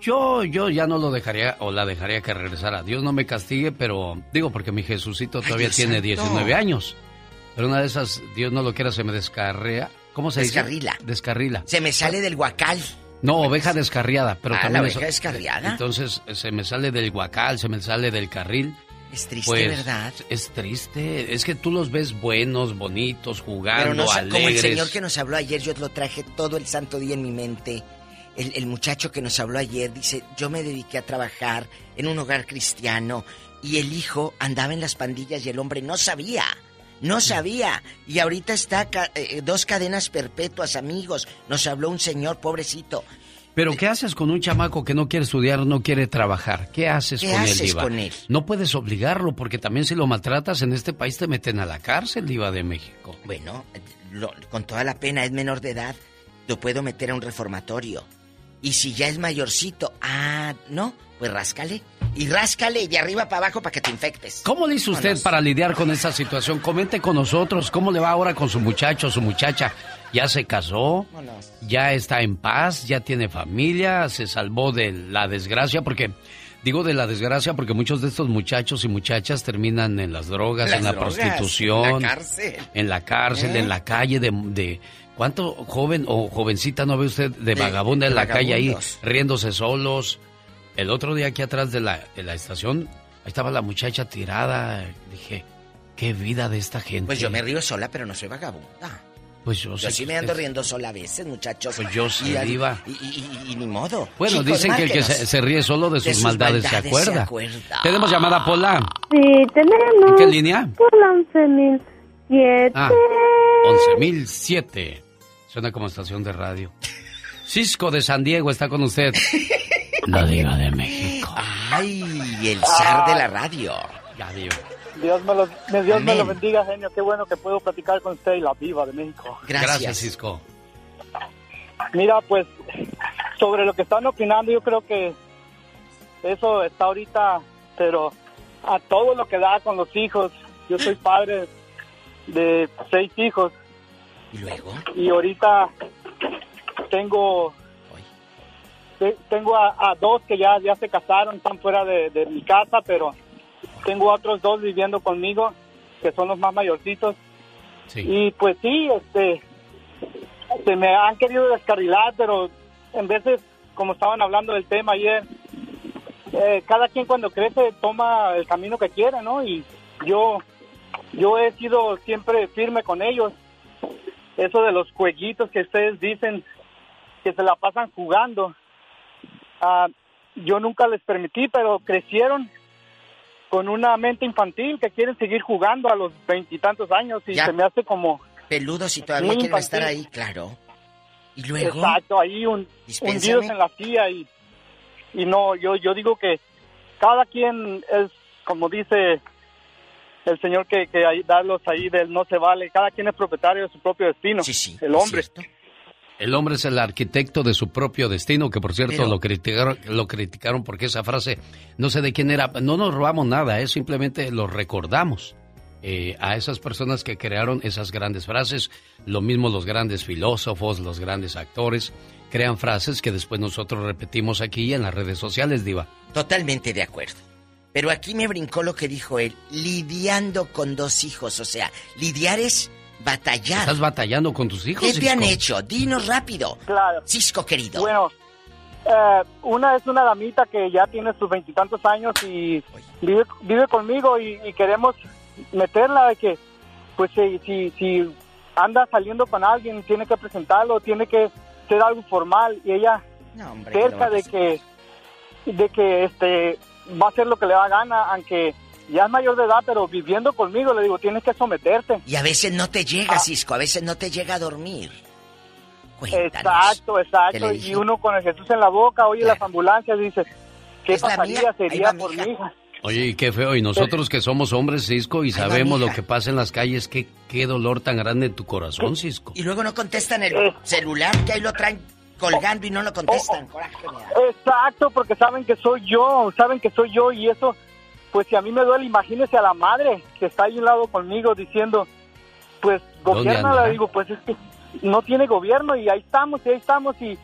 Yo, yo ya no lo dejaría o la dejaría que regresara. Dios no me castigue, pero digo porque mi Jesucito todavía tiene santo. 19 años. Pero una de esas, Dios no lo quiera, se me descarrea. ¿Cómo se Descarrila. dice? Descarrila. Se me sale del guacal. No, oveja descarriada, pero Ah, también la oveja descarriada. Entonces se me sale del guacal, se me sale del carril. Es triste, Pues, ¿verdad? Es triste. Es que tú los ves buenos, bonitos, jugando, Pero no como el señor que nos habló ayer, yo lo traje todo el santo día en mi mente. El, el muchacho que nos habló ayer dice, yo me dediqué a trabajar en un hogar cristiano y el hijo andaba en las pandillas y el hombre no sabía, no sabía. Y ahorita está ca- eh, dos cadenas perpetuas, amigos. Nos habló un señor, pobrecito. Pero ¿qué haces con un chamaco que no quiere estudiar, no quiere trabajar? ¿Qué haces ¿Qué con él, Diva? con él? No puedes obligarlo, porque también si lo maltratas en este país te meten a la cárcel, Diva de México. Bueno, lo- con toda la pena, es menor de edad, lo puedo meter a un reformatorio. Y si ya es mayorcito, ah, no, pues ráscale. Y ráscale de arriba para abajo para que te infectes. ¿Cómo le hizo usted para lidiar con esa situación? Comente con nosotros, ¿cómo le va ahora con su muchacho, su muchacha? ¿Ya se casó? ¿Ya está en paz? ¿Ya tiene familia? ¿Se salvó de la desgracia? Porque... Digo de la desgracia porque muchos de estos muchachos y muchachas terminan en las drogas, Las en la drogas, prostitución, en la cárcel. en la cárcel, ¿Eh? en la calle de, de- ¿cuánto joven o jovencita no ve usted de De- vagabunda en de la calle ahí riéndose solos? El otro día aquí atrás de la, de la estación, ahí estaba la muchacha tirada. Dije, qué vida de esta gente. Pues yo me río sola, pero no soy vagabunda. Pues yo, Yo sí me ando usted- riendo sola a veces, muchachos. Pues yo sí, Y- diva. Y, y- y- y ni modo. Bueno, Chicos, dicen que el que se, se ríe solo de sus, maldades, se maldades acuerda. acuerda. Tenemos llamada Pola. Sí, tenemos. ¿En qué línea? Por la 11.007. Ah, 11.007. Suena como estación de radio. Cisco de San Diego está con usted. La diva de México. Ay, el zar de la radio. Ya, digo. Dios me lo, Dios me lo bendiga, genio. Qué bueno que puedo platicar con usted y la viva de México. Gracias, Cisco. Mira, pues, sobre lo que están opinando, yo creo que eso está ahorita, pero a todo lo que da con los hijos. Yo soy padre de seis hijos ¿Y luego? y ahorita tengo te- tengo a, a dos que ya, ya se casaron, están fuera de, de mi casa, pero tengo a otros dos viviendo conmigo, que son los más mayorcitos. Y pues sí, este, se me han querido descarrilar, pero en veces, como estaban hablando del tema ayer, eh, cada quien cuando crece toma el camino que quiere, ¿no? Y yo, yo he sido siempre firme con ellos. Eso de los jueguitos que ustedes dicen que se la pasan jugando, ah, yo nunca les permití, pero crecieron con una mente infantil que quieren seguir jugando a los veintitantos años y Ya. se me hace como Peludos y todavía quieren estar infantil. ahí, claro. Y luego. Exacto, ahí un, hundidos en la silla y, y no, yo, yo digo que cada quien es, como dice el señor que, que ahí, darlos ahí del no se vale, cada quien es propietario de su propio destino, el hombre. El hombre es el arquitecto de su propio destino, que por cierto Pero- lo criticaron, lo criticaron porque esa frase, no sé de quién era, no nos robamos nada, es simplemente lo recordamos eh, a esas personas que crearon esas grandes frases. Lo mismo los grandes filósofos, los grandes actores, crean frases que después nosotros repetimos aquí en las redes sociales, Diva. Totalmente de acuerdo. Pero aquí me brincó lo que dijo él, lidiando con dos hijos. O sea, lidiar es batallar. ¿Estás batallando con tus hijos? ¿Qué te han Cisco? hecho? Dinos rápido. Claro. Cisco querido. Bueno, eh, una es una damita que ya tiene sus veintitantos años y vive, vive conmigo y, y queremos meterla de que, pues si, si, si anda saliendo con alguien, tiene que presentarlo, tiene que ser algo formal y ella hombre, cerca de que, de que este va a hacer lo que le da gana, aunque ya es mayor de edad, pero viviendo conmigo le digo, tienes que someterte. Y a veces no te Ah. llega, Cisco, a veces no te llega a dormir. Exacto, ¿Qué exacto. Y uno con el Jesús en la boca, oye las ambulancias, dice, ¿qué pasaría? Sería va por mi hija. Oye, y qué feo. Y nosotros que somos hombres, Cisco, y va, sabemos lo que pasa en las calles, qué, qué dolor tan grande en tu corazón, Cisco. Y luego no contestan el Eh. celular, que ahí lo traen colgando y no lo contestan. Coraje me da. Exacto, porque saben que soy yo, saben que soy yo y eso, pues si a mí me duele, imagínese a la madre que está ahí a un lado conmigo diciendo, pues ¿Dónde gobierna, le digo, pues es que no tiene gobierno y ahí estamos, y ahí estamos y,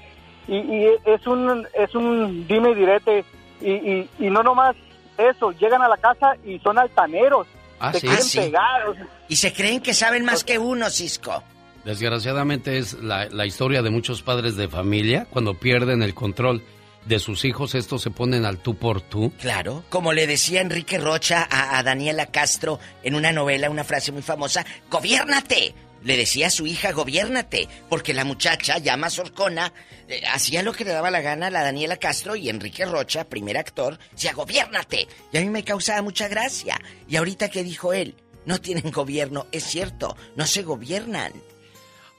y, y es un es un dime y direte y, y, y no nomás eso, llegan a la casa y son altaneros, Ah, se sí. quieren sí. pegar, o sea, Y se creen que saben más que uno, Cisco. Desgraciadamente es la, historia de muchos padres de familia. Cuando pierden el control de sus hijos, estos se ponen al tú por tú. Claro, como le decía Enrique Rocha a, Daniela Castro en una novela, una frase muy famosa, ¡gobiérnate! Le decía a su hija, gobiérnate, porque la muchacha, ya más horcona, eh, hacía lo que le daba la gana a la Daniela Castro y Enrique Rocha, primer actor, decía, gobiérnate. Y a mí me causaba mucha gracia. Y ahorita que dijo él, no tienen gobierno, es cierto, no se gobiernan.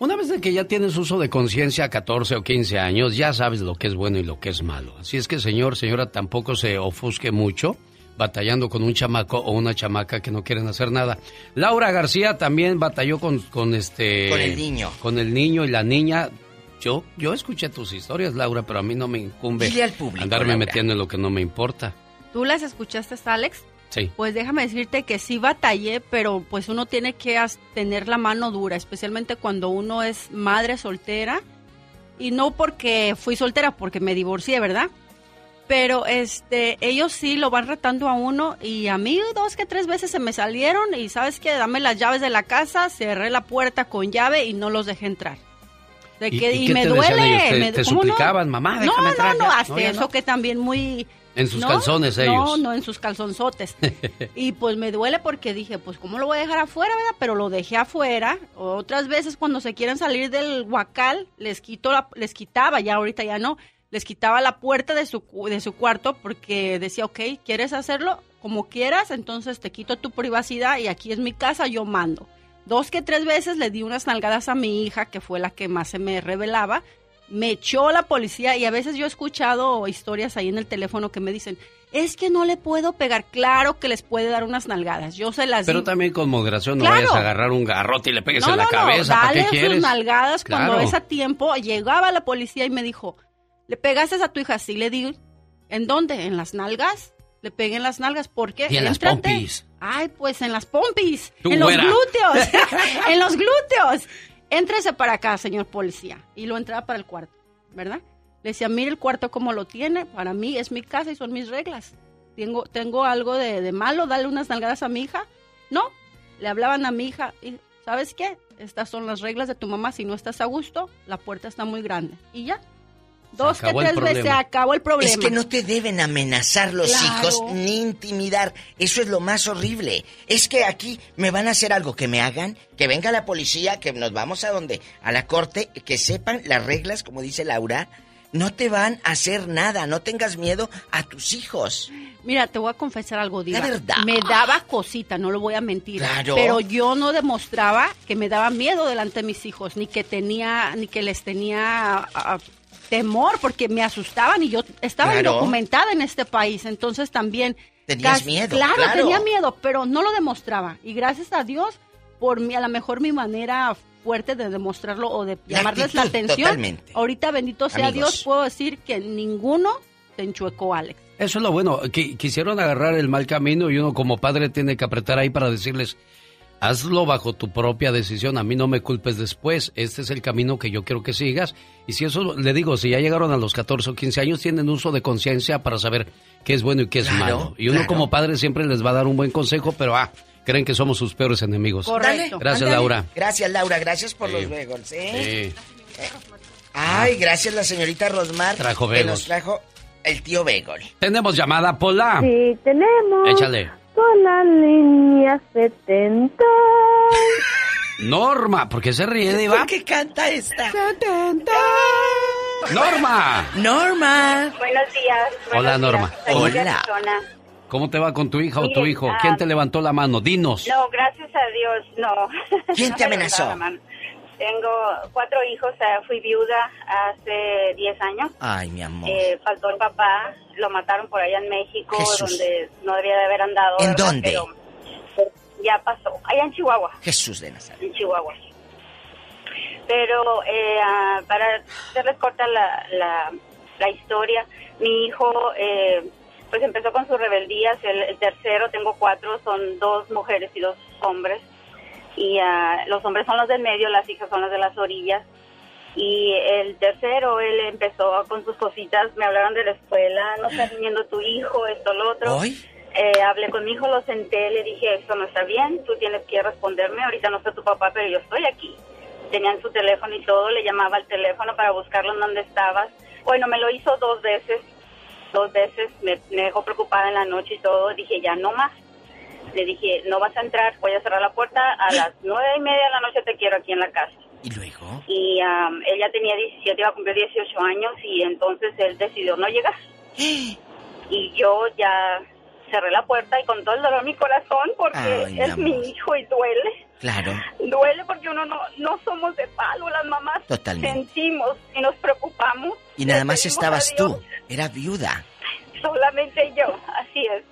Una vez de que ya tienes uso de conciencia a 14 o 15 años, ya sabes lo que es bueno y lo que es malo. Así es que, señor, señora, tampoco se ofusque mucho batallando con un chamaco o una chamaca que no quieren hacer nada. Laura García también batalló con, con este... Con el niño. Con el niño y la niña. Yo, yo escuché tus historias, Laura, pero a mí no me incumbe Dile al público, andarme Laura. metiendo en lo que no me importa. ¿Tú las escuchaste, Alex? Sí. Pues déjame decirte que sí batallé, pero pues uno tiene que tener la mano dura, especialmente cuando uno es madre soltera. Y no porque fui soltera, porque me divorcié, ¿verdad? Pero este, ellos sí lo van retando a uno y a mí dos que tres veces se me salieron y sabes qué, dame las llaves de la casa, cerré la puerta con llave y no los dejé entrar. De ¿Y- que, y y, qué me te duele. ellos? ¿Te- me- te ¿cómo no? suplicaban, "Mamá, No, déjame entrar no, no, ya"? hasta No, eso no. que también muy... En sus No, calzones ellos. No, no, en sus calzonzotes. y pues me duele porque dije, pues ¿cómo lo voy a dejar afuera, verdad? Pero lo dejé afuera. Otras veces cuando se quieren salir del huacal, les quito la, les quitaba, ya ahorita ya no, les quitaba la puerta de su, de su cuarto porque decía, ok, ¿quieres hacerlo? Como quieras, entonces te quito tu privacidad y aquí es mi casa, yo mando. Dos que tres veces le di unas nalgadas a mi hija, que fue la que más se me revelaba. Me echó la policía y a veces yo he escuchado historias ahí en el teléfono que me dicen, es que no le puedo pegar. Claro que les puede dar unas nalgadas. Yo se las Pero también con moderación, no Claro. vayas a agarrar un garrote y le pegues No, en la no, cabeza. ¿Para qué dale quieres? sus nalgadas cuando es a tiempo. Llegaba la policía y me dijo, ¿le pegaste a tu hija? Sí, le di. ¿En dónde? ¿En las nalgas? Le pegué en las nalgas. ¿Por qué? Y en las pompis. Ay, pues en las pompis. Tú, en los glúteos. en los glúteos. Éntrese para acá, señor policía. Y lo entraba para el cuarto, ¿verdad? Le decía, mire el cuarto como lo tiene, para mí es mi casa y son mis reglas. Tengo, tengo algo de, de malo, dale unas nalgadas a mi hija. No, le hablaban a mi hija y, ¿sabes qué? Estas son las reglas de tu mamá, si no estás a gusto, la puerta está muy grande. Y ya, dos que tres veces se acabó el problema. Es que no te deben amenazar los Claro. hijos ni intimidar. Eso es lo más horrible. Es que aquí me van a hacer algo que me hagan, que venga la policía, que nos vamos a donde, a la corte, que sepan las reglas, como dice Laura. No te van a hacer nada, no tengas miedo a tus hijos. Mira, te voy a confesar algo, Diva. La verdad. Me daba cosita, no lo voy a mentir. Claro. Pero yo no demostraba que me daba miedo delante de mis hijos, ni que tenía, ni que les tenía temor, porque me asustaban y yo estaba Claro. indocumentada en este país, entonces también... Tenías miedo, Claro, claro. tenía miedo, pero no lo demostraba. Y gracias a Dios, por mi, a lo mejor mi manera fuerte de demostrarlo o de La llamarles la atención. totalmente. Ahorita, bendito sea Amigos. Dios, puedo decir que ninguno se enchuecó, Alex. Eso es lo bueno, que quisieron agarrar el mal camino y uno como padre tiene que apretar ahí para decirles, hazlo bajo tu propia decisión, a mí no me culpes después, este es el camino que yo quiero que sigas. Y si eso, le digo, si ya llegaron a los 14 o 15 años, tienen uso de conciencia para saber qué es bueno y qué es Claro, malo. Y uno claro. como padre siempre les va a dar un buen consejo, pero ah, creen que somos sus peores enemigos. Correcto. Gracias. Laura. Gracias, Laura. Gracias por Sí. los bagels, ¿eh? Sí. Ay, gracias la señorita Rosmar. Trajo que nos trajo el tío Bagel. Tenemos llamada, Pola. Sí, tenemos. Échale. Con la línea 70. Norma, ¿por qué se ríe, Diva? ¿Por qué canta esta? Norma. Norma. Buenos días. Hola, buenos Norma. días. Hola. persona. ¿Cómo te va con tu hija o tu hijo? ah, ¿Quién te levantó la mano? Dinos. No, gracias a Dios, no. ¿Quién No te me amenazó? Tengo cuatro hijos, eh, fui viuda hace 10 años. Ay, mi amor. Eh, faltó el papá, lo mataron por allá en México, Jesús. donde no debía de haber andado. ¿En ¿verdad? dónde? Pero, pero ya pasó, allá en Chihuahua, Jesús de Nazaret. en Chihuahua. Pero eh, ah, para hacerles corta la, la, la historia, mi hijo eh, pues empezó con sus rebeldías, el, el tercero, tengo cuatro, son dos mujeres y dos hombres. Y ah, los hombres son los del medio, las hijas son las de las orillas. Y el tercero, él empezó con sus cositas, me hablaron de la escuela, no está viniendo tu hijo, esto, lo otro. ¿Hoy? Eh, hablé con mi hijo, lo senté, le dije, esto no está bien, tú tienes que responderme, ahorita no está tu papá, pero yo estoy aquí. Tenían su teléfono y todo, le llamaba al teléfono para buscarlo en donde estabas. Bueno, me lo hizo dos veces, dos veces, me, me dejó preocupada en la noche y todo, dije, ya no más. Le dije, no vas a entrar, voy a cerrar la puerta, a las nueve y media de la noche te quiero aquí en la casa. ¿Y luego? Y um, ella tenía 17, iba a cumplir 18 años y entonces él decidió no llegar. Y yo ya cerré la puerta y con todo el dolor en mi corazón porque Ay, mi es mi hijo y duele. Claro. Duele porque uno no, no somos de palo, las mamás Totalmente. sentimos y nos preocupamos. Y nada más estabas tú. Era viuda. Solamente yo, así es.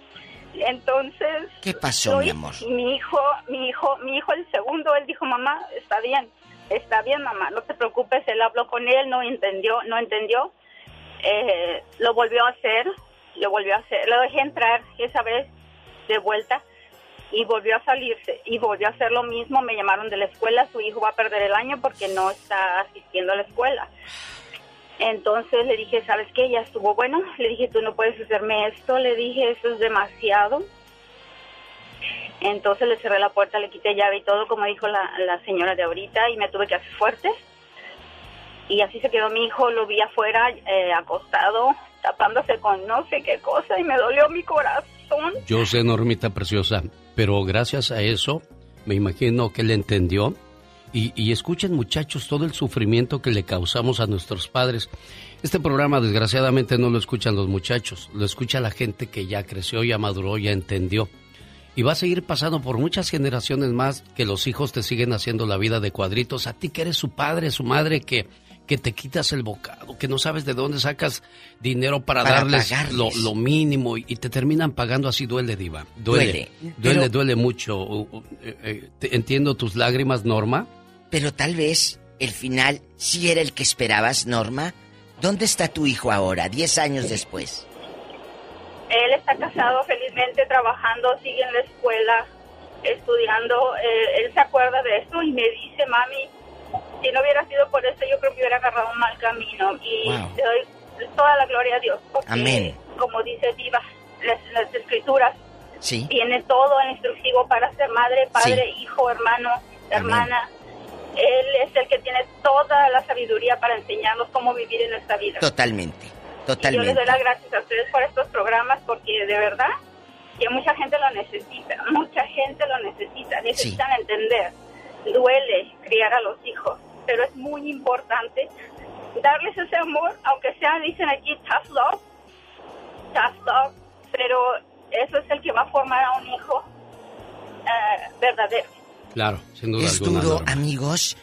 Entonces, ¿Qué pasó, mi amor? Mi hijo, mi hijo, mi hijo el segundo, él dijo, mamá, está bien, está bien, mamá, no te preocupes. Él habló con él, no entendió, no entendió. Eh, lo volvió a hacer, lo volvió a hacer. Lo dejé entrar esa vez de vuelta y volvió a salirse y volvió a hacer lo mismo. Me llamaron de la escuela, su hijo va a perder el año porque no está asistiendo a la escuela. Entonces le dije, ¿sabes qué? Ya estuvo bueno. Le dije, tú no puedes hacerme esto. Le dije, eso es demasiado. Entonces le cerré la puerta, le quité llave y todo, como dijo la, señora de ahorita, y me tuve que hacer fuerte. Y así se quedó mi hijo, lo vi afuera, eh, acostado, tapándose con no sé qué cosa, y me dolió mi corazón. Yo sé, Normita preciosa, pero gracias a eso me imagino que él entendió. Y, y escuchen muchachos todo el sufrimiento que le causamos a nuestros padres. Este programa desgraciadamente no lo escuchan los muchachos, lo escucha la gente que ya creció, ya maduró, ya entendió. Y va a seguir pasando por muchas generaciones más que los hijos te siguen haciendo la vida de cuadritos. A ti que eres su padre, su madre, que, que te quitas el bocado, que no sabes de dónde sacas dinero para, Para darles. Lo, lo mínimo y, y te terminan pagando así, duele, Diva. Duele. Duele. Duele, Pero- duele mucho. Uh, uh, eh, eh, te- entiendo tus lágrimas, Norma. Pero tal vez el final sí era el que esperabas, Norma. ¿Dónde está tu hijo ahora, 10 años después? Él está casado felizmente, trabajando, sigue en la escuela, estudiando. Eh, él se acuerda de esto y me dice, mami, si no hubiera sido por esto, yo creo que hubiera agarrado un mal camino. Y Wow. le doy toda la gloria a Dios. Porque, Amén. Como dice Diva, las, las escrituras, Sí. tiene todo el instructivo para ser madre, padre, hijo, hermano, hermana. Él es el que tiene toda la sabiduría para enseñarnos cómo vivir en esta vida. Totalmente. Y yo les Totalmente. doy las gracias a ustedes por estos programas porque de verdad que mucha gente lo necesita, mucha gente lo necesita, necesitan entender. Duele criar a los hijos, pero es muy importante darles ese amor, aunque sea, dicen aquí, tough love, tough love, pero eso es el que va a formar a un hijo eh, verdadero. Claro, sin duda Es alguna. duro, Norma. amigos.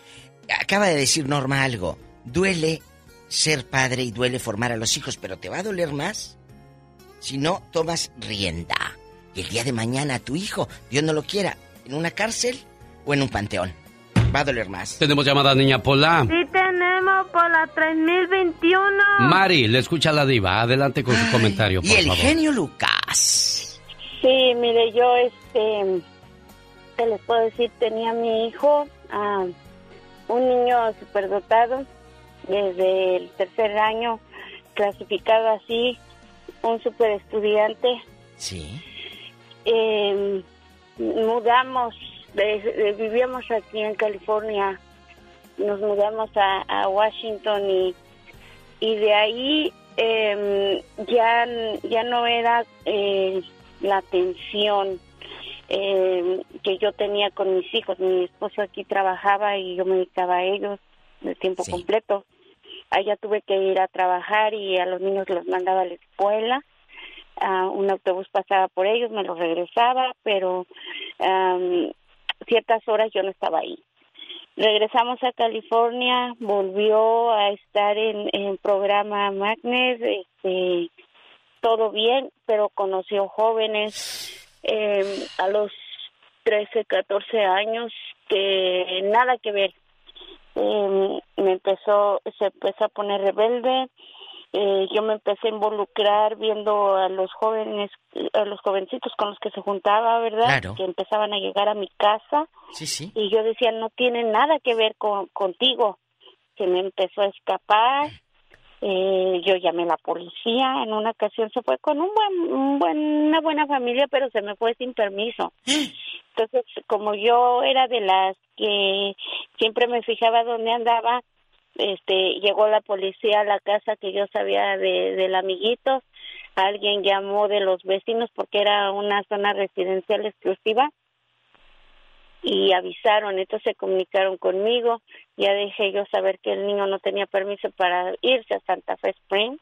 Acaba de decir Norma algo. Duele ser padre y duele formar a los hijos, pero te va a doler más si no tomas rienda. Y el día de mañana tu hijo, Dios no lo quiera, en una cárcel o en un panteón. Va a doler más. Tenemos llamada niña Pola. Sí tenemos por la 3021. Mari, le escucha la diva. Adelante con su comentario, por Y el favor. genio Lucas. Sí, mire, yo, este, ¿qué les puedo decir? Tenía a mi hijo, ah, un niño superdotado, desde el tercer año, clasificado así, un super estudiante. Sí. Eh, mudamos, vivíamos aquí en California, nos mudamos a, a Washington y, y de ahí eh, ya, ya no era eh, la atención eh, que yo tenía con mis hijos. Mi esposo aquí trabajaba y yo me dedicaba a ellos de tiempo completo. Allá tuve que ir a trabajar y a los niños los mandaba a la escuela. Ah, un autobús pasaba por ellos, me los regresaba, pero ciertas horas yo no estaba ahí. Regresamos a California, volvió a estar en programa Magnes, este, todo bien, pero conoció jóvenes eh, a los 13, 14 años que nada que ver. Eh, me empezó, se empezó a poner rebelde. Eh, yo me empecé a involucrar viendo a los jóvenes, a los jovencitos con los que se juntaba, ¿verdad? Claro. Que empezaban a llegar a mi casa Sí, sí. y yo decía no tiene nada que ver con contigo se me empezó a escapar eh, yo llamé a la policía en una ocasión se fue con un buen, un buen una buena familia pero se me fue sin permiso. Entonces como yo era de las que siempre me fijaba dónde andaba este llegó la policía a la casa que yo sabía de, del amiguito. Alguien llamó de los vecinos porque era una zona residencial exclusiva y avisaron, entonces se comunicaron conmigo, ya dejé yo saber que el niño no tenía permiso para irse a Santa Fe Spring,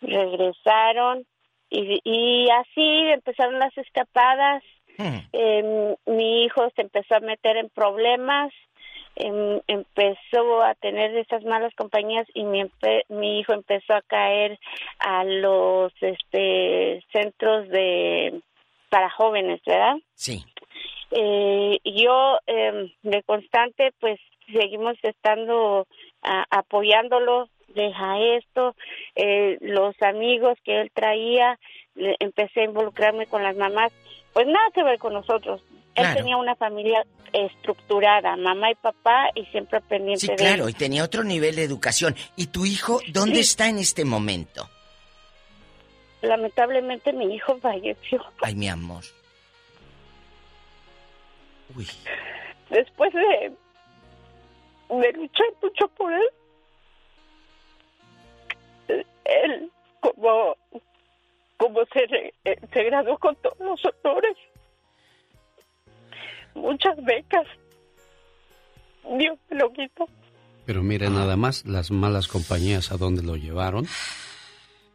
regresaron y, y así empezaron las escapadas, Eh, mi hijo se empezó a meter en problemas, em, empezó a tener esas malas compañías y mi, empe- mi hijo empezó a caer a los este centros de para jóvenes, ¿verdad? Sí. Eh, yo eh, de constante pues seguimos estando a- apoyándolo deja esto eh, los amigos que él traía le- empecé a involucrarme con las mamás pues nada que ver con nosotros él Claro. tenía una familia estructurada mamá y papá y siempre pendiente Sí, de claro, él. y tenía otro nivel de educación. ¿Y tu hijo dónde está en este momento? lamentablemente mi hijo falleció Ay, mi amor. Uy. después de, de luchar mucho por él, él como, como se, eh, se graduó con todos los honores, muchas becas, Dios me lo quitó. Pero mire nada más las malas compañías a donde lo llevaron.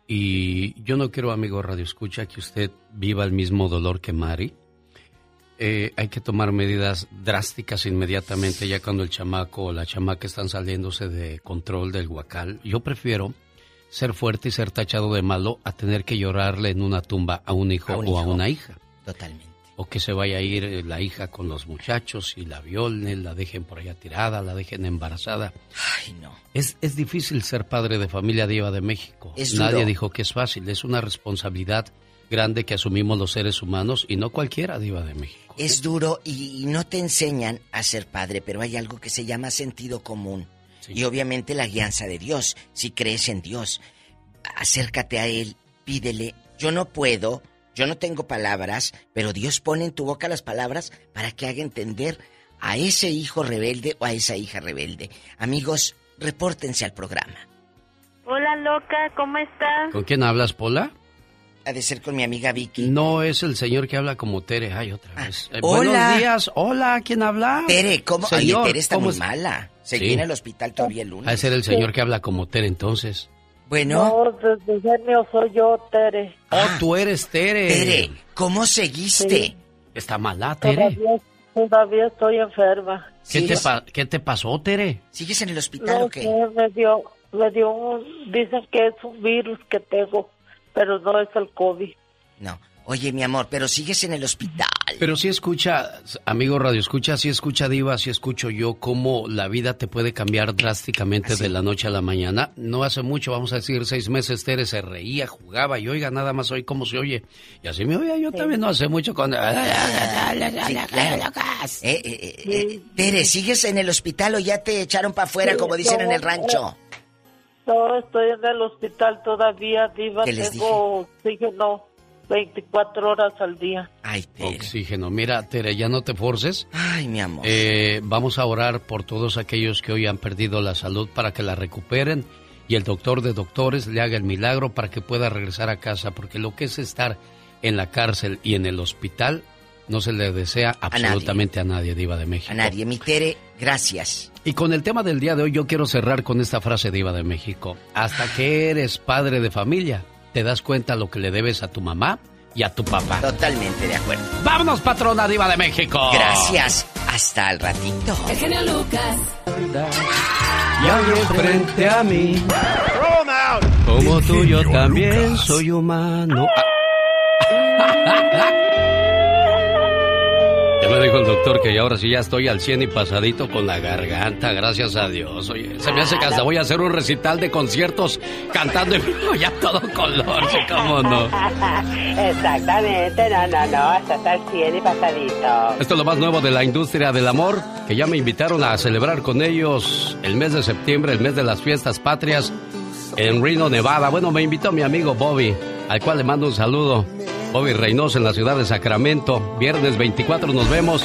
Y yo no quiero, amigo Radio Escucha, que usted viva el mismo dolor que Mari. Eh, hay que tomar medidas drásticas inmediatamente ya cuando el chamaco o la chamaca están saliéndose de control del huacal. Yo prefiero ser fuerte y ser tachado de malo a tener que llorarle en una tumba a un hijo A un o a una hija. Totalmente. O que se vaya a ir eh, la hija con los muchachos y la violen, la dejen por allá tirada, la dejen embarazada. Ay, no. Es, es difícil ser padre de familia diva de México. Es Nadie duro. dijo que es fácil. Es una responsabilidad grande que asumimos los seres humanos y no cualquiera diva de México. Es duro y, y no te enseñan a ser padre, pero hay algo que se llama sentido común. Y obviamente la guianza de Dios, si crees en Dios. acércate a él, pídele. Yo no puedo, yo no tengo palabras, pero Dios pone en tu boca las palabras para que haga entender a ese hijo rebelde o a esa hija rebelde. Amigos, repórtense al programa. Hola, loca, ¿cómo estás? ¿Con quién hablas, Pola? Ha de ser con mi amiga Vicky. No, es el señor que habla como Tere. Ay, otra vez. Eh, hola. Buenos días. Hola, ¿quién habla? Tere, ¿cómo? Señor, Oye, Tere está ¿cómo muy es? mala. Se Sí. viene al hospital todavía el lunes. Ha de ser el señor que habla como Tere, entonces. Bueno. No, desde genio soy yo, Tere. Oh, tú eres Tere. Tere, ¿cómo seguiste? Está mala, Tere. Todavía, todavía estoy enferma. ¿Qué te, pa- ¿Qué te pasó, Tere? ¿Sigues en el hospital No o qué? me dio, me dio un, dicen que es un virus que tengo, pero no es el COVID. No. Oye, mi amor, pero sigues en el hospital. Pero sí escucha, amigo Radio Escucha, sí escucha Diva, sí escucho yo cómo la vida te puede cambiar drásticamente de la noche a la mañana. No hace mucho, vamos a decir seis meses, Tere se reía, jugaba y oiga nada más hoy cómo se oye. Y así me oía yo también no hace mucho cuando... Sí, claro. Eh, eh, eh, Tere, ¿sigues en el hospital o ya te echaron para afuera, Sí, como dicen en el rancho? No, estoy en el hospital todavía, Diva. ¿Qué les Tengo oxígeno 24 horas al día. Ay, Oxígeno. Mira, Tere, ya no te forces. Ay, mi amor. Eh, vamos a orar por todos aquellos que hoy han perdido la salud para que la recuperen y el doctor de doctores le haga el milagro para que pueda regresar a casa, porque lo que es estar en la cárcel y en el hospital no se le desea absolutamente a nadie, Diva de México. A nadie. Mi Tere, gracias. Y con el tema del día de hoy yo quiero cerrar con esta frase Diva de México. Hasta que eres padre de familia, te das cuenta lo que le debes a tu mamá y a tu papá. Totalmente de acuerdo. ¡Vámonos, patrona Diva de México! Gracias. Hasta el ratito. El genio Lucas. Y ahí enfrente a mí, como tú yo también soy humano. Ya dijo el doctor que ahora sí ya estoy al 100 y pasadito con la garganta, gracias a Dios. Oye, se me hace que hasta voy a hacer un recital de conciertos cantando en vivo ya todo color, sí, cómo no. Exactamente, no, no, no, hasta estar 100 y pasadito. Esto es lo más nuevo de la industria del amor, que ya me invitaron a celebrar con ellos el mes de septiembre, el mes de las fiestas patrias en Reno, Nevada. Bueno, me invitó mi amigo Bobby, al cual le mando un saludo. Bobby Reynoso en la ciudad de Sacramento. Viernes 24 nos vemos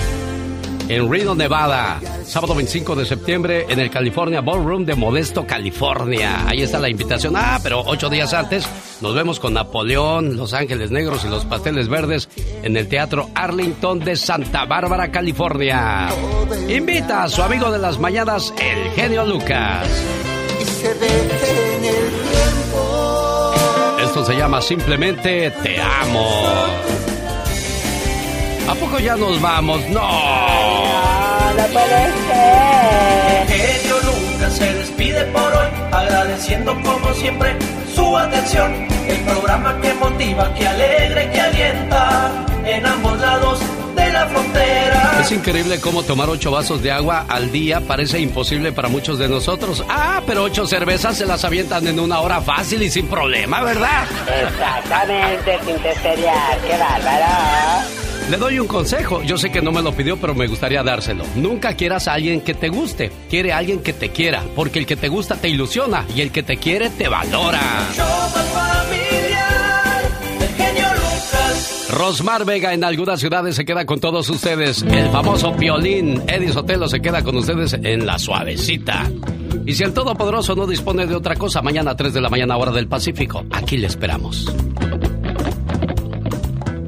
en Reno, Nevada. Sábado 25 de septiembre en el California Ballroom de Modesto, California. Ahí está la invitación. Ah, pero ocho días antes nos vemos con Napoleón, Los Ángeles Negros y los Pasteles Verdes en el Teatro Arlington de Santa Bárbara, California. Invita a su amigo de las mañanas, el genio Lucas. Esto se llama simplemente Te amo. ¿A poco ya nos vamos? No. No puede ser. genio Lucas se despide por hoy, agradeciendo como siempre su atención. El programa que motiva, que alegra y que alienta en ambos lados de la frontera. Es increíble cómo tomar ocho vasos de agua al día parece imposible para muchos de nosotros. Ah, pero ocho cervezas se las avientan en una hora fácil y sin problema, ¿verdad? Exactamente, sin testerear, qué bárbaro. Le doy un consejo. Yo sé que no me lo pidió, pero me gustaría dárselo. Nunca quieras a alguien que te guste. Quiere a alguien que te quiera. Porque el que te gusta te ilusiona y el que te quiere te valora. Rosmar Vega en algunas ciudades se queda con todos ustedes. El famoso violín Eddie Sotelo se queda con ustedes en la suavecita. Y si el Todopoderoso no dispone de otra cosa, mañana a 3 de la mañana hora del Pacífico, aquí le esperamos.